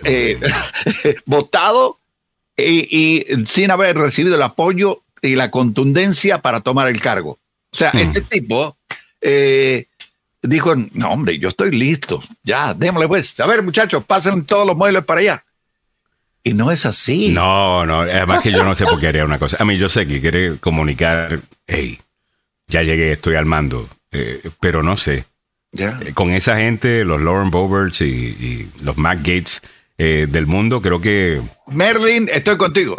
eh, *laughs* votado y, y sin haber recibido el apoyo y la contundencia para tomar el cargo. O sea, Hmm. este tipo eh, dijo, no hombre, yo estoy listo, ya, démosle pues. A ver muchachos, pasen todos los muebles para allá. Y no es así. No, no, además que yo no sé por qué haría una cosa. A mí yo sé que quiere comunicar, hey, ya llegué, estoy al mando, eh, pero no sé. Ya. Eh, Con esa gente, los Lauren Boberts y, y los Matt Gates eh, del mundo, creo que Merlin, estoy contigo.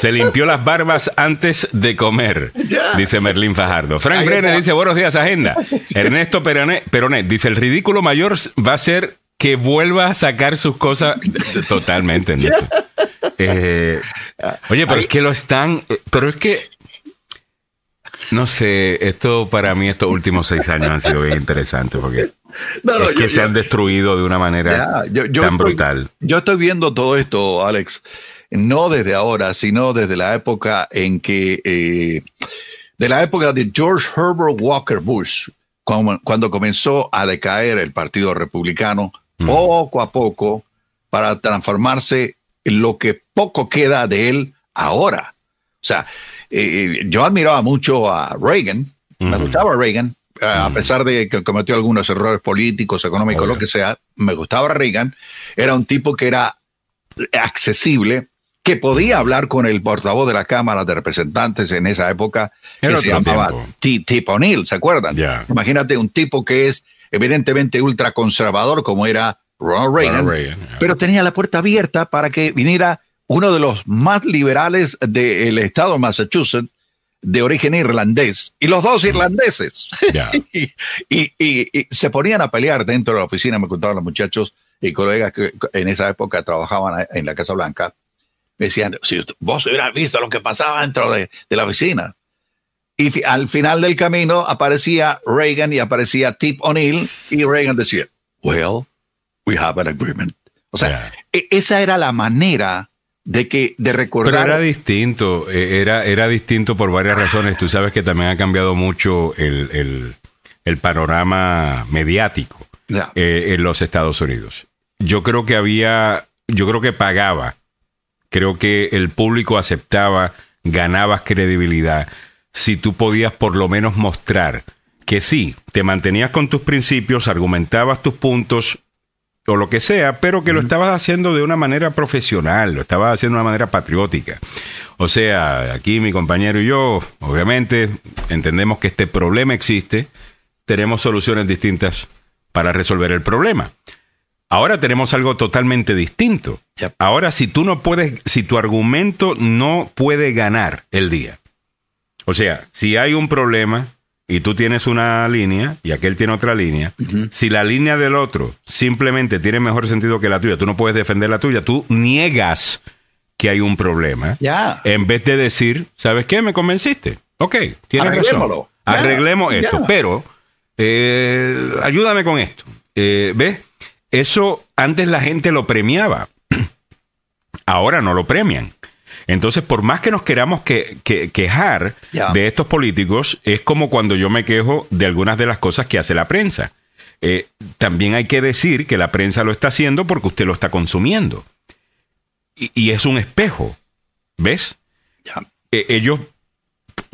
se limpió las barbas antes de comer, dice Merlín Fajardo. Frank Brenner dice, buenos días, agenda. *laughs* Ernesto Peronet dice, el ridículo mayor va a ser que vuelva a sacar sus cosas totalmente. *laughs* Eh, oye, pero es que lo están, eh, pero es que, no sé, esto para mí estos últimos seis años han sido bien interesantes porque No, no, es que yo- se yo- han destruido de una manera Ya, yo- yo tan estoy- brutal. Yo estoy viendo todo esto, Alex, no desde ahora, sino desde la época en que, eh, de la época de George Herbert Walker Bush, cuando, cuando comenzó a decaer el Partido Republicano, poco a poco, para transformarse en lo que poco queda de él ahora. O sea, eh, yo admiraba mucho a Reagan, me gustaba Reagan, a pesar de que cometió algunos errores políticos, económicos, lo que sea, me gustaba Reagan. Era un tipo que era accesible, que podía hablar con el portavoz de la Cámara de Representantes en esa época, Era que se llamaba Tip O'Neill, ¿se acuerdan? Imagínate un tipo que es evidentemente ultraconservador como era Ronald Reagan, Ronald Reagan, ya. pero tenía la puerta abierta para que viniera uno de los más liberales del estado de Massachusetts, de origen irlandés, y los dos irlandeses. *laughs* Y, y- y- y se ponían a pelear dentro de la oficina, me contaban los muchachos y colegas que en esa época trabajaban en la Casa Blanca, me decían, si vos hubieras visto lo que pasaba dentro de, de la oficina. Y fi- al final del camino aparecía Reagan y aparecía Tip O'Neill y Reagan decía, well, we have an agreement. O sea, e- esa era la manera de que de Pero recordar era distinto, eh, era, era distinto por varias razones. Tú sabes que también ha cambiado mucho el, el- el panorama mediático eh, en los Estados Unidos. Yo creo que había, yo creo que pagaba, creo que el público aceptaba, ganabas credibilidad, si tú podías por lo menos mostrar que sí, te mantenías con tus principios, argumentabas tus puntos, o lo que sea, pero que lo estabas haciendo de una manera profesional, lo estabas haciendo de una manera patriótica. O sea, aquí mi compañero y yo, obviamente, entendemos que este problema existe, tenemos soluciones distintas para resolver el problema. Ahora tenemos algo totalmente distinto. Ahora, si tú no puedes, si tu argumento no puede ganar el día, o sea, si hay un problema y tú tienes una línea y aquel tiene otra línea, si la línea del otro simplemente tiene mejor sentido que la tuya, tú no puedes defender la tuya, tú niegas que hay un problema. Ya. En vez de decir, ¿sabes qué? Me convenciste. Ok, tienes razón. Ya. Arreglemos esto. Ya. Pero, eh, ayúdame con esto. Eh, ¿Ves? Eso antes la gente lo premiaba. *clears throat* Ahora no lo premian. Entonces, por más que nos queramos que, que- quejar de estos políticos, es como cuando yo me quejo de algunas de las cosas que hace la prensa. Eh, también hay que decir que la prensa lo está haciendo porque usted lo está consumiendo. Y, y es un espejo. ¿Ves? Eh, ellos,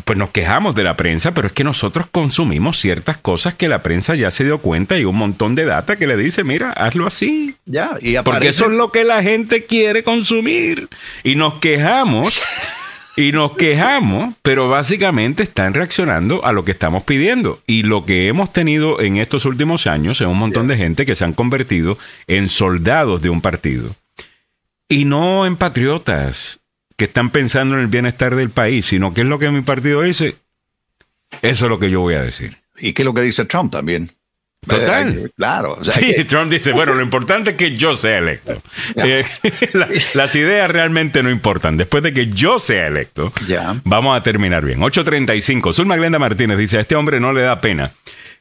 pues nos quejamos de la prensa, pero es que nosotros consumimos ciertas cosas que la prensa ya se dio cuenta y un montón de data que le dice, mira, hazlo así. Ya, y Porque eso es lo que la gente quiere consumir. Y nos quejamos, *laughs* y nos quejamos, pero básicamente están reaccionando a lo que estamos pidiendo. Y lo que hemos tenido en estos últimos años es un montón de gente que se han convertido en soldados de un partido. Y no en patriotas que están pensando en el bienestar del país, sino que es lo que mi partido dice. Eso es lo que yo voy a decir. ¿Y qué es lo que dice Trump también? Total. Claro. o sea, Sí, que- Trump dice, bueno, lo importante es que yo sea electo. Eh, *laughs* la- las ideas realmente no importan. Después de que yo sea electo, Ya. vamos a terminar bien. 8.35. Zulma Glenda Martínez dice, a este hombre no le da pena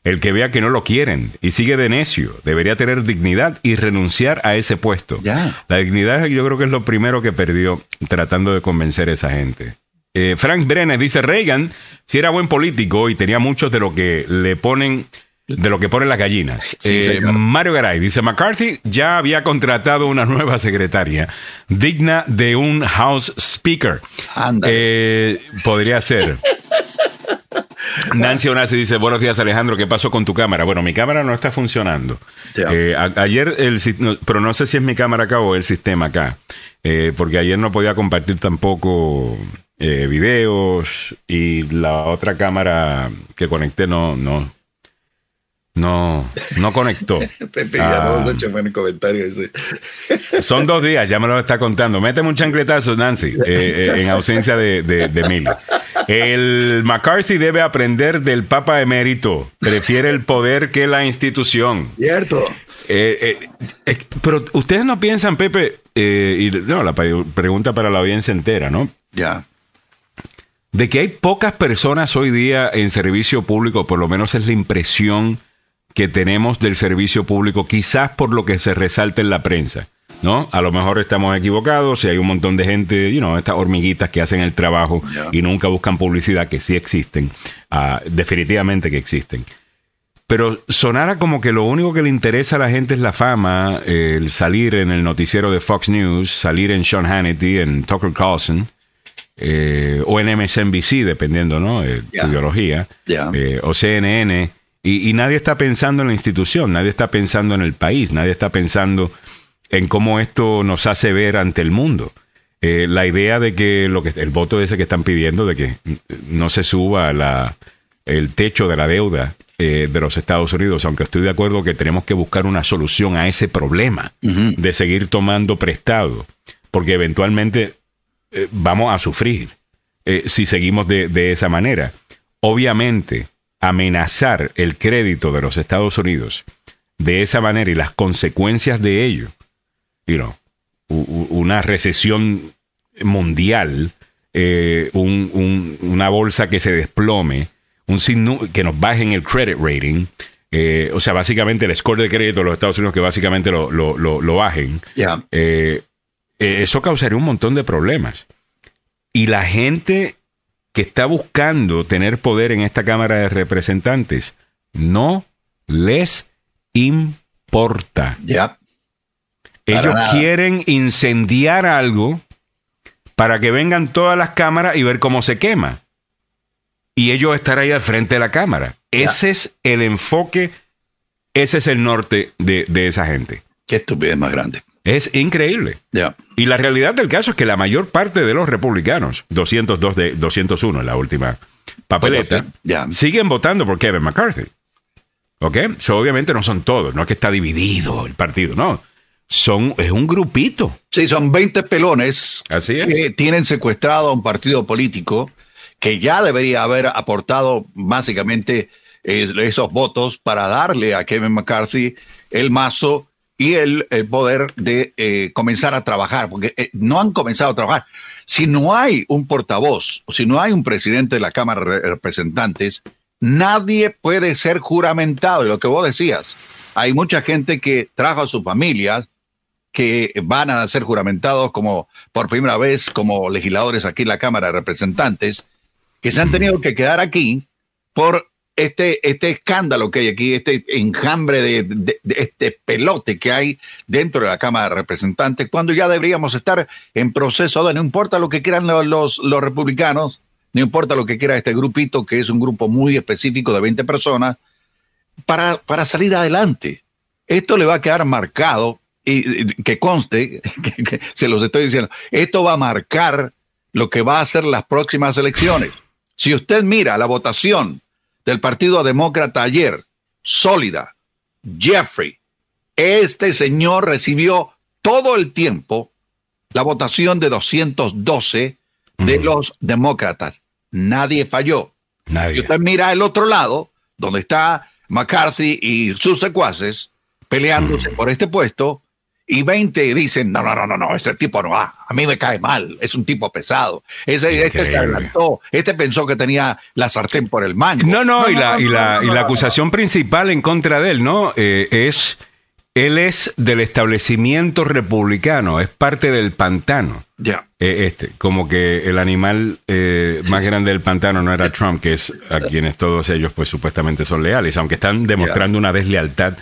el que vea que no lo quieren y sigue de necio. Debería tener dignidad y renunciar a ese puesto. La dignidad yo creo que es lo primero que perdió tratando de convencer a esa gente. Eh, Frank Brenes dice, Reagan si era buen político y tenía muchos de lo que le ponen de lo que ponen las gallinas. Sí, Eh. Mario Garay dice, McCarthy ya había contratado una nueva secretaria digna de un House Speaker. Eh, podría ser. *laughs* Nancy Onasi dice, buenos días Alejandro, ¿qué pasó con tu cámara? Bueno, mi cámara no está funcionando. Eh, a- ayer, el, no, pero no sé si es mi cámara acá o el sistema acá, Eh, porque ayer no podía compartir tampoco eh, videos y la otra cámara que conecté no, no, no, no conectó. *laughs* Pepe, ya Ah. no hecho buen comentario ese. *laughs* Son dos días, ya me lo está contando. Méteme un chancletazo, Nancy, eh, eh, *laughs* en ausencia de, de, de. El McCarthy debe aprender del Papa emérito. Prefiere el poder que la institución. Cierto. Eh, pero ustedes no piensan, Pepe, eh, y no, la pregunta para la audiencia entera, ¿no? Ya. De que hay pocas personas hoy día en servicio público, por lo menos es la impresión que tenemos del servicio público, quizás por lo que se resalta en la prensa. ¿no? A lo mejor estamos equivocados y hay un montón de gente, you know, estas hormiguitas que hacen el trabajo y nunca buscan publicidad, que sí existen, ah, definitivamente que existen. Pero sonara como que lo único que le interesa a la gente es la fama, eh, el salir en el noticiero de Fox News, salir en Sean Hannity, en Tucker Carlson, eh, o en MSNBC, dependiendo, ¿no? Eh. Tu ideología, eh, o CNN, y, y nadie está pensando en la institución, nadie está pensando en el país, nadie está pensando en cómo esto nos hace ver ante el mundo. Eh, la idea de que lo que el voto ese que están pidiendo de que no se suba la, el techo de la deuda eh, de los Estados Unidos, aunque estoy de acuerdo que tenemos que buscar una solución a ese problema de seguir tomando prestado, porque eventualmente eh, vamos a sufrir si seguimos de, de esa manera. Obviamente, amenazar el crédito de los Estados Unidos de esa manera y las consecuencias de ello, you know, una recesión mundial, eh, un- un- una bolsa que se desplome, un que nos bajen el credit rating, eh, o sea, básicamente el score de crédito de los Estados Unidos que básicamente lo, lo- lo- lo bajen, eh, eso causaría un montón de problemas. Y la gente que está buscando tener poder en esta Cámara de Representantes no les importa. Ya. Ellos nada. quieren incendiar algo para que vengan todas las cámaras y ver cómo se quema. Y ellos estar ahí al frente de la cámara. Ese es el enfoque, ese es el norte de, de esa gente. Qué estupidez más grande. Es increíble. Y la realidad del caso es que la mayor parte de los republicanos, 202 de 201 en la última papeleta, siguen votando por Kevin McCarthy. ¿Ok? So, obviamente no son todos, no es que está dividido el partido, no. Son, es un grupito. Sí, son 20 pelones Así es. que tienen secuestrado a un partido político que ya debería haber aportado básicamente eh, esos votos para darle a Kevin McCarthy el mazo y el, el poder de eh, comenzar a trabajar, porque eh, no han comenzado a trabajar. Si no hay un portavoz, o si no hay un presidente de la Cámara de Representantes, nadie puede ser juramentado. Y lo que vos decías, hay mucha gente que trajo a sus familias que van a ser juramentados como por primera vez como legisladores aquí en la Cámara de Representantes, que se han tenido que quedar aquí por este, este escándalo que hay aquí, este enjambre de, este pelote que hay dentro de la Cámara de Representantes, cuando ya deberíamos estar en proceso de no importa lo que quieran los, los, republicanos, no importa lo que quiera este grupito, que es un grupo muy específico de 20 personas, para, para salir adelante. Esto le va a quedar marcado y y que conste, *laughs* que- que se los estoy diciendo, esto va a marcar lo que va a ser las próximas elecciones. Si usted mira la votación del Partido Demócrata ayer, sólida, Jeffrey, este señor recibió todo el tiempo la votación de 212 de los demócratas. Nadie falló. Nadie. usted mira el otro lado, donde está McCarthy y sus secuaces peleándose por este puesto, y 20 dicen, no, no, no, no, no, ese tipo no va, a mí me cae mal, es un tipo pesado. Ese, este se adelantó, este pensó que tenía la sartén por el mango. No, no, y la, y la, y la acusación principal en contra de él, ¿no? Eh, es, él es del establecimiento republicano, es parte del pantano. Ya. Eh, este, como que el animal eh, más grande del pantano no era Trump, que es a quienes todos ellos pues supuestamente son leales, aunque están demostrando una deslealtad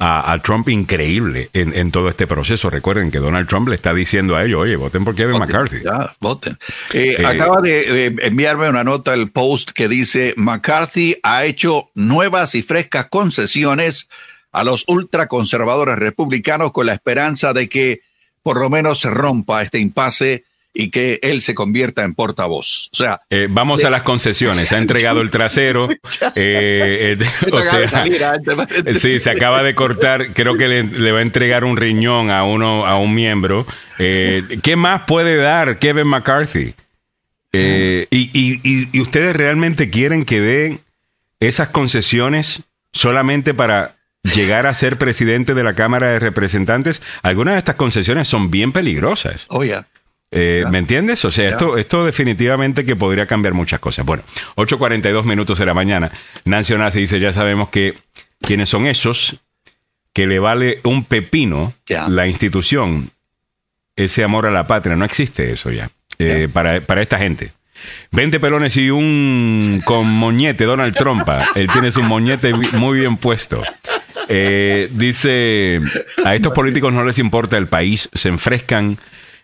a, a Trump increíble en, en todo este proceso. Recuerden que Donald Trump le está diciendo a ellos, oye, voten por Kevin McCarthy. Ya, voten. Eh, Eh, acaba de, de enviarme una nota el post que dice McCarthy ha hecho nuevas y frescas concesiones a los ultraconservadores republicanos con la esperanza de que por lo menos se rompa este impasse y que él se convierta en portavoz. O sea, Eh, vamos a las concesiones. Ha entregado el trasero. *laughs* eh, eh, *laughs* o sea, salir, ¿eh? sí, se acaba de cortar. Creo que le, le va a entregar un riñón a uno, a un miembro. Eh, ¿Qué más puede dar Kevin McCarthy? Eh, y, y- y- y ustedes realmente quieren que den esas concesiones solamente para llegar a ser presidente de la Cámara de Representantes? Algunas de estas concesiones son bien peligrosas. Oh. Eh, ¿Me entiendes? O sea, esto, esto definitivamente que podría cambiar muchas cosas. Bueno, 8.42 minutos de la mañana. Nancy Onassi dice, ya sabemos que quiénes son esos, que le vale un pepino la institución ese amor a la patria. No existe eso ya eh, para, para esta gente. 20 pelones y un con moñete, Donald Trump. Él tiene su moñete muy bien puesto. Eh, dice, a estos políticos no les importa el país, se enfrescan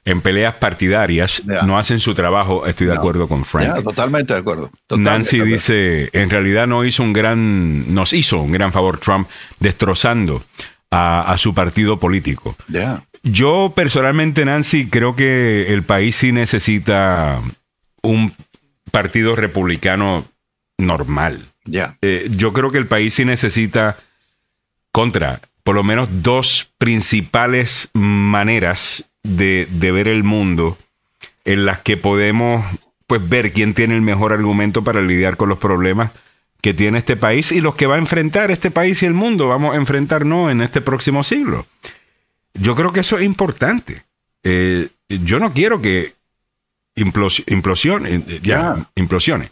en peleas partidarias, no hacen su trabajo. Estoy de acuerdo con Frank. Totalmente de acuerdo. Totalmente Nancy acuerdo. dice, en realidad no hizo un gran, nos hizo un gran favor Trump destrozando a, a su partido político. Ya. Yo personalmente, Nancy, creo que el país sí necesita un partido republicano normal. Eh, yo creo que el país sí necesita contra por lo menos dos principales maneras de, de ver el mundo en las que podemos pues ver quién tiene el mejor argumento para lidiar con los problemas que tiene este país y los que va a enfrentar este país y el mundo vamos a enfrentarnos en este próximo siglo. Yo creo que eso es importante. Eh, yo no quiero que implos- implosione, eh, ya, Ya. implosione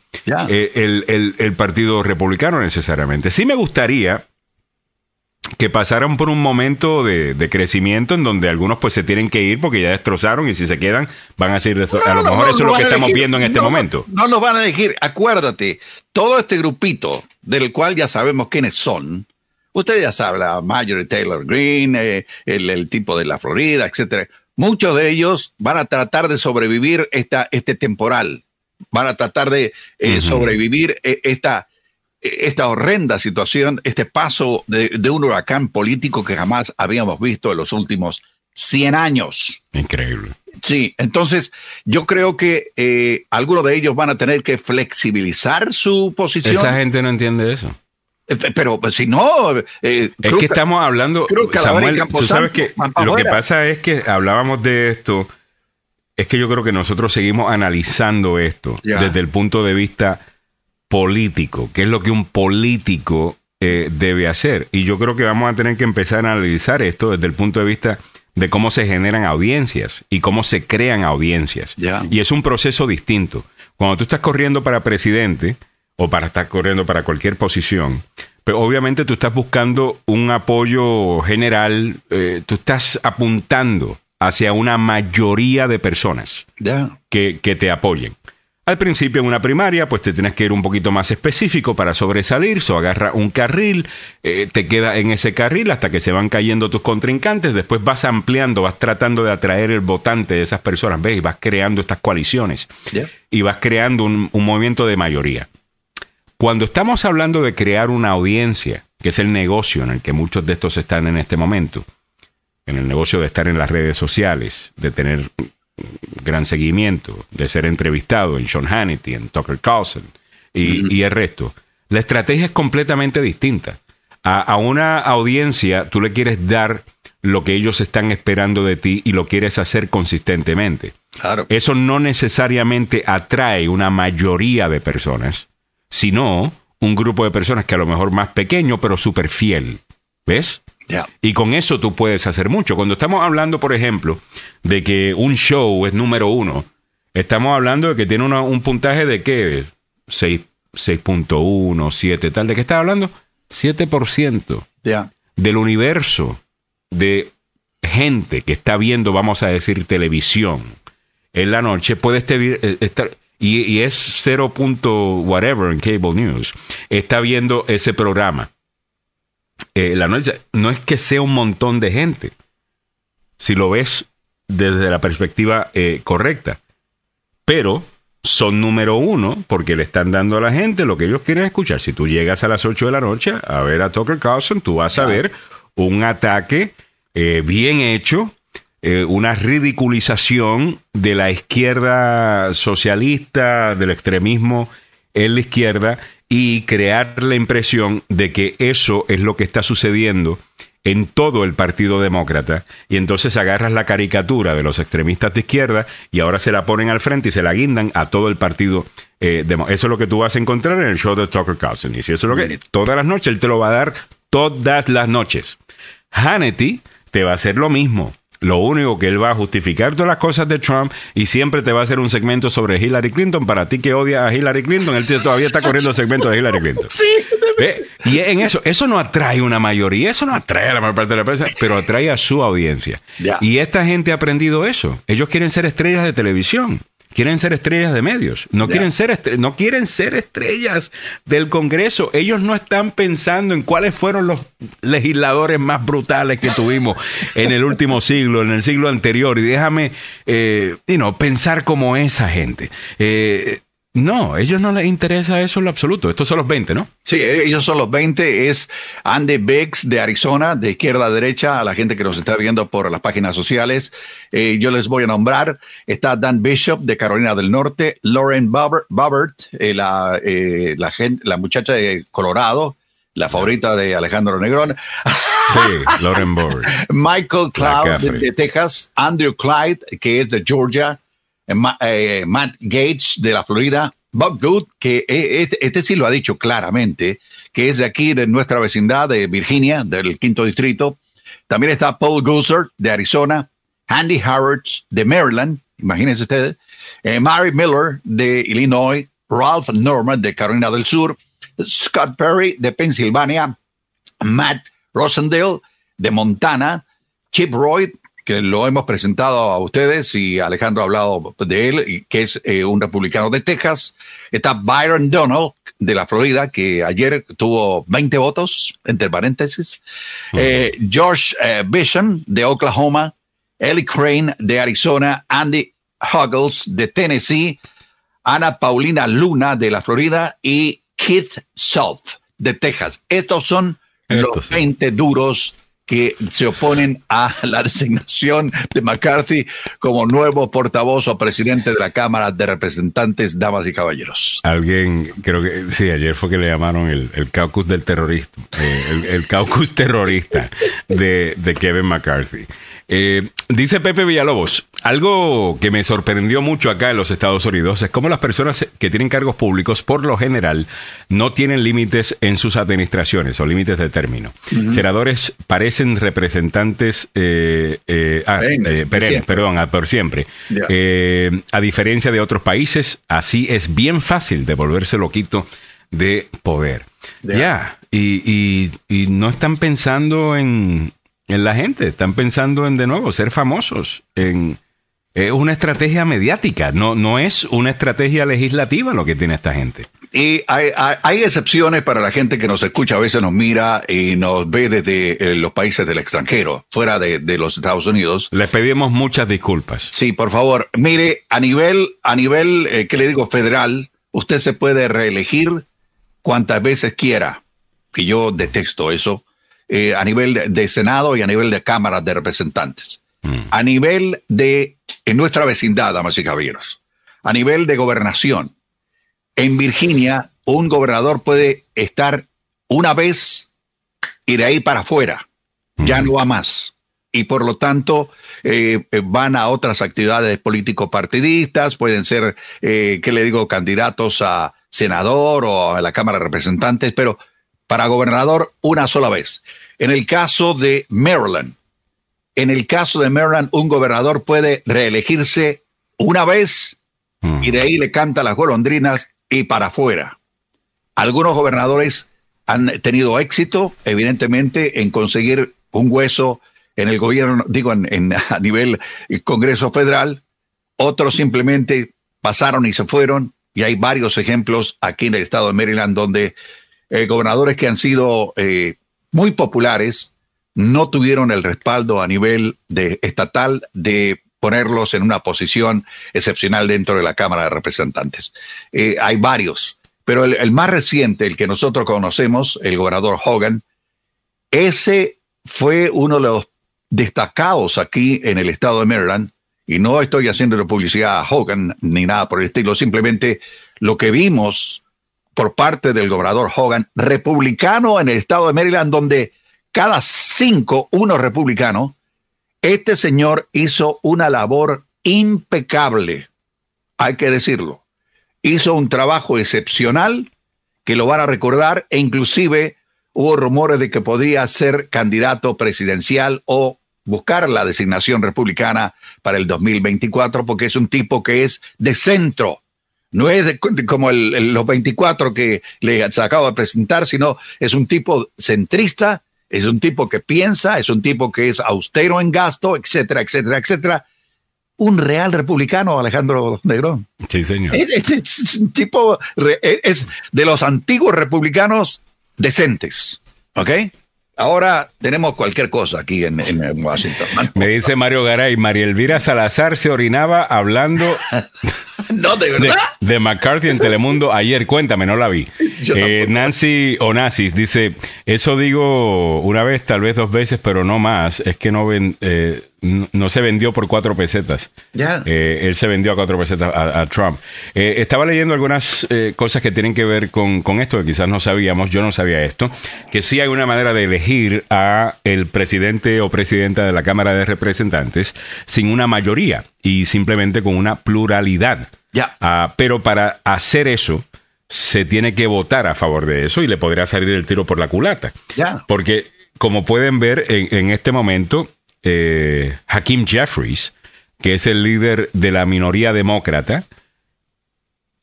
eh, el, el- el Partido Republicano necesariamente. Sí me gustaría que pasaran por un momento de, de crecimiento en donde algunos pues se tienen que ir porque ya destrozaron y si se quedan van a seguir destro- A lo No, mejor no, eso es no lo que estamos elegir. viendo en este No, momento. No nos van a elegir. Acuérdate, todo este grupito del cual ya sabemos quiénes son. Usted ya sabe, la Marjorie Taylor Greene, eh, el, el tipo de la Florida, etcétera. Muchos de ellos van a tratar de sobrevivir esta, este temporal. Van a tratar de eh, sobrevivir eh, esta, esta horrenda situación, este paso de, de un huracán político que jamás habíamos visto en los últimos 100 años. Increíble. Sí, entonces yo creo que eh, algunos de ellos van a tener que flexibilizar su posición. Esa gente no entiende eso. Eh, pe- Pero pues, si no, eh, Es creo que estamos hablando, creo que Samuel, tú sabes que lo que pasa es que hablábamos de esto, es que yo creo que nosotros seguimos analizando esto desde el punto de vista político, qué es lo que un político eh, debe hacer. Y yo creo que vamos a tener que empezar a analizar esto desde el punto de vista de cómo se generan audiencias y cómo se crean audiencias. Y es un proceso distinto. Cuando tú estás corriendo para presidente o para estar corriendo para cualquier posición, pero obviamente tú estás buscando un apoyo general, eh, tú estás apuntando hacia una mayoría de personas que, que te apoyen. Al principio en una primaria, pues te tienes que ir un poquito más específico para sobresalir, so agarra un carril, eh, te queda en ese carril hasta que se van cayendo tus contrincantes, después vas ampliando, vas tratando de atraer el votante de esas personas, ves, y vas creando estas coaliciones y vas creando un, un movimiento de mayoría. Cuando estamos hablando de crear una audiencia, que es el negocio en el que muchos de estos están en este momento, en el negocio de estar en las redes sociales, de tener gran seguimiento, de ser entrevistado en Sean Hannity, en Tucker Carlson y, y el resto. La estrategia es completamente distinta. A, a una audiencia tú le quieres dar lo que ellos están esperando de ti y lo quieres hacer consistentemente. Claro. Eso no necesariamente atrae una mayoría de personas, sino un grupo de personas que a lo mejor más pequeño, pero súper fiel. ¿Ves? Y con eso tú puedes hacer mucho. Cuando estamos hablando, por ejemplo, de que un show es número uno, estamos hablando de que tiene una- un puntaje de qué? 6 6.1, 7, tal. ¿De qué estás hablando? 7% Ya. del universo de gente que está viendo, vamos a decir, televisión en la noche, puede vi- eh, estar, y, y es 0. punto whatever en cable news, está viendo ese programa. Eh, la noche, no es que sea un montón de gente, si lo ves desde la perspectiva eh, correcta, pero son número uno porque le están dando a la gente lo que ellos quieren escuchar. Si tú llegas a las 8 de la noche a ver a Tucker Carlson, tú vas a ver un ataque eh, bien hecho, eh, una ridiculización de la izquierda socialista, del extremismo en la izquierda y crear la impresión de que eso es lo que está sucediendo en todo el Partido Demócrata y entonces agarras la caricatura de los extremistas de izquierda y ahora se la ponen al frente y se la guindan a todo el Partido eh, Demo- Eso es lo que tú vas a encontrar en el show de Tucker Carlson. Y si eso es lo que todas las noches, él te lo va a dar todas las noches. Hannity te va a hacer lo mismo. Lo único que él va a justificar todas las cosas de Trump y siempre te va a hacer un segmento sobre Hillary Clinton. Para ti que odia a Hillary Clinton, él todavía está corriendo el segmento de Hillary Clinton. *laughs* Sí. ¿Ve? Y en eso, eso no atrae una mayoría, eso no atrae a la mayor parte de la prensa, pero atrae a su audiencia. Y esta gente ha aprendido eso. Ellos quieren ser estrellas de televisión. Quieren ser estrellas de medios, no, quieren ser no quieren ser estrellas del Congreso. Ellos no están pensando en cuáles fueron los legisladores más brutales que tuvimos en el último siglo, en el siglo anterior. Y déjame eh, you know, pensar como esa gente. Eh, no, a ellos no les interesa eso en lo absoluto. Estos son los 20, ¿no? Sí, ellos son los 20. Es Andy Biggs de Arizona, de izquierda a derecha, a la gente que nos está viendo por las páginas sociales. Eh, yo les voy a nombrar. Está Dan Bishop de Carolina del Norte, Lauren Bobbert, eh, la, eh, la, la muchacha de Colorado, la favorita de Alejandro Negrón. Sí, Lauren Board. *laughs* Michael Cloud de, de Texas, Andrew Clyde, que es de Georgia, eh, eh, Matt Gates de la Florida, Bob Good, que eh, este, este sí lo ha dicho claramente, que es de aquí, de nuestra vecindad, de Virginia, del quinto distrito. También está Paul Gooser de Arizona, Andy Harrods de Maryland, imagínense ustedes, Mary Miller de Illinois, Ralph Norman de Carolina del Sur, Scott Perry de Pensilvania, Matt Rosendale de Montana, Chip Roy, que lo hemos presentado a ustedes y Alejandro ha hablado de él, que es eh, un republicano de Texas. Está Byron Donald de la Florida, que ayer tuvo 20 votos, entre paréntesis. Eh, George eh, Bishop de Oklahoma, Ellie Crane de Arizona, Andy Huggles de Tennessee, Ana Paulina Luna de la Florida y Keith Self de Texas. Estos son Estos los sí. 20 duros que se oponen a la designación de McCarthy como nuevo portavoz o presidente de la Cámara de Representantes, damas y caballeros. Alguien, creo que sí, ayer fue que le llamaron el, el caucus del terrorista, eh, el, el caucus terrorista de, de Kevin McCarthy. Eh, dice Pepe Villalobos, algo que me sorprendió mucho acá en los Estados Unidos es cómo las personas que tienen cargos públicos, por lo general, no tienen límites en sus administraciones o límites de término. Senadores parecen representantes eh, eh, ah, Perennes, perennes, perdón, ah, por siempre. A diferencia de otros países, así es bien fácil de volverse loquito de poder. Ya, Ya. y, y- y no están pensando en, en la gente, están pensando en de nuevo ser famosos. En, es una estrategia mediática, no, no es una estrategia legislativa lo que tiene esta gente. Y hay, hay- hay excepciones para la gente que nos escucha, a veces nos mira y nos ve desde eh, los países del extranjero, fuera de, de los Estados Unidos. Les pedimos muchas disculpas. Sí, por favor. Mire, a nivel, a nivel, eh, ¿qué le digo? Federal, usted se puede reelegir cuantas veces quiera, que yo detesto eso, eh, a nivel de, de Senado y a nivel de Cámara de Representantes. A nivel de, en nuestra vecindad, damas y caballeros, a nivel de gobernación, en Virginia, un gobernador puede estar una vez y de ahí para afuera. Ya no va más. Y por lo tanto, eh, van a otras actividades político-partidistas, pueden ser, eh, ¿qué le digo?, candidatos a senador o a la Cámara de Representantes, pero para gobernador una sola vez. En el caso de Maryland, en el caso de Maryland, un gobernador puede reelegirse una vez y de ahí le canta las golondrinas y para afuera. Algunos gobernadores han tenido éxito, evidentemente, en conseguir un hueso en el gobierno, digo, en, en- a nivel Congreso Federal. Otros simplemente pasaron y se fueron. Y hay varios ejemplos aquí en el estado de Maryland donde eh, gobernadores que han sido eh, muy populares no tuvieron el respaldo a nivel de estatal de ponerlos en una posición excepcional dentro de la Cámara de Representantes. Eh, hay varios, pero el, el más reciente, el que nosotros conocemos, el gobernador Hogan, ese fue uno de los destacados aquí en el estado de Maryland. Y no estoy haciendo publicidad a Hogan ni nada por el estilo, simplemente lo que vimos por parte del gobernador Hogan, republicano en el estado de Maryland, donde cada cinco, uno republicano, este señor hizo una labor impecable, hay que decirlo. Hizo un trabajo excepcional que lo van a recordar e inclusive hubo rumores de que podría ser candidato presidencial o buscar la designación republicana para el 2024 porque es un tipo que es de centro. No es de- como el- el- los 24 que le acabo de presentar, sino es un tipo centrista, es un tipo que piensa, es un tipo que es austero en gasto, etcétera, etcétera, etcétera. Un real republicano, Alejandro Negrón. Sí, señor. Es, es- es un tipo, es de los antiguos republicanos decentes. ¿Ok? Ahora tenemos cualquier cosa aquí en, en Washington. Me dice Mario Garay, María Elvira Salazar se orinaba hablando *laughs* *laughs* No, de verdad. de McCarthy en Telemundo ayer. Cuéntame, no la vi. Eh. Nancy Onassis dice, eso digo una vez, tal vez dos veces, pero no más. Es que no, ven- eh, no, no se vendió por cuatro pesetas. Ya. Eh, él se vendió a cuatro pesetas a, a Trump. Eh, estaba leyendo algunas eh, cosas que tienen que ver con, con esto, que quizás no sabíamos, yo no sabía esto, que sí hay una manera de elegir a el presidente o presidenta de la Cámara de Representantes sin una mayoría y simplemente con una pluralidad. Ya. Ah, pero para hacer eso, se tiene que votar a favor de eso y le podría salir el tiro por la culata. Ya. Porque, como pueden ver en, en este momento, eh, Hakeem Jeffries, que es el líder de la minoría demócrata,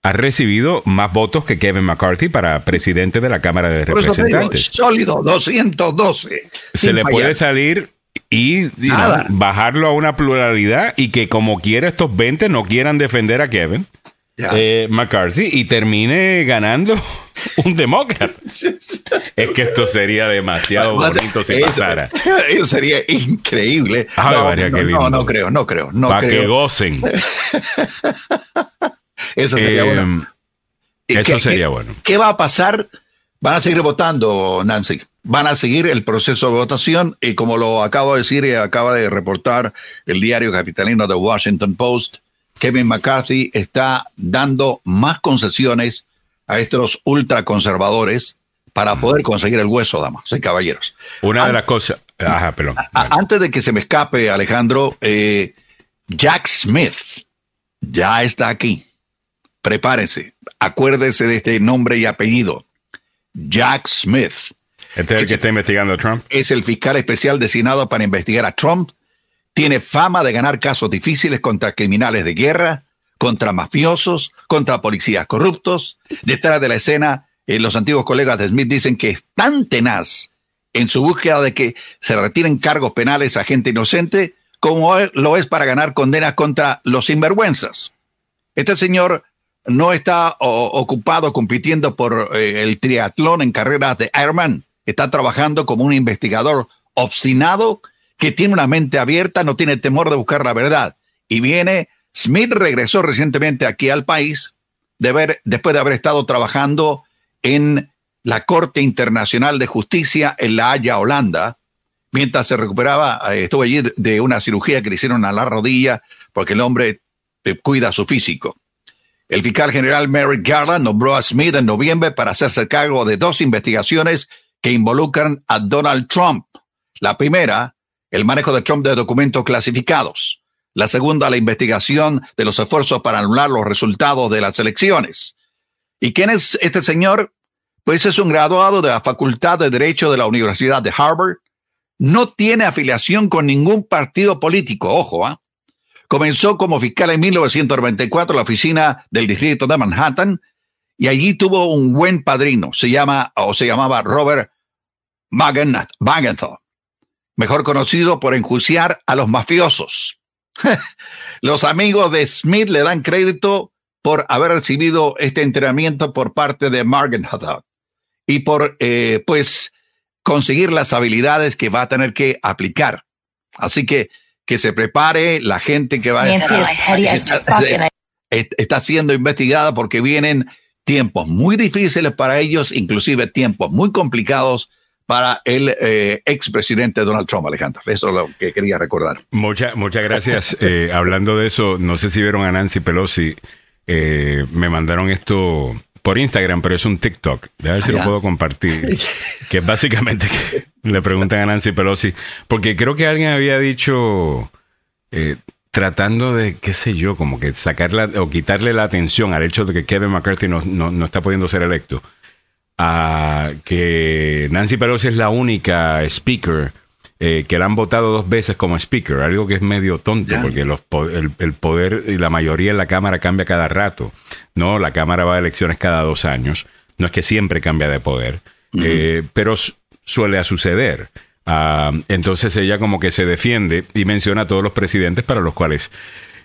ha recibido más votos que Kevin McCarthy para presidente de la Cámara de Por eso digo, Representantes. sólido, 212. Se le fallar. puede salir y you know, Nada. bajarlo a una pluralidad y que como quiera estos 20 no quieran defender a Kevin eh, McCarthy y termine ganando *laughs* un demócrata. es que esto sería demasiado bonito si Eso- pasara. *laughs* Eso sería increíble. Ave no, María, no, no, no creo, no creo, no Para que gocen. *laughs* Eso sería Eh, bueno. ¿Y eso sería bueno. ¿Qué va a pasar? Van a seguir votando, Nancy. Van a seguir el proceso de votación y como lo acabo de decir y acaba de reportar el diario capitalino The Washington Post, Kevin McCarthy está dando más concesiones a estos ultraconservadores para poder conseguir el hueso, damas y caballeros. Una de las cosas. Ajá, perdón. Antes de que se me escape, Alejandro, eh, Jack Smith ya está aquí. Prepárense. Acuérdese de este nombre y apellido. Jack Smith Este es el que está investigando a Trump. es el fiscal especial designado para investigar a Trump. Tiene fama de ganar casos difíciles contra criminales de guerra, contra mafiosos, contra policías corruptos. Detrás de la escena, eh, los antiguos colegas de Smith dicen que es tan tenaz en su búsqueda de que se retiren cargos penales a gente inocente como lo es para ganar condenas contra los sinvergüenzas. Este señor no está ocupado compitiendo por eh, el triatlón en carreras de Ironman. Está trabajando como un investigador obstinado que tiene una mente abierta, no tiene temor de buscar la verdad. Y viene, Smith regresó recientemente aquí al país de ver, después de haber estado trabajando en la Corte Internacional de Justicia en La Haya, Holanda, mientras se recuperaba, eh, estuvo allí de- de una cirugía que le hicieron a la rodilla porque el hombre eh, cuida su físico. El fiscal general Merrick Garland nombró a Smith en noviembre para hacerse cargo de dos investigaciones que involucran a Donald Trump. La primera, el manejo de Trump de documentos clasificados. La segunda, la investigación de los esfuerzos para anular los resultados de las elecciones. ¿Y quién es este señor? Pues es un graduado de la Facultad de Derecho de la Universidad de Harvard. No tiene afiliación con ningún partido político, ojo, ¿ah? Comenzó como fiscal en 1994 en la oficina del distrito de Manhattan y allí tuvo un buen padrino. Se llama o se llamaba Robert Magenth- Magenthal, mejor conocido por enjuiciar a los mafiosos. *laughs* los amigos de Smith le dan crédito por haber recibido este entrenamiento por parte de Magenthal y por, eh, pues, conseguir las habilidades que va a tener que aplicar. Así que que se prepare la gente que va petty as está, siendo investigada porque vienen tiempos muy difíciles para ellos, inclusive tiempos muy complicados para el eh, expresidente Donald Trump, Alejandro. Eso es lo que quería recordar. Muchas muchas gracias. *laughs* Eh, hablando de eso, no sé si vieron a Nancy Pelosi. eh, me mandaron esto por Instagram, pero es un TikTok. A ver si Ah, lo puedo compartir. *laughs* que es básicamente que le preguntan a Nancy Pelosi. Porque creo que alguien había dicho, eh, tratando de, qué sé yo, como que sacarla o quitarle la atención al hecho de que Kevin McCarthy no, no, no está pudiendo ser electo. A que Nancy Pelosi es la única speaker eh, que la han votado dos veces como speaker, algo que es medio tonto, porque los, po- el, el poder y la mayoría en la Cámara cambia cada rato. No, la Cámara va a elecciones cada dos años. No es que siempre cambia de poder, eh, pero suele suceder. Ah, entonces ella como que se defiende y menciona a todos los presidentes para los cuales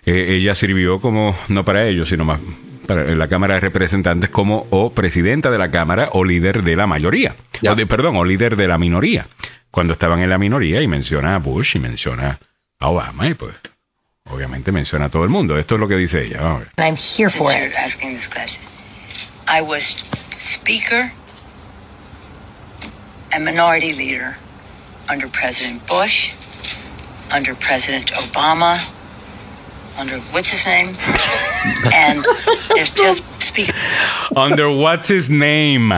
eh, ella sirvió como, no para ellos, sino más para la Cámara de Representantes como o presidenta de la Cámara o líder de la mayoría. O de, perdón, o líder de la minoría. Cuando estaban en la minoría y menciona a Bush y menciona a Obama y pues obviamente menciona a todo el mundo. Esto es lo que dice ella. Vamos a ver. I'm here for it. you're asking this question. I was Speaker and Minority Leader under President Bush, under President Obama, under what's his name? *laughs* and there's just Speaker. Under what's his name?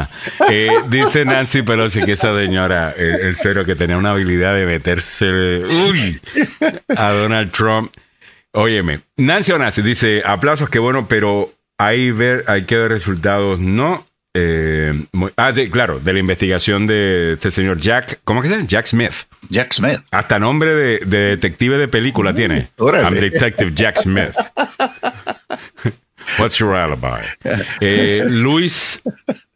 Eh, dice Nancy Pelosi que esa señora, eh, en serio, que tenía una habilidad de meterse uy, a Donald Trump. Óyeme, Nancy Onassi dice, aplausos, qué bueno, pero hay, ver, hay que ver resultados, no. Eh, muy- ah, de- claro, de la investigación de este señor Jack, ¿cómo que se llama? Jack Smith. Jack Smith. Hasta nombre de, de detective de película tiene. órale. I'm Detective Jack Smith. What's your alibi? Eh, Luis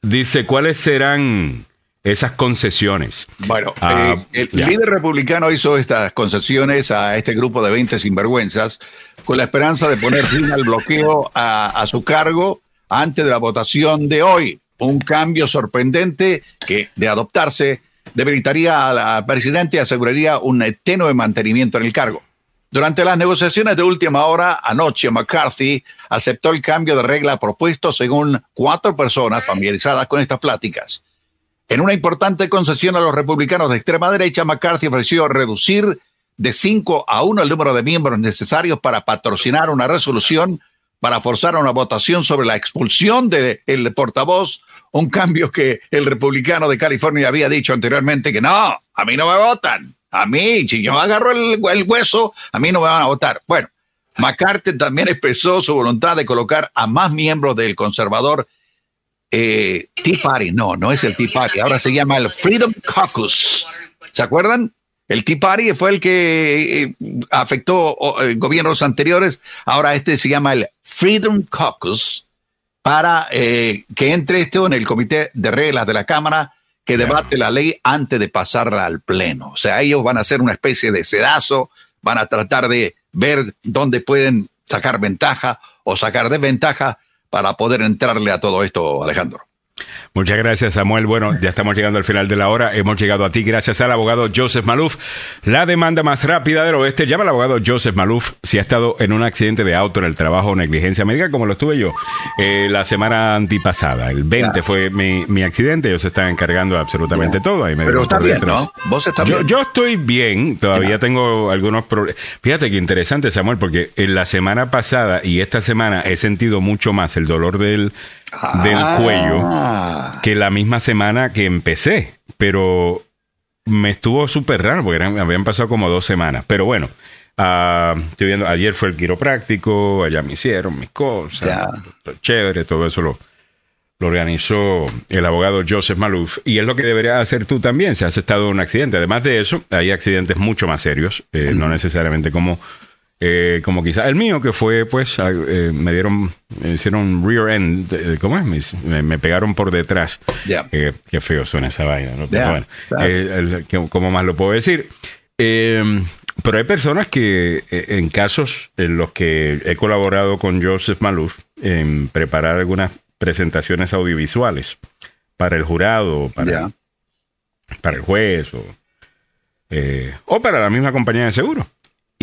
dice, ¿cuáles serán esas concesiones? Bueno, Ah, eh, el líder republicano hizo estas concesiones a este grupo de 20 sinvergüenzas con la esperanza de poner fin al bloqueo a, a su cargo antes de la votación de hoy. Un cambio sorprendente que, de adoptarse, debilitaría a la presidenta y aseguraría un tenue mantenimiento en el cargo. Durante las negociaciones de última hora, anoche McCarthy aceptó el cambio de regla propuesto según cuatro personas familiarizadas con estas pláticas. En una importante concesión a los republicanos de extrema derecha, McCarthy ofreció reducir de 5 a 1 el número de miembros necesarios para patrocinar una resolución para forzar una votación sobre la expulsión del portavoz, un cambio que el republicano de California había dicho anteriormente que no, a mí no me votan, a mí, si yo agarro el, el hueso, a mí no me van a votar. Bueno, McCarthy también expresó su voluntad de colocar a más miembros del conservador eh, Tea Party, no, no es el Tea Party, ahora se llama el Freedom Caucus. ¿Se acuerdan? El Tea Party fue el que eh, afectó eh, gobiernos anteriores, ahora este se llama el Freedom Caucus para eh, que entre esto en el comité de reglas de la Cámara que debate la ley antes de pasarla al Pleno. O sea, ellos van a hacer una especie de sedazo, van a tratar de ver dónde pueden sacar ventaja o sacar desventaja para poder entrarle a todo esto, Alejandro. Muchas gracias, Samuel. Bueno, ya estamos llegando al final de la hora. Hemos llegado a ti gracias al abogado Joseph Maluf. La demanda más rápida del oeste. Llama al abogado Joseph Maluf si ha estado en un accidente de auto en el trabajo o negligencia médica, como lo estuve yo eh, la semana antipasada. El 20 fue mi, mi accidente. Ellos se están encargando de absolutamente todo. Ahí me Pero está bien. ¿no? Vos estás yo, bien. yo estoy bien, todavía tengo algunos problemas. Fíjate que interesante, Samuel, porque en la semana pasada y esta semana he sentido mucho más el dolor del, del Ah. cuello que la misma semana que empecé. Pero me estuvo súper raro porque eran- habían pasado como dos semanas. Pero bueno, ah, estoy viendo, ayer fue el quiropráctico, allá me hicieron mis cosas, chévere, todo eso lo, lo organizó el abogado Joseph Maluf y es lo que deberías hacer tú también si has estado en un accidente. Además de eso, hay accidentes mucho más serios, eh, no necesariamente como, eh, como quizás el mío, que fue, pues, eh, me dieron, me hicieron rear end, ¿cómo es? Me, me pegaron por detrás. Ya. Eh, qué feo suena esa vaina, ¿no? Pero bueno, eh, el- ¿qué- ¿cómo más lo puedo decir? Eh, pero hay personas que, eh, en casos en los que he colaborado con Joseph Maluf en preparar algunas presentaciones audiovisuales para el jurado, para, para el juez o, eh, o para la misma compañía de seguro.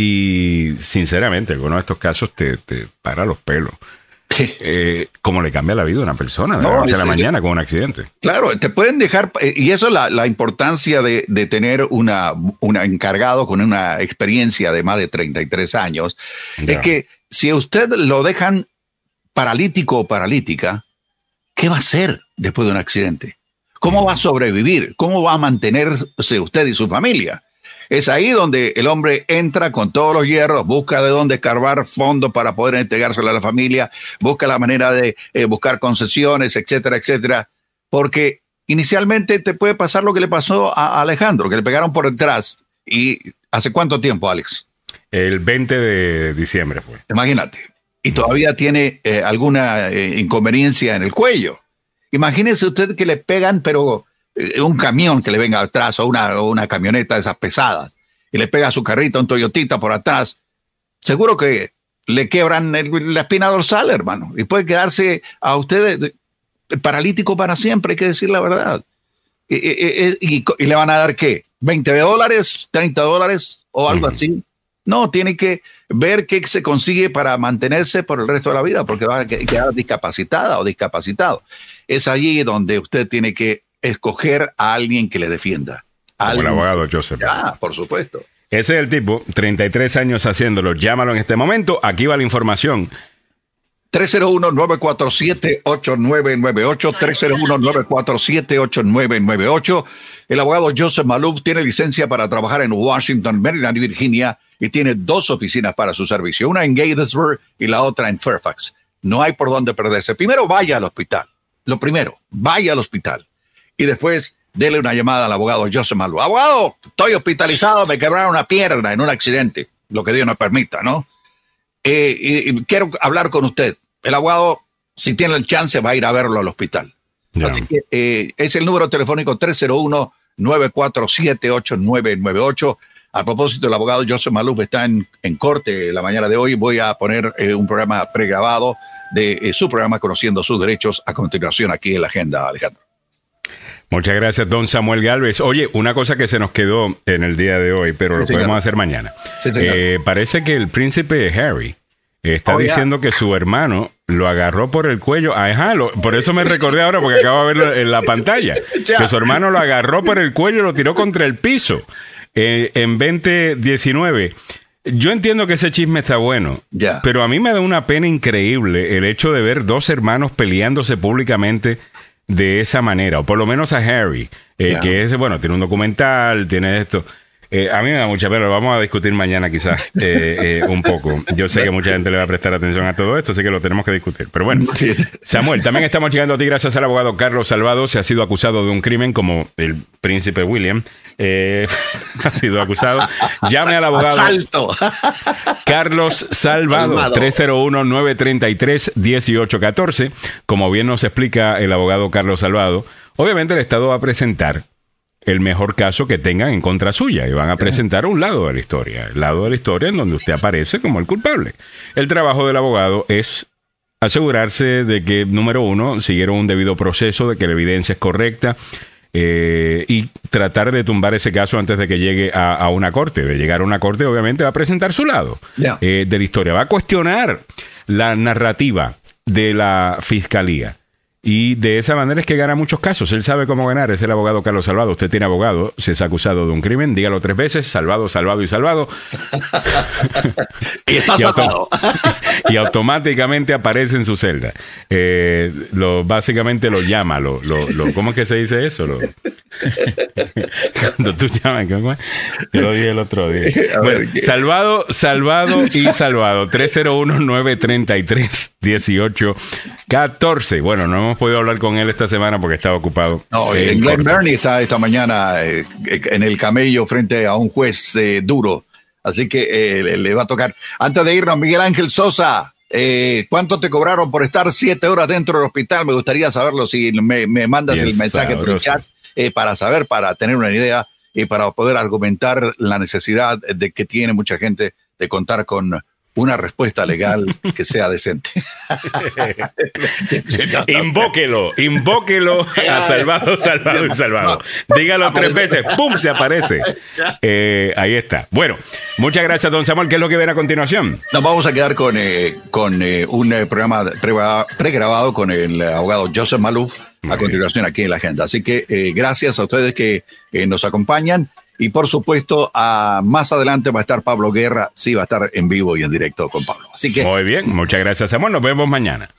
Y sinceramente, algunos de estos casos te, te para los pelos. Eh, como le cambia la vida a una persona de No, la noche a la mañana con un accidente. Claro, te pueden dejar, eh, y eso es la, la importancia de, de tener una, una encargado con una experiencia de más de 33 años, Ya. es que si a usted lo dejan paralítico o paralítica, ¿qué va a hacer después de un accidente? ¿Cómo va a sobrevivir? ¿Cómo va a mantenerse usted y su familia? Es ahí donde el hombre entra con todos los hierros, busca de dónde escarbar fondos para poder entregárselo a la familia, busca la manera de eh, buscar concesiones, etcétera, etcétera. Porque inicialmente te puede pasar lo que le pasó a Alejandro, que le pegaron por detrás ¿Y hace cuánto tiempo, Alex? El 20 de diciembre fue. Imagínate. Y todavía tiene eh, alguna eh, inconveniencia en el cuello. Imagínese usted que le pegan, pero un camión que le venga atrás o una, o una camioneta de esas pesadas y le pega a su carrito un Toyotita por atrás. Seguro que le quebran el- la espina dorsal, hermano. Y puede quedarse a usted eh, paralítico para siempre, hay que decir la verdad. Y, y- y- y- y le van a dar qué? ¿20 dólares? ¿30 dólares? ¿O algo así? No, tiene que ver qué se consigue para mantenerse por el resto de la vida, porque va a que- quedar discapacitada o discapacitado. Es allí donde usted tiene que escoger a alguien que le defienda. Como el abogado Joseph. Ah, por supuesto. Ese es el tipo, 33 años haciéndolo. Llámalo en este momento. Aquí va la información. 301-947-8998, 301-947-8998. El abogado Joseph Malouf tiene licencia para trabajar en Washington, Maryland y Virginia y tiene dos oficinas para su servicio, una en Gatesburg y la otra en Fairfax. No hay por dónde perderse. Primero vaya al hospital. Lo primero, vaya al hospital. Y después dele una llamada al abogado Joseph Malouf. Abogado, estoy hospitalizado, me quebraron una pierna en un accidente, lo que Dios nos permita, ¿no? Eh, y- y quiero hablar con usted. El abogado, si tiene el chance, va a ir a verlo al hospital. Así que eh, es el número telefónico 301-947-8998. A propósito, el abogado Joseph Maluf está en, en corte la mañana de hoy. Voy a poner eh, un programa pregrabado de eh, su programa Conociendo sus Derechos a continuación aquí en la agenda, Alejandro. Muchas gracias, don Samuel Galvez. Oye, una cosa que se nos quedó en el día de hoy, pero Sí, lo señor. podemos hacer mañana. Sí. Eh, parece que el príncipe Harry está Oh, diciendo que su hermano lo agarró por el cuello. Ajá, lo- por eso me recordé ahora porque acabo de verlo en la pantalla. *laughs* Que su hermano lo agarró por el cuello y lo tiró contra el piso eh, en 2019. Yo entiendo que ese chisme está bueno, pero a mí me da una pena increíble el hecho de ver dos hermanos peleándose públicamente de esa manera, o por lo menos a Harry, eh, que es, bueno, tiene un documental, tiene esto. Eh, a mí me da mucha pena, lo vamos a discutir mañana quizás eh, eh, un poco. Yo sé que mucha gente le va a prestar atención a todo esto, así que lo tenemos que discutir. Pero bueno, Samuel, también estamos llegando a ti gracias al abogado Carlos Salvado. Se ha sido acusado de un crimen como el príncipe William. *laughs* ha sido acusado. Llame al abogado. Asalto. Carlos Salvado, Salvado. 301-933-1814. Como bien nos explica el abogado Carlos Salvado, obviamente el Estado va a presentar el mejor caso que tengan en contra suya y van a presentar un lado de la historia, el lado de la historia en donde usted aparece como el culpable. El trabajo del abogado es asegurarse de que, número uno, siguieron un debido proceso, de que la evidencia es correcta eh, y tratar de tumbar ese caso antes de que llegue a, a una corte. De llegar a una corte, obviamente va a presentar su lado eh, de la historia, va a cuestionar la narrativa de la fiscalía. Y de esa manera es que gana muchos casos. Él sabe cómo ganar. Es el abogado Carlos Salvado. Usted tiene abogado. Si es acusado de un crimen, dígalo tres veces. Salvado, salvado y salvado. *laughs* Y está *laughs* Y, automáticamente aparece en su celda. Eh, lo, básicamente lo llama. Lo, lo, lo- ¿Cómo es que se dice eso? Lo- *laughs* Cuando tú llamas. ¿cómo es? Yo lo dije el otro día. Salvado, salvado y salvado. 301-933-1814. Bueno, no hemos podido hablar con él esta semana porque estaba ocupado. No, en Glenn corte. Bernie está esta mañana eh, en el camello frente a un juez eh, duro. Así que eh, le, le va a tocar. Antes de irnos, Miguel Ángel Sosa, eh, ¿cuánto te cobraron por estar siete horas dentro del hospital? Me gustaría saberlo si me, me mandas Bien el mensaje por el chat eh, para saber, para tener una idea y para poder argumentar la necesidad de que tiene mucha gente de contar con una respuesta legal que sea decente. *laughs* Invóquelo, invóquelo a Salvado, Salvado y Salvado. Dígalo tres veces, ¡pum! se aparece. *laughs* Eh, ahí está. Bueno, muchas gracias, don Samuel. ¿Qué es lo que viene a continuación? Nos vamos a quedar con, eh, con eh, un eh, programa pre- pregrabado con el abogado Joseph Maluf a continuación aquí en la agenda. Así que eh, gracias a ustedes que nos acompañan y por supuesto a, más adelante va a estar Pablo Guerra, sí va a estar en vivo y en directo con Pablo. Así que Muy bien, muchas gracias, Samuel. Nos vemos mañana.